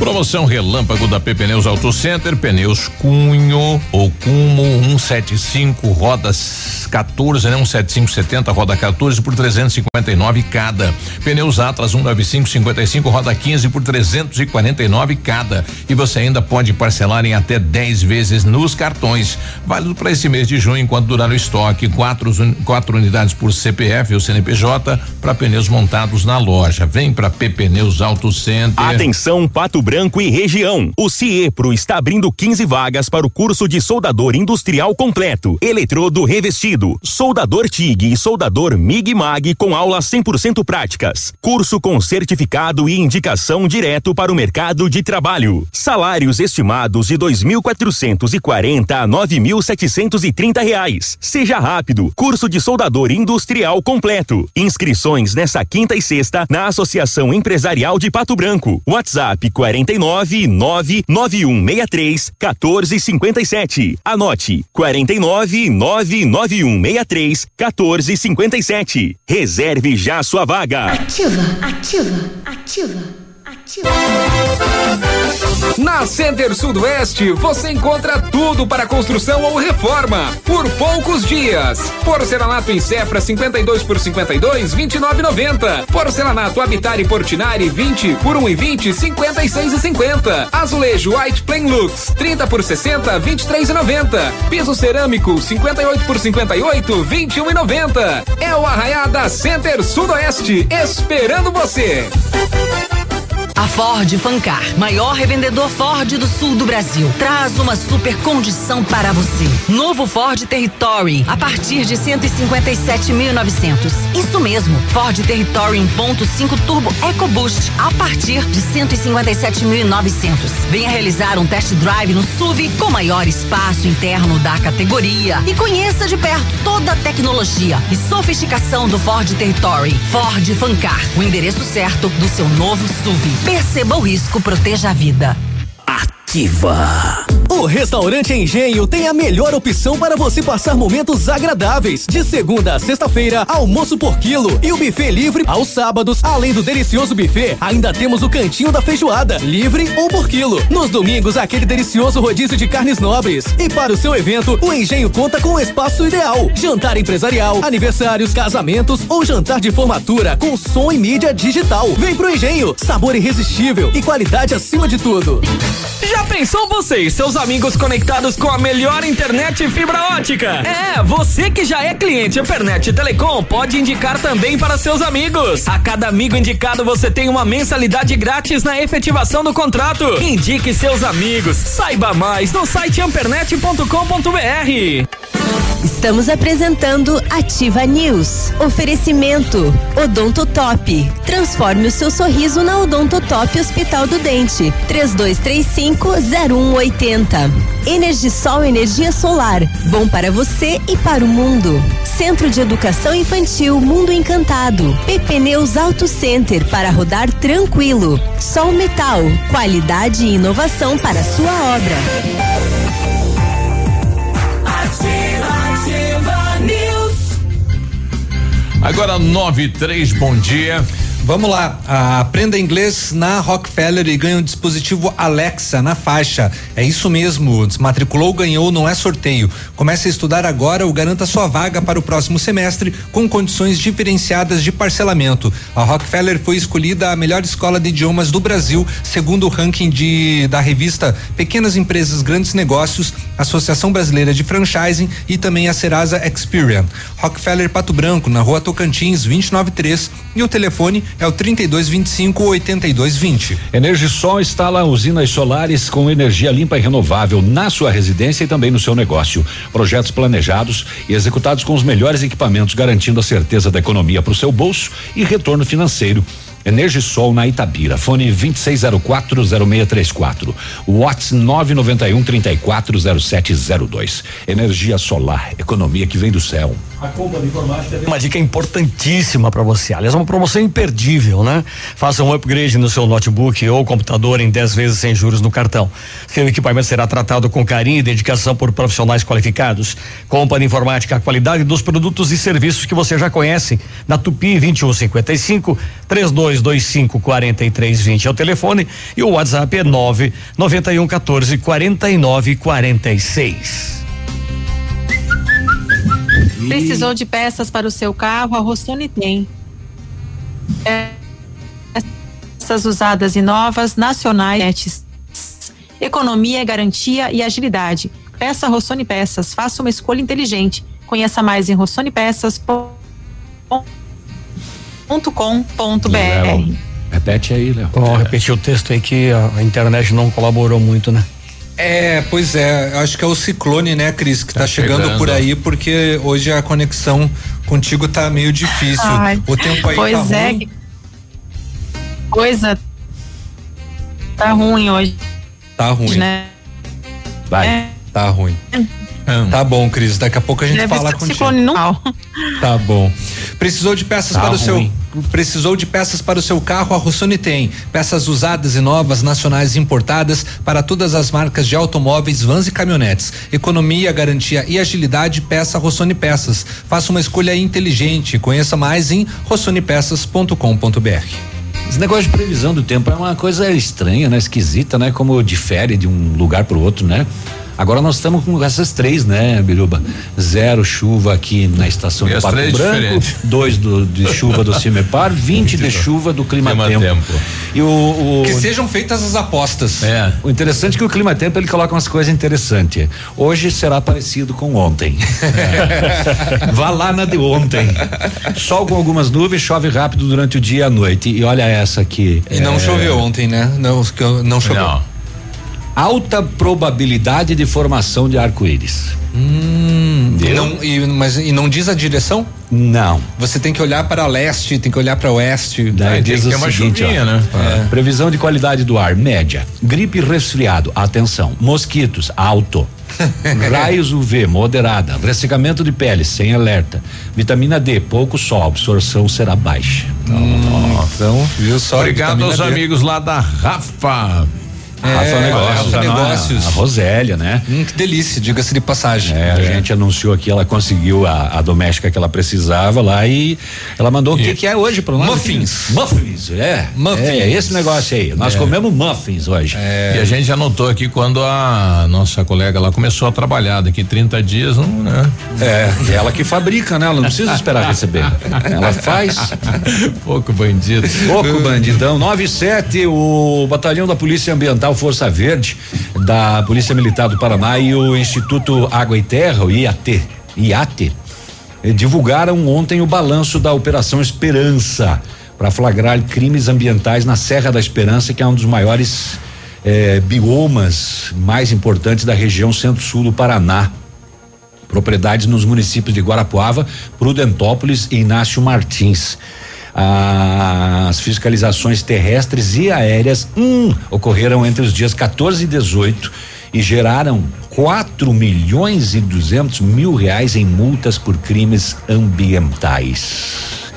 Promoção Relâmpago da Pneus Auto Center, pneus Cunho ou Cumo 175, rodas 14, né? 17570, roda 14 por 359 cada. Pneus Atlas 195 55, roda 15 por 349 cada. E você ainda pode parcelar em até 10 vezes nos cartões. Válido para esse mês de junho enquanto durar o estoque. Quatro, quatro unidades por CPF ou CNPJ para pneus montados na loja. Vem para Pneus Auto Center. Atenção Pato Branco e região. O CIEPRO está abrindo 15 vagas para o curso de soldador industrial completo, eletrodo revestido, soldador TIG e soldador MIG MAG com aulas 100% práticas. Curso com certificado e indicação direto para o mercado de trabalho. Salários estimados de 2.440 a 9.730 reais. Seja rápido. Curso de soldador industrial completo. Inscrições nessa quinta e sexta na Associação Empresarial de Pato Branco. WhatsApp 40 49 99163 1457. Anote 49 99163 1457. Reserve já sua vaga. Ativa, ativa, ativa, ativa. Na Center Sudoeste você encontra tudo para construção ou reforma por poucos dias. Porcelanato em Cefra 52 por 52 29,90. Porcelanato Habitat e Portinari 20 por 1,20 56,50. Azulejo White Plain Lux 30 por 60 23,90. Piso cerâmico 58 por 58 21,90. É o Arraiá da Center Sudoeste esperando você. A Ford Fancar, maior revendedor Ford do sul do Brasil, traz uma super condição para você. Novo Ford Territory, a partir de 157.900. Isso mesmo, Ford Territory 1.5 Turbo EcoBoost, a partir de 157.900. Venha realizar um test drive no SUV com maior espaço interno da categoria e conheça de perto toda a tecnologia e sofisticação do Ford Territory. Ford Fancar, o endereço certo do seu novo SUV. Perceba o risco, proteja a vida. Ativa. O restaurante Engenho tem a melhor opção para você passar momentos agradáveis. De segunda a sexta-feira, almoço por quilo e o buffet livre aos sábados. Além do delicioso buffet, ainda temos o cantinho da feijoada, livre ou por quilo. Nos domingos, aquele delicioso rodízio de carnes nobres. E para o seu evento, o Engenho conta com o espaço ideal. Jantar empresarial, aniversários, casamentos ou jantar de formatura com som e mídia digital. Vem pro Engenho, sabor irresistível e qualidade acima de tudo. Já pensou você e seus amigos conectados com a melhor internet fibra ótica? É, você que já é cliente Ampernet Telecom pode indicar também para seus amigos. A cada amigo indicado você tem uma mensalidade grátis na efetivação do contrato. Indique seus amigos. Saiba mais no site ampernet.com.br. Estamos apresentando Ativa News. Oferecimento Odonto Top. Transforme o seu sorriso na Odonto Top Hospital do Dente. 32350180. Energisol energia solar. Bom para você e para o mundo. Centro de Educação Infantil Mundo Encantado. PP Neus Auto Center para rodar tranquilo. Sol Metal. Qualidade e inovação para a sua obra. Agora 9 e 3, bom dia. Vamos lá, aprenda inglês na Rockefeller e ganha um dispositivo Alexa na faixa. É isso mesmo, se matriculou, ganhou, não é sorteio. Comece a estudar agora ou garanta sua vaga para o próximo semestre com condições diferenciadas de parcelamento. A Rockefeller foi escolhida a melhor escola de idiomas do Brasil, segundo o ranking de, da revista Pequenas Empresas Grandes Negócios, Associação Brasileira de Franchising e também a Serasa Experian. Rockefeller Pato Branco, na rua Tocantins, 293 e o telefone é o 3225 8220. Energisol instala usinas solares com energia limpa e renovável na sua residência e também no seu negócio. Projetos planejados e executados com os melhores equipamentos, garantindo a certeza da economia para o seu bolso e retorno financeiro. Energisol na Itabira. Fone 26040634. Watts 991 340702. Energia solar, economia que vem do céu. A informática tem uma dica importantíssima para você. Aliás, uma promoção imperdível, né? Faça um upgrade no seu notebook ou computador em 10 vezes sem juros no cartão. Seu equipamento será tratado com carinho e dedicação por profissionais qualificados. De informática, a qualidade dos produtos e serviços que você já conhece. Na Tupi 2155 3225 4320 é o telefone e o WhatsApp é 9 91 14 49 46. Precisou de peças para o seu carro? A Rossoni tem. Peças usadas e novas, nacionais, economia, garantia e agilidade. Peça Rossoni Peças. Faça uma escolha inteligente. Conheça mais em rossonipeças.com.br. Repete aí, Léo. Ó, repetir o texto aí que a internet não colaborou muito, né? É, pois é, acho que é o ciclone, né, Cris, que tá, Tá chegando, chegando. por aí, porque hoje a conexão contigo tá meio difícil. Ai, o tempo aí pois tá é. ruim. que Coisa tá ruim hoje, Tá ruim. né? Vai. É. Tá ruim. Tá bom, Cris, daqui a pouco a gente Deve fala contigo. ciclone não. Tá bom. Precisou de peças Tá para o seu ruim. Precisou de peças para o seu carro? A Rossoni tem. Peças usadas e novas, nacionais e importadas para todas as marcas de automóveis, vans e caminhonetes. Economia, garantia e agilidade, peça Rossoni Peças. Faça uma escolha inteligente. Conheça mais em rossonepeças.com.br. Esse negócio de previsão do tempo é uma coisa estranha, né? Esquisita, né? Como difere de um lugar para o outro, né? Agora nós estamos com essas três, né, Biruba? Zero chuva aqui na estação E Pato três Branco, diferentes. dois do, de chuva do Cimepar, 20 de chuva do Clima, Tempo. Tempo. E o, o Que sejam feitas as apostas. É. o interessante é que o Clima Tempo ele coloca umas coisas interessantes. Hoje será parecido com ontem. Vá lá na de ontem. Sol com algumas nuvens, chove rápido durante o dia e a noite. E olha essa aqui. E não é, choveu ontem, né? Não, não choveu. Não. Alta probabilidade de formação de arco-íris. Hum, não, e, mas e não diz a direção? Não. Você tem que olhar para leste, tem que olhar para oeste. Daí tem diz que o ter uma seguinte, chuvinha, ó, né? é, Previsão de qualidade do ar média. Gripe e resfriado, atenção. Mosquitos, alto. Raios UV, moderada. Ressecamento de pele, sem alerta. Vitamina D, pouco sol, absorção será baixa. Então, viu só? Obrigado aos D. amigos lá da Rafa. É, Rafa Negócios, Rafa a- Negócios. A Rosélia, né? Hum, que delícia, diga-se de passagem. É, a gente anunciou aqui, ela conseguiu a, a doméstica que ela precisava lá e ela mandou o que que é hoje para nós? Muffins. Muffins, é. Muffins. É, esse negócio aí. Nós É. comemos muffins hoje. E a gente anotou aqui quando a nossa colega lá começou a trabalhar daqui 30 dias, não, né? É, é ela que fabrica, né? Ela não precisa esperar receber. Ela faz. Pouco bandido. Pouco bandidão. 97, o Batalhão da Polícia Ambiental Força Verde, da Polícia Militar do Paraná e o Instituto Água e Terra, o IAT, IAT, divulgaram ontem o balanço da Operação Esperança para flagrar crimes ambientais na Serra da Esperança, que é um dos maiores eh, biomas mais importantes da região centro-sul do Paraná propriedades nos municípios de Guarapuava, Prudentópolis e Inácio Martins. As fiscalizações terrestres e aéreas hum, ocorreram entre os dias 14 e 18 e geraram 4 milhões e 200 mil reais em multas por crimes ambientais.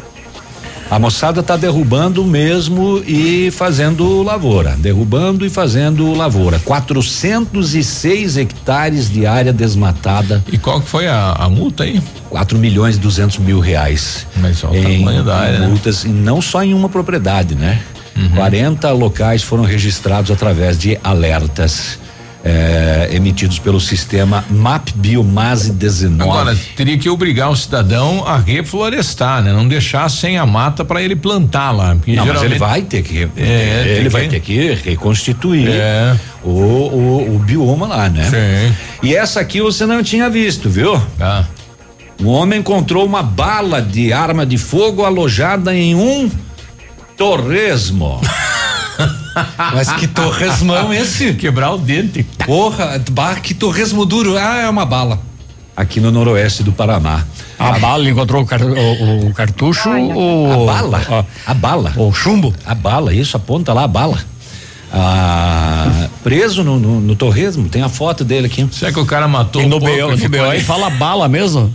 A moçada está derrubando mesmo e fazendo lavoura, derrubando e fazendo lavoura. 406 hectares de área desmatada. E qual que foi a, a multa aí? 4 milhões e 200 mil reais. Mas olha o em, tamanho da área, em né? multas, e não só em uma propriedade, né? Uhum. 40 locais foram registrados através de alertas eh, emitidos pelo sistema MAP Biomase 19. Agora, teria que obrigar o cidadão a reflorestar, né? Não deixar sem a mata para ele plantar lá. Não, mas ele vai ter que. É, ele vai que- ter que reconstituir É. o, o, o bioma lá, né? Sim. E essa aqui você não tinha visto, viu? Ah. Um homem encontrou uma bala de arma de fogo alojada em um torresmo. Mas que torresmão esse? Quebrar o dente. Porra, bah, que torresmo duro. Ah, é uma bala. Aqui no noroeste do Paraná. A bala encontrou o, car- o- o cartucho ou. A bala? ó, A bala. O chumbo? A bala, isso, aponta lá a bala. Ah, preso no, no, no torresmo, tem a foto dele aqui. Será que o cara matou E um no porco BO, e no BO fala bala mesmo?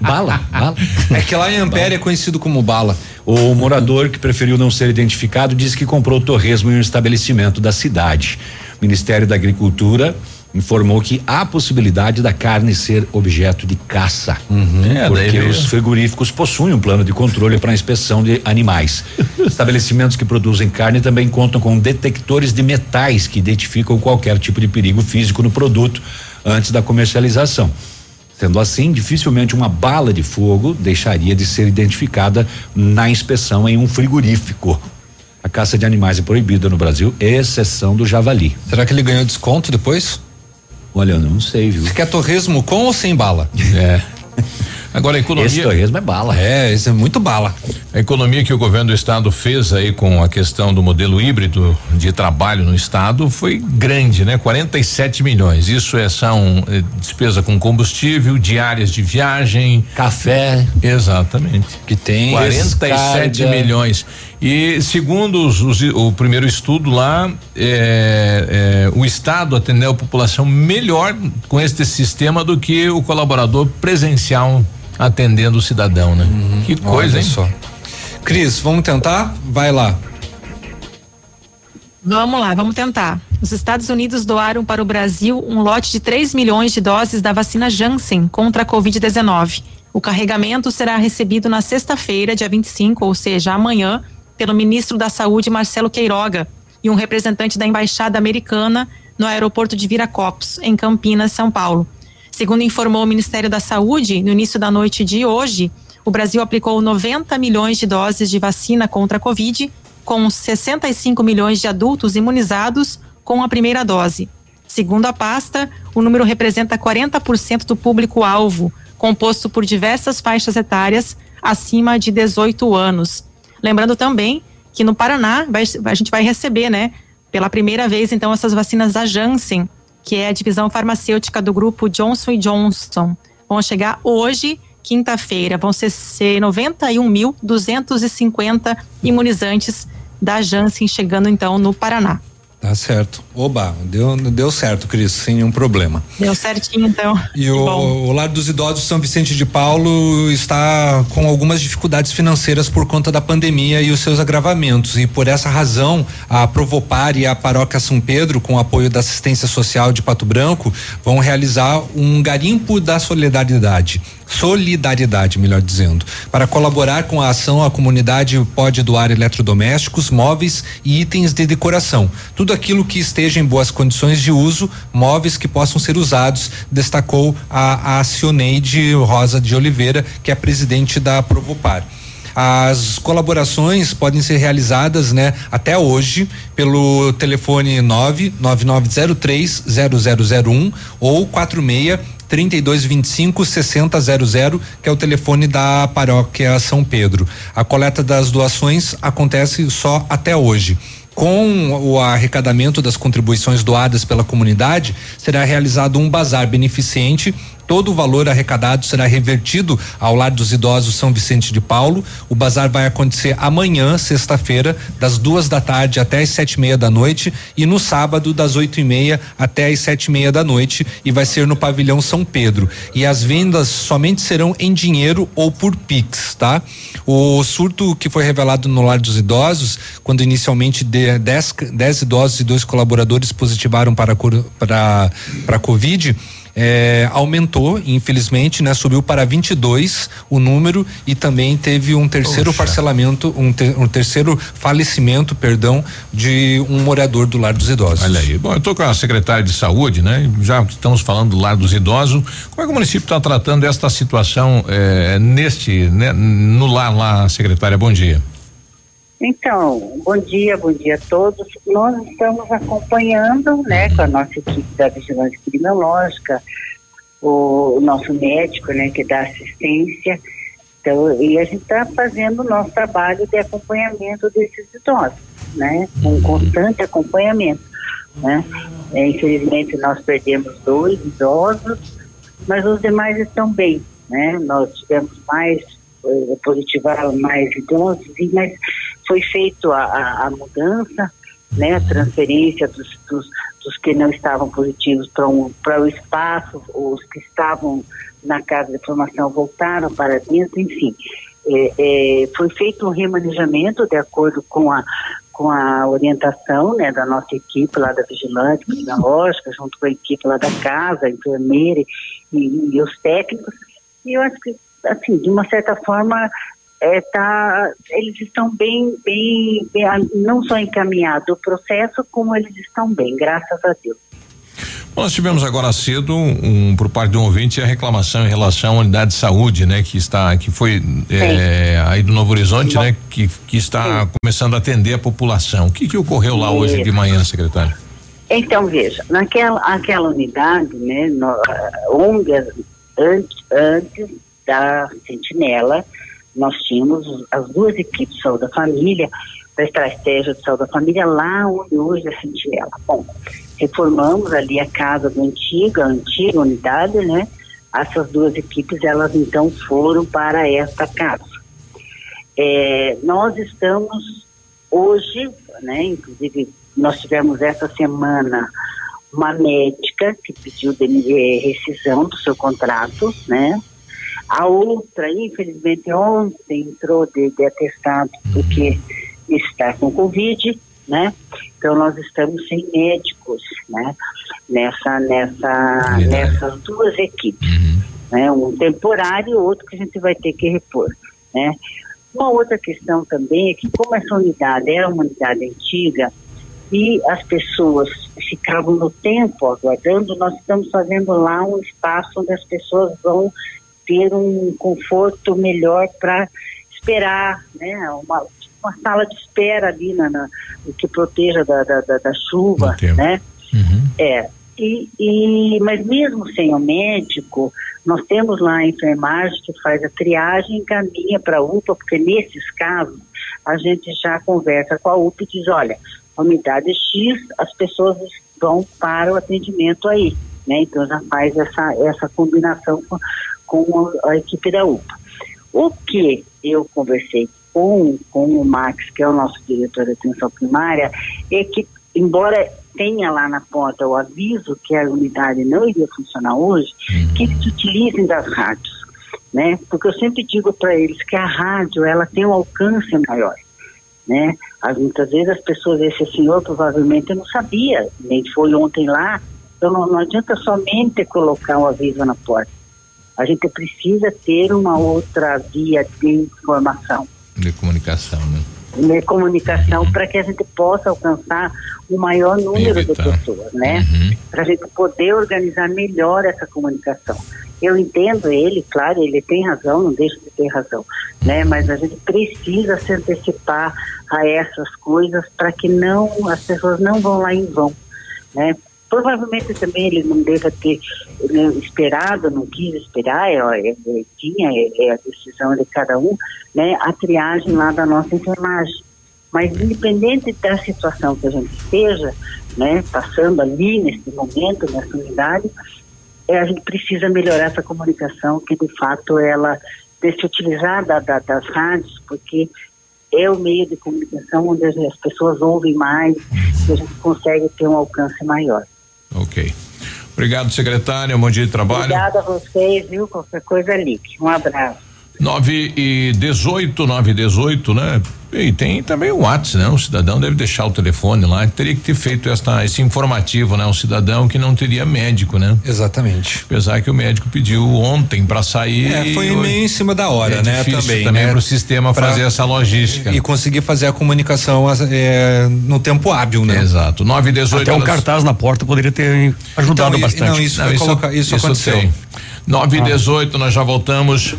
Bala, bala. É que lá em Ampere é conhecido como bala. O morador que preferiu não ser identificado disse que comprou o torresmo em um estabelecimento da cidade. O Ministério da Agricultura informou que há possibilidade da carne ser objeto de caça. É, porque os frigoríficos possuem um plano de controle para a inspeção de animais. Estabelecimentos que produzem carne também contam com detectores de metais que identificam qualquer tipo de perigo físico no produto antes da comercialização. Sendo assim, dificilmente uma bala de fogo deixaria de ser identificada na inspeção em um frigorífico. A caça de animais é proibida no Brasil, exceção do javali. Será que ele ganhou desconto depois? Olha, eu não sei, viu? Você quer torresmo com ou sem bala? É. Agora a economia. Esse torresmo é bala. É, esse é muito bala. A economia que o governo do estado fez aí com a questão do modelo híbrido de trabalho no estado foi grande, né? 47 milhões. Isso é são eh, despesa com combustível, diárias de viagem, Café. exatamente. Que tem 47 descarga. milhões. E segundo os- os- o primeiro estudo lá, é, é, o Estado atendeu a população melhor com este sistema do que o colaborador presencial atendendo o cidadão, né? Que coisa, Olha hein? só. Cris, vamos tentar? Vai lá. Vamos lá, vamos tentar. Os Estados Unidos doaram para o Brasil um lote de 3 milhões de doses da vacina Janssen contra a Covid-19. O carregamento será recebido na sexta-feira, dia 25, ou seja, amanhã, pelo ministro da Saúde, Marcelo Queiroga, e um representante da embaixada americana no aeroporto de Viracopos, em Campinas, São Paulo. Segundo informou o Ministério da Saúde, no início da noite de hoje, o Brasil aplicou 90 milhões de doses de vacina contra a Covid, com 65 milhões de adultos imunizados com a primeira dose. Segundo a pasta, o número representa 40% do público-alvo, composto por diversas faixas etárias acima de 18 anos. Lembrando também que no Paraná vai, a gente vai receber, né, pela primeira vez, então, essas vacinas da Janssen, que é a divisão farmacêutica do grupo Johnson Johnson. Vão chegar hoje, quinta-feira. Vão ser, ser 91.250 imunizantes da Janssen chegando, então, no Paraná. Tá certo. Oba, deu, deu certo, Cris, sem nenhum problema. Deu certinho, então. E o, o Lar dos Idosos São Vicente de Paulo está com algumas dificuldades financeiras por conta da pandemia e os seus agravamentos. E por essa razão, a Provopar e a Paróquia São Pedro, com o apoio da assistência social de Pato Branco, vão realizar um garimpo da solidariedade solidariedade, melhor dizendo. Para colaborar com a ação, a comunidade pode doar eletrodomésticos, móveis e itens de decoração. Tudo aquilo que esteja em boas condições de uso, móveis que possam ser usados, destacou a, a Cioneide Rosa de Oliveira, que é presidente da Provopar. As colaborações podem ser realizadas, né, até hoje pelo telefone 99903 0001 ou 46 3225 6000, que é o telefone da paróquia São Pedro. A coleta das doações acontece só até hoje. Com o arrecadamento das contribuições doadas pela comunidade, será realizado um bazar beneficente Todo o valor arrecadado será revertido ao Lar dos Idosos São Vicente de Paulo. O bazar vai acontecer amanhã, sexta-feira, das duas da tarde até as sete e meia da noite e no sábado das oito e meia até as sete e meia da noite e vai ser no pavilhão São Pedro. E as vendas somente serão em dinheiro ou por Pix, tá? O surto que foi revelado no Lar dos Idosos, quando inicialmente 10 idosos e dois colaboradores positivaram para para para Covid, é, aumentou, infelizmente, né? Subiu para 22 o número e também teve um terceiro Poxa. parcelamento, um, ter, um, terceiro falecimento, perdão, de um morador do Lar dos Idosos. Olha aí. Bom, eu estou com a secretária de saúde, né? Já estamos falando do Lar dos Idosos. Como é que o município está tratando esta situação é, neste, né, no lar lá, secretária? Bom dia. Então, bom dia, bom dia a todos. Nós estamos acompanhando, né, com a nossa equipe da vigilância criminológica, o, o nosso médico, né, que dá assistência. Então, e a gente está fazendo o nosso trabalho de acompanhamento desses idosos, né, um constante acompanhamento, né. É, infelizmente nós perdemos dois idosos, mas os demais estão bem, né. Nós tivemos mais eh, positivaram mais idosos, mas foi feito a, a, mudança, né, a transferência dos, dos, dos que não estavam positivos para um, o espaço, os que estavam na casa de formação voltaram para dentro, enfim. É, é, foi feito um remanejamento de acordo com a, com a orientação né, da nossa equipe lá da Vigilante Criminológica, junto com a equipe lá da casa, a enfermeira e, e os técnicos. E eu acho que, assim, de uma certa forma, é, tá, eles estão bem, bem, bem, não só encaminhados o processo, como eles estão bem, graças a Deus. Nós tivemos agora cedo, um, por parte do um ouvinte, a reclamação em relação à unidade de saúde, né? Que está, que foi é, aí do Novo Horizonte, Sim. né? Que, que está Sim. começando a atender a população. O que que ocorreu lá Isso. hoje de manhã, secretário? Então, veja, naquela aquela unidade, né? No, onde antes, antes da sentinela, nós tínhamos as duas equipes de saúde da família, da estratégia de saúde da família, lá onde hoje é a Sentinela. Bom, reformamos ali a casa do antigo, a antiga unidade, né? Essas duas equipes, elas então foram para esta casa. É, nós estamos hoje, né? Inclusive, nós tivemos essa semana uma médica que pediu rescisão do seu contrato, né? A outra, infelizmente, ontem entrou de, de atestado porque está com Covid, né? Então nós estamos sem médicos, né? Nessa, nessa, nessas duas equipes, né? Um temporário e outro que a gente vai ter que repor, né? Uma outra questão também é que como essa unidade é uma unidade antiga e as pessoas ficavam no tempo aguardando, nós estamos fazendo lá um espaço onde as pessoas vão ter um conforto melhor para esperar, né? Uma, uma sala de espera ali na, na que proteja da, da, da, da chuva, né? É. E, e, mas mesmo sem o médico, nós temos lá a enfermagem que faz a triagem e encaminha para a UPA, porque nesses casos a gente já conversa com a UPA e diz, olha, a unidade X, as pessoas vão para o atendimento aí, né? Então já faz essa, essa combinação com, com a, a equipe da UPA. O que eu conversei com, com o Max, que é o nosso diretor de atenção primária, é que, embora tenha lá na porta o aviso que a unidade não iria funcionar hoje, que eles utilizem das rádios, né? Porque eu sempre digo para eles que a rádio, ela tem um alcance maior, né? As, muitas vezes as pessoas, esse senhor provavelmente não sabia, nem foi ontem lá, então não, não adianta somente colocar o aviso na porta. A gente precisa ter uma outra via de informação de comunicação, né? De comunicação para que a gente possa alcançar o maior número de pessoas, né? Para a gente poder organizar melhor essa comunicação. Eu entendo ele, claro, ele tem razão, não deixa de ter razão, né? Mas a gente precisa se antecipar a essas coisas para que não as pessoas não vão lá em vão, né? Provavelmente também ele não deva ter né, esperado, não quis esperar, é, é, é, tinha, é, é, a decisão de cada um, né, a triagem lá da nossa enfermagem. Mas independente da situação que a gente esteja, né, passando ali nesse momento, nessa unidade, é, a gente precisa melhorar essa comunicação, que de fato ela se utilizar da, das rádios, porque é o meio de comunicação onde as pessoas ouvem mais e a gente consegue ter um alcance maior. Ok. Obrigado, secretária. Bom dia de trabalho. Obrigada a vocês, viu? Qualquer coisa ligue. Um abraço. 9 e 18, 9 e 18, né? E tem também o WhatsApp, né? O cidadão deve deixar o telefone lá. Teria que ter feito esta, esse informativo, né? O cidadão que não teria médico, né? Exatamente. Apesar que o médico pediu ontem para sair. É, foi meio em cima da hora, é né? Também. Também né? para o sistema pra, fazer essa logística. E conseguir fazer a comunicação é, no tempo hábil, né? Exato. 9 e 18 Até um cartaz na porta poderia ter ajudado então, bastante. Não, isso, não, isso, colocar, isso, isso aconteceu. Tem. 9 e 18, nós já voltamos.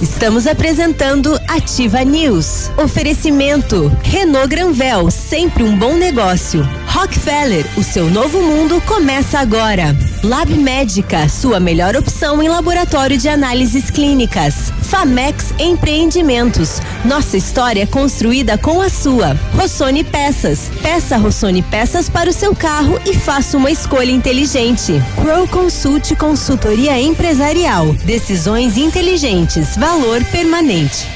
Estamos apresentando Ativa News. Oferecimento Renault Granvel, sempre um bom negócio. Rockefeller, o seu novo mundo começa agora. Lab Médica, sua melhor opção em laboratório de análises clínicas. Famex Empreendimentos, nossa história construída com a sua. Rossoni Peças, peça Rossoni Peças para o seu carro e faça uma escolha inteligente. Crow Consult Consultoria Empresarial, decisões inteligentes, valor permanente.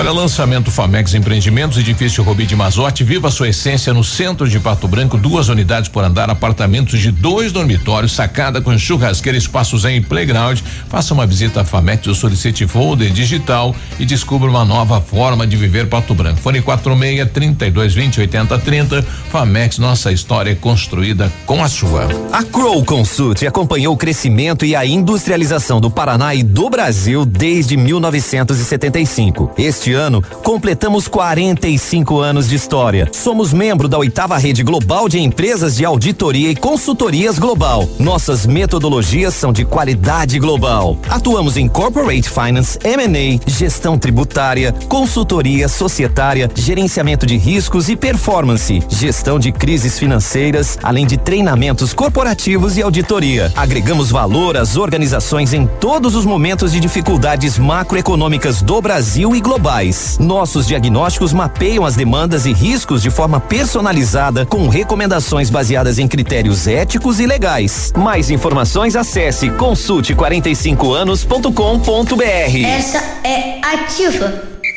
Olha, lançamento Famex Empreendimentos, edifício Robi de Mazote, viva sua essência no centro de Pato Branco, duas unidades por andar, apartamentos de dois dormitórios, sacada com churrasqueira, espaços em playground. Faça uma visita à Famex ou solicite folder digital e descubra uma nova forma de viver Pato Branco. Fone 46 32 20 80 30. Famex, nossa história é construída com a sua. A Crow Consult acompanhou o crescimento e a industrialização do Paraná e do Brasil desde 1975. Este ano, completamos 45 anos de história. Somos membro da oitava rede global de empresas de auditoria e consultorias global. Nossas metodologias são de qualidade global. Atuamos em corporate finance, M&A, gestão tributária, consultoria societária, gerenciamento de riscos e performance, gestão de crises financeiras, além de treinamentos corporativos e auditoria. Agregamos valor às organizações em todos os momentos de dificuldades macroeconômicas do Brasil e global globais. Nossos diagnósticos mapeiam as demandas e riscos de forma personalizada, com recomendações baseadas em critérios éticos e legais. Mais informações acesse consulte45anos.com.br. Essa é ativa.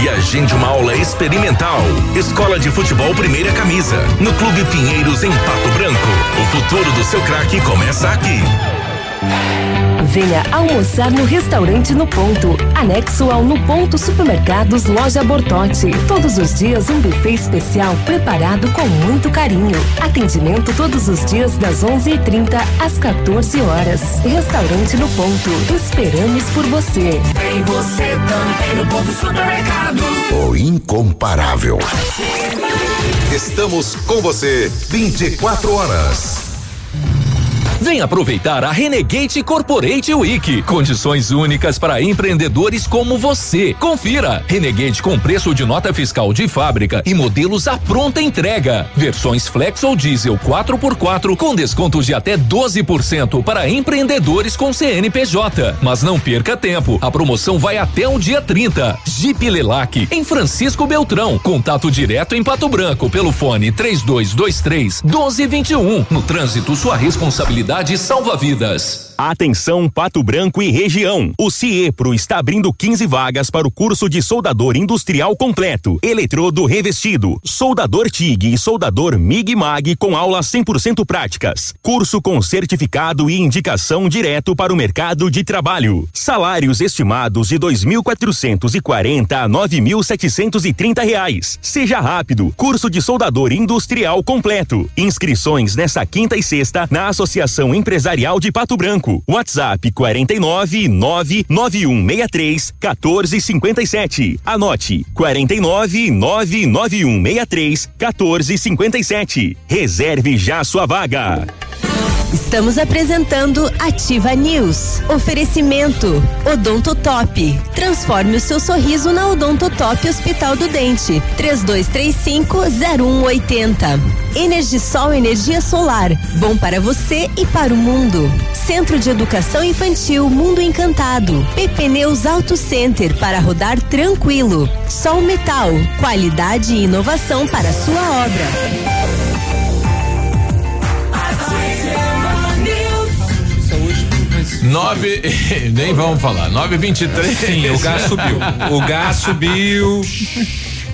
e agende uma aula experimental. Escola de Futebol Primeira Camisa, no Clube Pinheiros, em Pato Branco. O futuro do seu craque começa aqui. Venha almoçar no restaurante No Ponto, anexo ao No Ponto Supermercados Loja Bortote. Todos os dias um buffet especial preparado com muito carinho. Atendimento todos os dias das 11:30 às 14 horas. Restaurante No Ponto. Esperamos por você. Vem você também no Ponto Supermercados. O incomparável. Estamos com você 24 horas. Vem aproveitar a Renegade Corporate Week. Condições únicas para empreendedores como você. Confira. Renegade com preço de nota fiscal de fábrica e modelos à pronta entrega. Versões Flex ou Diesel 4x4 com descontos de até 12% para empreendedores com CNPJ. Mas não perca tempo. A promoção vai até o dia 30. Jeep Lelac em Francisco Beltrão. Contato direto em Pato Branco pelo fone 3223 1221. No trânsito, sua responsabilidade salva vidas. Atenção Pato Branco e região. O CIEPRO está abrindo 15 vagas para o curso de soldador industrial completo, eletrodo revestido, soldador TIG e soldador MIG MAG com aulas 100% práticas. Curso com certificado e indicação direto para o mercado de trabalho. Salários estimados de 2.440 a 9.730 reais. Seja rápido. Curso de soldador industrial completo. Inscrições nesta quinta e sexta na Associação Empresarial de Pato Branco. WhatsApp 49 99163 1457. Anote 49 99163 1457. Reserve já sua vaga. Estamos apresentando Ativa News. Oferecimento Odontotop. Transforme o seu sorriso na Odontotop Hospital do Dente. 3235-0180. Energisol Energia Solar. Bom para você e para o mundo. Centro de Educação Infantil Mundo Encantado. PP Neus Auto Center para rodar tranquilo. Sol Metal. Qualidade e inovação para sua obra. Nove, nem vamos falar, nove vinte e três. Sim, o gás subiu. O gás subiu.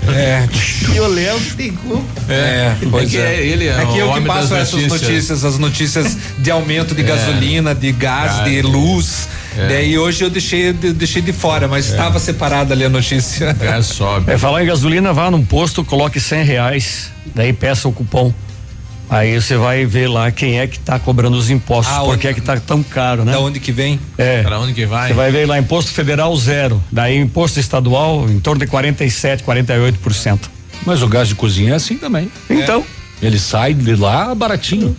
É. E o Léo tem culpa. É, pois que é. ele é é que o eu que homem passo das essas notícias. notícias, as notícias de aumento de É. gasolina, de gás, Gás. de luz. É. Daí hoje eu deixei, de- deixei de fora, mas estava separada ali a notícia. Gás sobe. É, falar em gasolina, vá num posto, coloque cem reais, daí peça o cupom. Aí você vai ver lá quem é que tá cobrando os impostos, Ah, por onde- que é que tá tão caro, né? Da onde que vem? É. Pra onde que vai? Você vai ver lá, imposto federal zero, daí imposto estadual em torno de 47, 48%. Mas o gás de cozinha é assim também. Então. Ele sai de lá baratinho.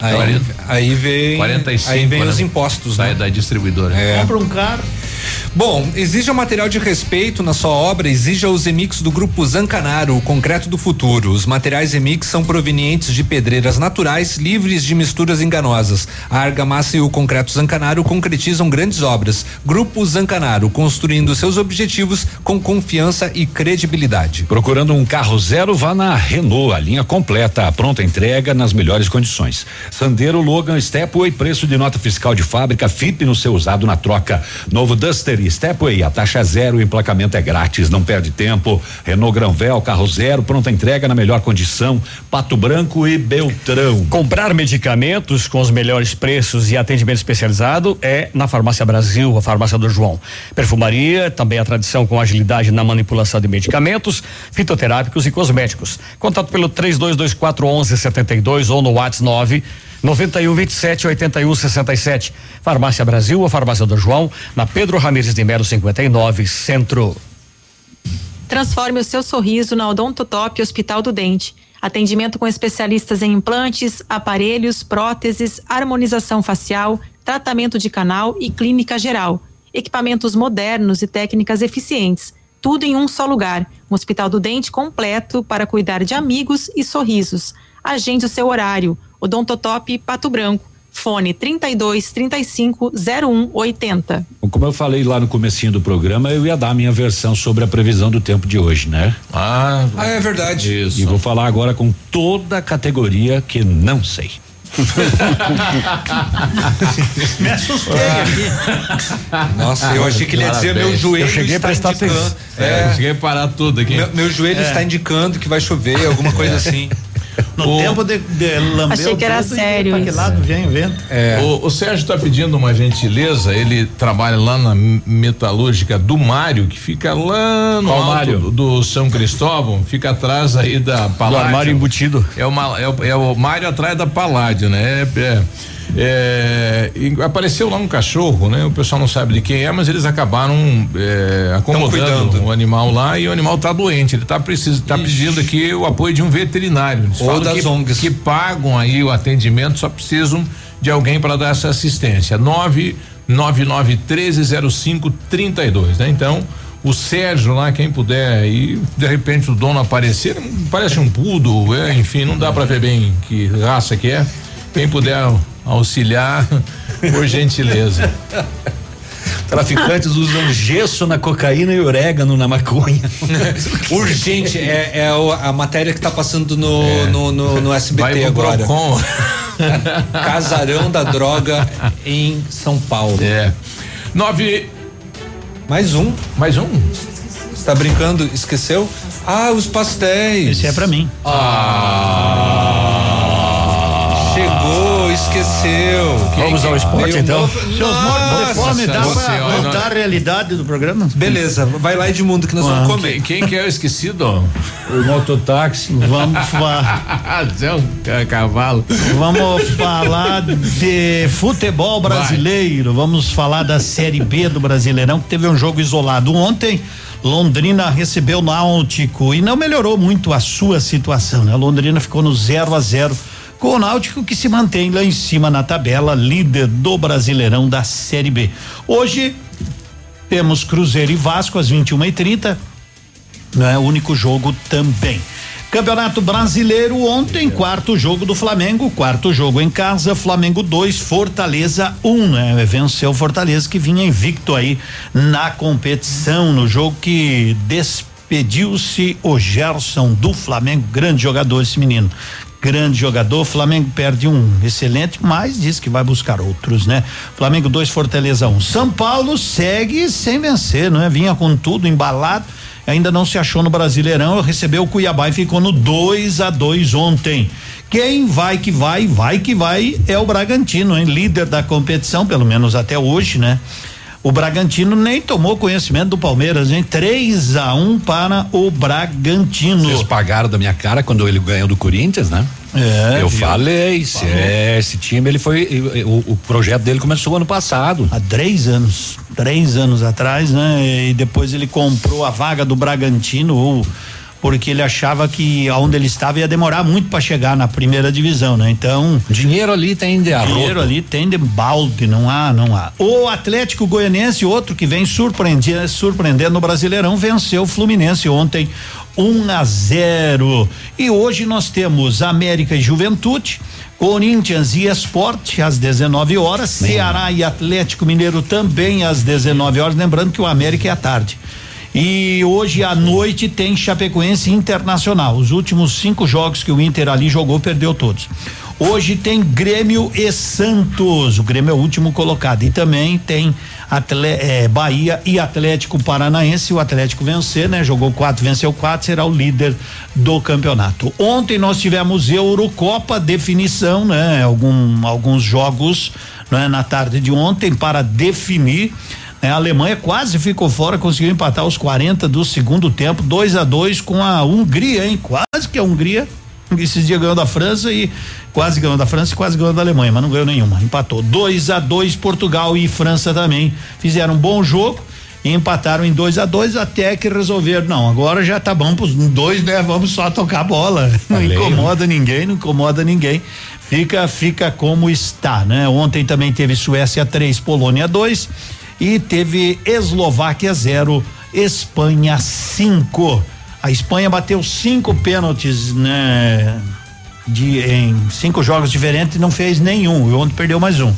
Aí, aí vem, 45, aí vem né? os impostos, Sai né? da distribuidora. É. Compra um carro. Bom, exija material de respeito na sua obra, exija os Emix do grupo Zancanaro, o concreto do futuro. Os materiais Emix são provenientes de pedreiras naturais, livres de misturas enganosas. A argamassa e o concreto Zancanaro concretizam grandes obras. Grupo Zancanaro, construindo seus objetivos com confiança e credibilidade. Procurando um carro zero, vá na Renault, a linha completa, a pronta entrega nas melhores condições. Sandero, Logan, Stepway, preço de nota fiscal de fábrica, FIP no seu usado na troca. Novo Duster e Stepway, a taxa zero, o emplacamento é grátis, não perde tempo. Renault Granvel, carro zero, pronta entrega na melhor condição. Pato Branco e Beltrão. Comprar medicamentos com os melhores preços e atendimento especializado é na Farmácia Brasil, a farmácia do João. Perfumaria, também a tradição com agilidade na manipulação de medicamentos, fitoterápicos e cosméticos. Contato pelo 3224 1172 ou no WhatsApp 9 91 27 81 67. Farmácia Brasil, a farmácia do João, na Pedro Ramires de Melo 59, Centro. Transforme o seu sorriso na Odontotop Hospital do Dente. Atendimento com especialistas em implantes, aparelhos, próteses, harmonização facial, tratamento de canal e clínica geral. Equipamentos modernos e técnicas eficientes. Tudo em um só lugar. Um hospital do dente completo para cuidar de amigos e sorrisos. Agende o seu horário. Odontotop Pato Branco. Fone 32 35 01 80. Como eu falei lá no comecinho do programa, eu ia dar a minha versão sobre a previsão do tempo de hoje, né? Ah, ah é verdade. Isso. E vou falar agora com toda a categoria que não sei. Me assustei aqui. Nossa, eu achei que ele ia dizer meu joelho. Eu cheguei a prestar atenção. É, é, cheguei a parar tudo aqui. Meu, meu joelho é. está indicando que vai chover, alguma coisa assim. No o, tempo de, de lamber Achei que era sério. Para que lado vem o vento? É. O, o Sérgio está pedindo uma gentileza. Ele trabalha lá na metalúrgica do Mário, que fica lá no Qual alto do, do, São Cristóvão, fica atrás aí da Paládio. Do armário embutido. É, uma, é, é o Mário atrás da Paládio, né? É, é apareceu lá um cachorro, né? O pessoal não sabe de quem é, mas eles acabaram é, acomodando o animal lá e o animal está doente. Ele está precis, tá pedindo aqui o apoio de um veterinário. Eles Ou das que, ONGs. que pagam aí o atendimento, só precisam de alguém para dar essa assistência. 999130532, né? Então, o Sérgio lá, quem puder e de repente o dono aparecer, parece um pudo, é, enfim, não dá para ver bem que raça que é. Quem puder auxiliar, por gentileza. Traficantes usam gesso na cocaína e orégano na maconha. Urgente, é, é a matéria que está passando no, é. no, no, no, SBT agora. Procon. Casarão da droga em São Paulo. É. Nove. Mais um. Mais um. Está brincando? Esqueceu? Ah, os pastéis. Esse é para mim. Ah esqueceu. Vamos ao esporte então. Seus mortos de fome, dá pra voltar a realidade do programa? Beleza, vai lá Edmundo que nós ah, vamos comer. Quem, quem que é o esquecido? O mototáxi. Vamos falar. É cavalo. Vamos falar de futebol brasileiro. Vai. Vamos falar da Série B do Brasileirão, que teve um jogo isolado ontem. Londrina recebeu o Náutico e não melhorou muito a sua situação, né? Londrina ficou no 0 a 0 com o Náutico que se mantém lá em cima na tabela, líder do Brasileirão da Série B. Hoje temos Cruzeiro e Vasco às 21 e 30 não é o único jogo também. Campeonato Brasileiro ontem, quarto jogo do Flamengo, quarto jogo em casa, Flamengo 2, Fortaleza 1, um, né? Venceu Fortaleza que vinha invicto aí na competição, no jogo que despediu-se o Gerson do Flamengo, grande jogador esse menino grande jogador. Flamengo perde um excelente, mas diz que vai buscar outros, né? Flamengo 2, Fortaleza 1. Um. São Paulo segue sem vencer, não é? Vinha com tudo embalado, ainda não se achou no Brasileirão, recebeu o Cuiabá e ficou no 2 a 2 ontem. Quem vai que vai, vai que vai é o Bragantino, hein? Líder da competição, pelo menos até hoje, né? O Bragantino nem tomou conhecimento do Palmeiras, hein? 3 a 1 um para o Bragantino. Vocês pagaram da minha cara quando ele ganhou do Corinthians, né? É, eu viu? falei, se é, esse time ele foi, o, o, projeto dele começou ano passado. Há três anos, três anos atrás, né? E depois ele comprou a vaga do Bragantino, ou porque ele achava que aonde ele estava ia demorar muito para chegar na primeira divisão, né? Então, dinheiro ali tem de arroto. Dinheiro ali tem de balde, não há, não há. O Atlético Goianiense, outro que vem surpreendendo, surpreendendo no Brasileirão, venceu o Fluminense ontem 1 um a 0. E hoje nós temos América e Juventude, Corinthians e Esporte às 19 horas, Ceará e Atlético Mineiro também às 19 horas, lembrando que o América é à tarde. E hoje à noite tem Chapecoense Internacional. Os últimos cinco jogos que o Inter ali jogou, perdeu todos. Hoje tem Grêmio e Santos. O Grêmio é o último colocado. E também tem Atle, é, Bahia e Atlético Paranaense. O Atlético vencer, né? Jogou quatro, venceu quatro, será o líder do campeonato. Ontem nós tivemos Eurocopa, definição, né? Algum, alguns jogos né? na tarde de ontem para definir. É, a Alemanha quase ficou fora, conseguiu empatar os 40 do segundo tempo, 2 a 2 com a Hungria, hein? Quase que a Hungria esses dias ganhou da França e quase ganhou da França e quase ganhou da Alemanha, mas não ganhou nenhuma. Empatou 2 a 2 Portugal e França também fizeram um bom jogo e empataram em 2 a 2 até que resolveram, não, agora já tá bom pros dois, né? Vamos só tocar bola. Não incomoda ninguém, não incomoda ninguém. Fica fica como está, né? Ontem também teve Suécia 3, Polônia 2 e teve Eslováquia 0, Espanha 5. A Espanha bateu cinco pênaltis, né? De, em cinco jogos diferentes e não fez nenhum. E ontem perdeu mais um.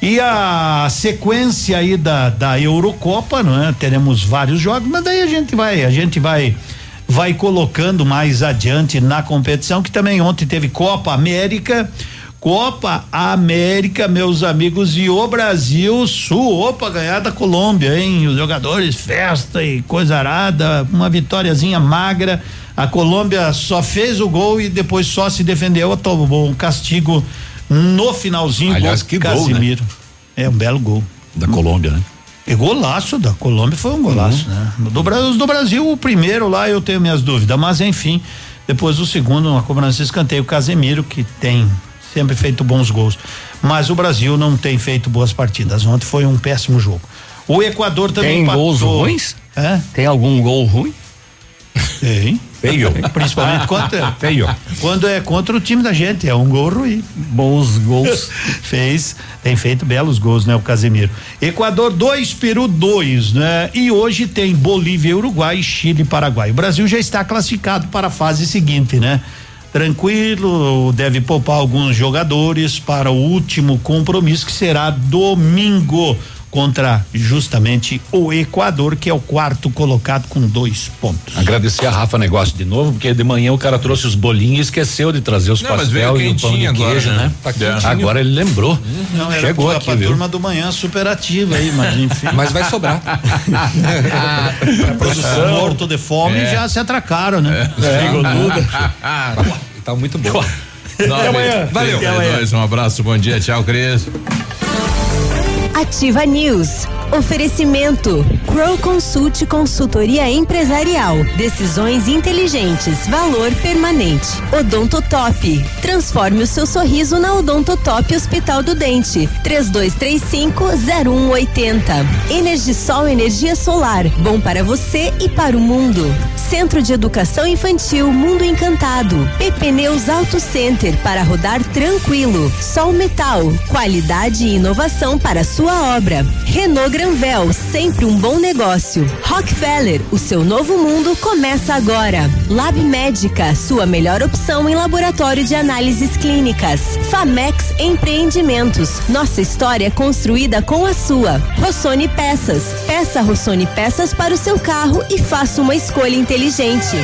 E a sequência aí da, da Eurocopa, não é? Teremos vários jogos, mas daí a gente vai, a gente vai vai colocando mais adiante na competição, que também ontem teve Copa América. Copa América, meus amigos, e o Brasil suou pra ganhar da Colômbia, hein? Os jogadores, festa e coisa arada, uma vitóriazinha magra. A Colômbia só fez o gol e depois só se defendeu, tomou um castigo no finalzinho. Aliás, que gol, Casimiro. Né? É um belo gol. Da Colômbia, né? E golaço da Colômbia foi um golaço, uhum. né? Do, do Brasil, o primeiro lá eu tenho minhas dúvidas, mas enfim, depois o segundo, uma cobrança de escanteio, o Casemiro, que tem sempre feito bons gols. Mas o Brasil não tem feito boas partidas. Ontem foi um péssimo jogo. O Equador também tem empatou. gols ruins? É? Tem algum gol ruim? Tem. Feio. Principalmente contra. Feio. Quando é contra o time da gente, é um gol ruim. Bons gols. Fez, tem feito belos gols, né? O Casemiro. Equador 2, Peru 2, né? E hoje tem Bolívia, Uruguai, Chile e Paraguai. O Brasil já está classificado para a fase seguinte, né? Tranquilo, deve poupar alguns jogadores para o último compromisso que será domingo contra justamente o Equador, que é o quarto colocado com dois pontos. Agradecer a Rafa Negócio de novo, porque de manhã o cara trouxe os bolinhos e esqueceu de trazer os pastel e o pão de queijo, agora, né? né? Tá agora ele lembrou. Não, era Chegou aqui, pra viu? turma do manhã super ativa aí, mas enfim. mas vai sobrar. pra produção. Morto de fome é. já se atracaram, né? É. Chegou tudo. tá muito bom. Até amanhã. Valeu. Até amanhã. Um abraço, bom dia, tchau, Cris. Ativa News. Oferecimento: Crow Consult Consultoria Empresarial. Decisões inteligentes. Valor permanente. Odontotop. Transforme o seu sorriso na Odontotop Hospital do Dente. 3225-0180. Energisol Energia Solar. Bom para você e para o mundo. Centro de Educação Infantil Mundo Encantado. PP Neus Auto Center para rodar tranquilo. Sol Metal. Qualidade e inovação para sua obra. Renault Granvel, sempre um bom negócio. Rockefeller, o seu novo mundo começa agora. Lab Médica, sua melhor opção em laboratório de análises clínicas. Famex Empreendimentos, nossa história construída com a sua. Rossoni Peças, peça Rossoni Peças para o seu carro e faça uma escolha inteligente.